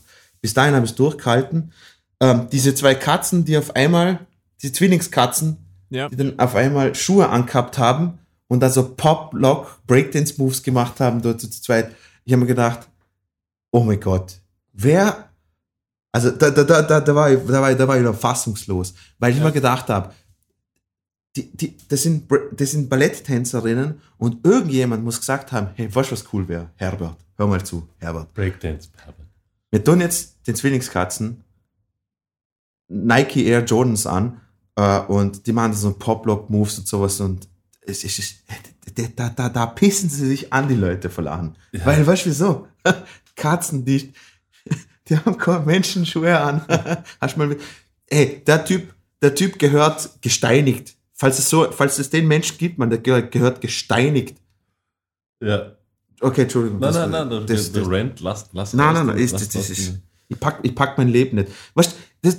bis dahin habe ich es durchgehalten. Ähm, diese zwei Katzen, die auf einmal, diese Zwillingskatzen, Ja. die dann auf einmal Schuhe angehabt haben und da so Pop-Lock, Breakdance-Moves gemacht haben, dort zu zweit. Ich habe mir gedacht, oh mein Gott, wer, also da, da, da, da, da, war, ich, da, war, ich- da war ich noch fassungslos, weil ich Ja. mir gedacht habe, die, die, das, sind, das sind Balletttänzerinnen und irgendjemand muss gesagt haben, hey, weißt du, was cool wäre? Herbert, hör mal zu, Herbert. Breakdance. Wir tun jetzt den Zwillingskatzen Nike Air Jordans an äh, und die machen so Pop-Lock-Moves und sowas und es ist, es- da, da, da, pissen sie sich an, die Leute vor Lachen. Ja. Weil, weißt du wieso? Katzen, die, die haben keine Menschenschuhe an. Hast du mal, mit- ey, der Typ, der Typ gehört gesteinigt. Falls es so, falls es den Menschen gibt, man, der gehört, gesteinigt. Ja. Okay, Entschuldigung. Nein, das- nein, nein, der, das- der das- Rant, lass, lass Nein, nein, nein, ist, das, das ist, ich pack, ich pack mein Leben nicht. Weißt, das,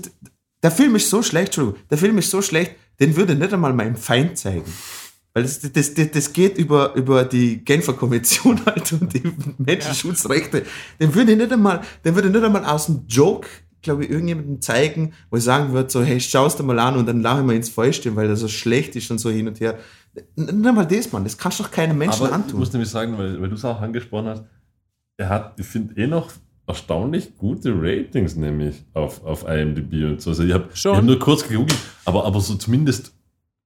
der Film ist so schlecht, Entschuldigung, der Film ist so schlecht, den würde nicht einmal meinem Feind zeigen. Weil das, das, das, das geht über, über die Genfer Konvention halt und die Menschenschutzrechte. Den würde ich nicht einmal, den würde ich nicht einmal aus dem Joke, glaube ich, irgendjemandem zeigen, wo ich sagen würde, so, hey, schau's dir mal an und dann lache ich mir ins Fäustchen, weil der so schlecht ist und so hin und her. Nicht einmal das, Mann, das kannst du doch keinem Menschen Aber ich antun. muss nämlich sagen, weil, weil du es auch angesprochen hast, er hat, ich finde, eh noch erstaunlich gute Ratings, nämlich auf, auf IMDb und so. Also ich habe hab nur kurz gegoogelt, aber, aber so zumindest,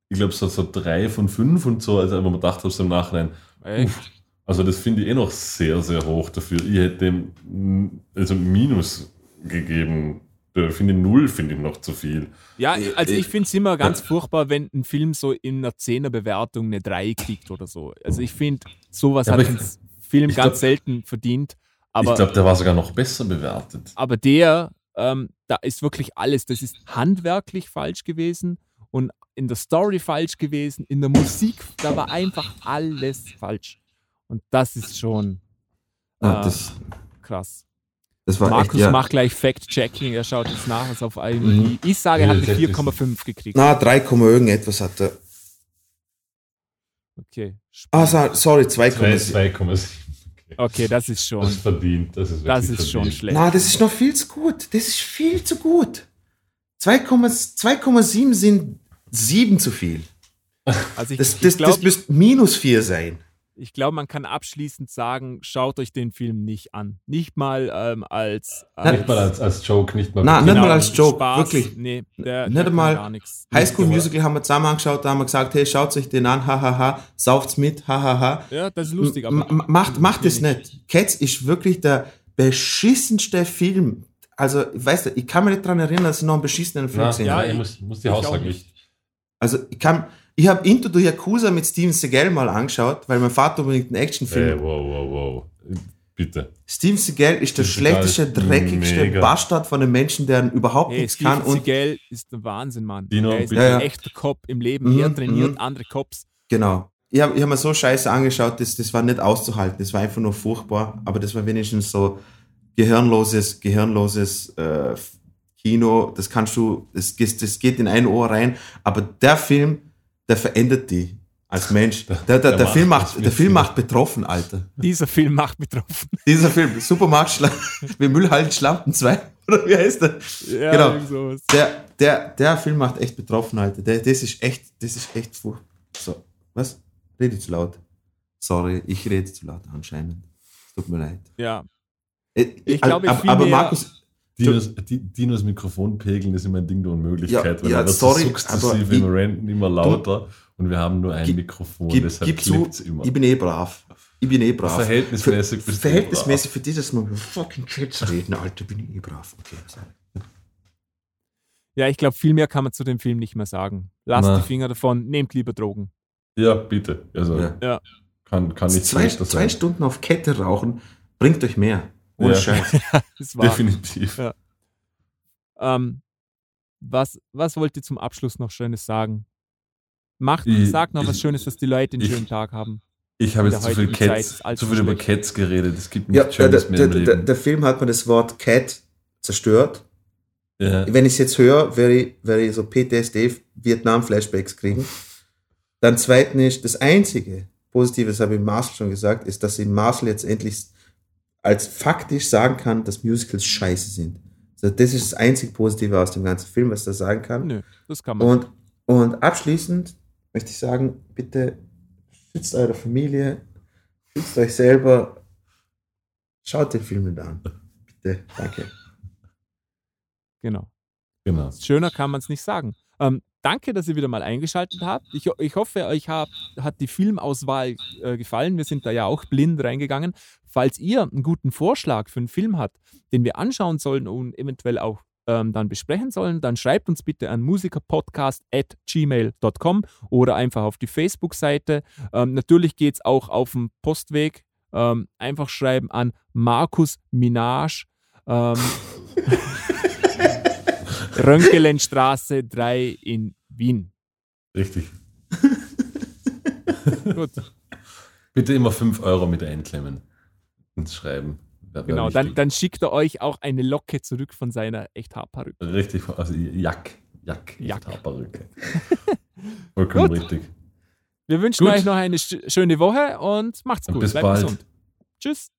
ich glaube, so, so drei von fünf und so, also wo man gedacht hat, so im Nachhinein, Echt? also das finde ich eh noch sehr, sehr hoch dafür. Ich hätte dem also Minus gegeben. Da finde null, finde ich noch zu viel. Ja, Äh, also äh, ich finde es immer ganz furchtbar, wenn ein Film so in einer 10er Bewertung eine 3 kriegt oder so. Also ich finde, sowas Ja, hat ein Film ich ganz glaub- selten verdient. Aber, ich glaube, der war sogar noch besser bewertet. aber der, ähm, da ist wirklich alles. Das ist handwerklich falsch gewesen und in der Story falsch gewesen, in der Musik, da war einfach alles falsch. Und das ist schon Ja, äh, das, krass. Das war Markus echt, ja. macht gleich Fact-Checking, er schaut jetzt nach, was auf IMDb. Ich sage, er hat eine Ja, das ist- 4,5 gekriegt. Na, 3, irgendetwas hat er. Okay. Ah, so- sorry, 2, 2,7. Okay. Okay, das ist schon, Das ist verdient. Das ist, das ist schon verdient. schlecht. Na, das ist noch viel zu gut. Das ist viel zu gut. 2,- 2,7 sind 7 zu viel. Also ich, Das, ich das, das glaube, müsste minus 4 sein. Ich glaub, man kann abschließend sagen, schaut euch den Film nicht an. Nicht mal ähm, als, Nicht mal als, als Joke, nicht mal. Na, bitte. nicht mal als Joke, Spaß. wirklich. Nee, der, Nicht der nichts. High School Musical haben wir zusammen angeschaut, da haben wir gesagt, hey, schaut euch den an, hahaha, sauft's mit, hahaha. Ja, das ist lustig, aber M- macht, macht es nicht. Cats ist wirklich der beschissenste Film. Also, ich weiß nicht, ich kann mich nicht daran erinnern, dass ich noch einen beschissenen Film gesehen ja, habe. ich ich- muss, muss die nicht. nicht. Also, ich kann, ich habe Into the Yakuza mit Steven Seagal mal angeschaut, weil mein Vater unbedingt einen Actionfilm Ey, wow, wow, wow. Bitte. Steven Seagal ist der Steven schlechteste, ist dreckigste mega. Bastard von den Menschen, der überhaupt hey, nichts kann. Steven Seagal ist ein Wahnsinn, Mann. Dino, er ist bitte. ein Ja, ja. echter Cop im Leben. Mhm, er trainiert mhm. andere Cops. genau. Ich habe ich hab mir so scheiße angeschaut, das, das war nicht auszuhalten. Das war einfach nur furchtbar. Aber das war wenigstens so gehirnloses, gehirnloses äh, Kino. Das kannst du, das das geht in ein Ohr rein. Aber der Film, der verändert die als Mensch. Der, der, der, der Film macht der Film macht betroffen, Alter. Dieser Film macht betroffen. Dieser Film, Supermarkt, wie Müllhallen Schlampen 2, oder wie heißt der? ja, Genau. Der, der, der Film macht echt betroffen, Alter. Der, das ist echt, das ist echt furchtbar. So, was? Rede zu laut. Sorry, ich rede zu laut anscheinend. Tut mir leid. Ja. Äh, Ich glaube, aber, viel aber mehr- Markus, Dinos, Di- Dinos Mikrofon pegeln ist immer ein Ding der Unmöglichkeit, Ja, weil ja, wird sorry, so aber sukzessive ich- im Renten immer lauter und wir haben nur ein Gib- Mikrofon, gib, deshalb gib zu, immer. ich bin eh brav. Ich bin eh brav. Verhältnismäßig Für, bist du eh Verhältnismäßig für dieses Mal über fucking Chats reden, Alter, bin ich eh brav. Okay, sorry. Ja, ich glaube, viel mehr kann man zu dem Film nicht mehr sagen. Lasst Na. die Finger davon, nehmt lieber Drogen. Ja, bitte. Also Ja. Kann, kann nicht zwei, zwei. Stunden auf Kette rauchen bringt euch mehr. Ohne Ja. Scheiß. War. Definitiv. Ja. Ähm, was, was wollt ihr zum Abschluss noch Schönes sagen? Macht, Ich- sagt noch was ich- Schönes, dass die Leute einen ich- schönen Tag haben. Ich habe In jetzt zu viel Cats, zu viel über. Cats geredet. Es gibt Ja, nichts der, Schönes der, der, der, Leben. der Film hat mir das Wort Cat zerstört. Ja. Wenn ich es jetzt höre, werde ich, werde ich so PTSD, Vietnam-Flashbacks kriegen. Dann zweitens, das Einzige Positive, das habe ich Marcel schon gesagt, ist, dass ich Marcel jetzt endlich als faktisch sagen kann, dass Musicals scheiße sind. Also das ist das einzig Positive aus dem ganzen Film, was ich da sagen kann. Nö, das kann man. Und, und abschließend möchte ich sagen, bitte schützt eure Familie, schützt euch selber, schaut den Film nicht an. Bitte, danke. Genau. Genau. Schöner kann man es nicht sagen. Ähm, danke, dass ihr wieder mal eingeschaltet habt. Ich, ich hoffe, euch hab, hat die Filmauswahl äh, gefallen. Wir sind da ja auch blind reingegangen. Falls ihr einen guten Vorschlag für einen Film habt, den wir anschauen sollen und eventuell auch ähm, dann besprechen sollen, dann schreibt uns bitte an musikerpodcast.gmail.com oder einfach auf die Facebook-Seite. Ähm, natürlich geht es auch auf dem Postweg. Ähm, einfach schreiben an Markus Minage. Rönkelenstraße 3 in Wien. Richtig. Gut, Bitte immer 5 Euro mit einklemmen ins Schreiben. Genau. Dann, dann schickt er euch auch eine Locke zurück von seiner Echthaarperücke. Richtig, also Jack. Jack. Jack. Haarperücke. Vollkommen Gut. richtig. Wir wünschen Gut. euch noch eine sch schöne Woche und macht's Und gut. bis Bleibt bald. gesund. Tschüss.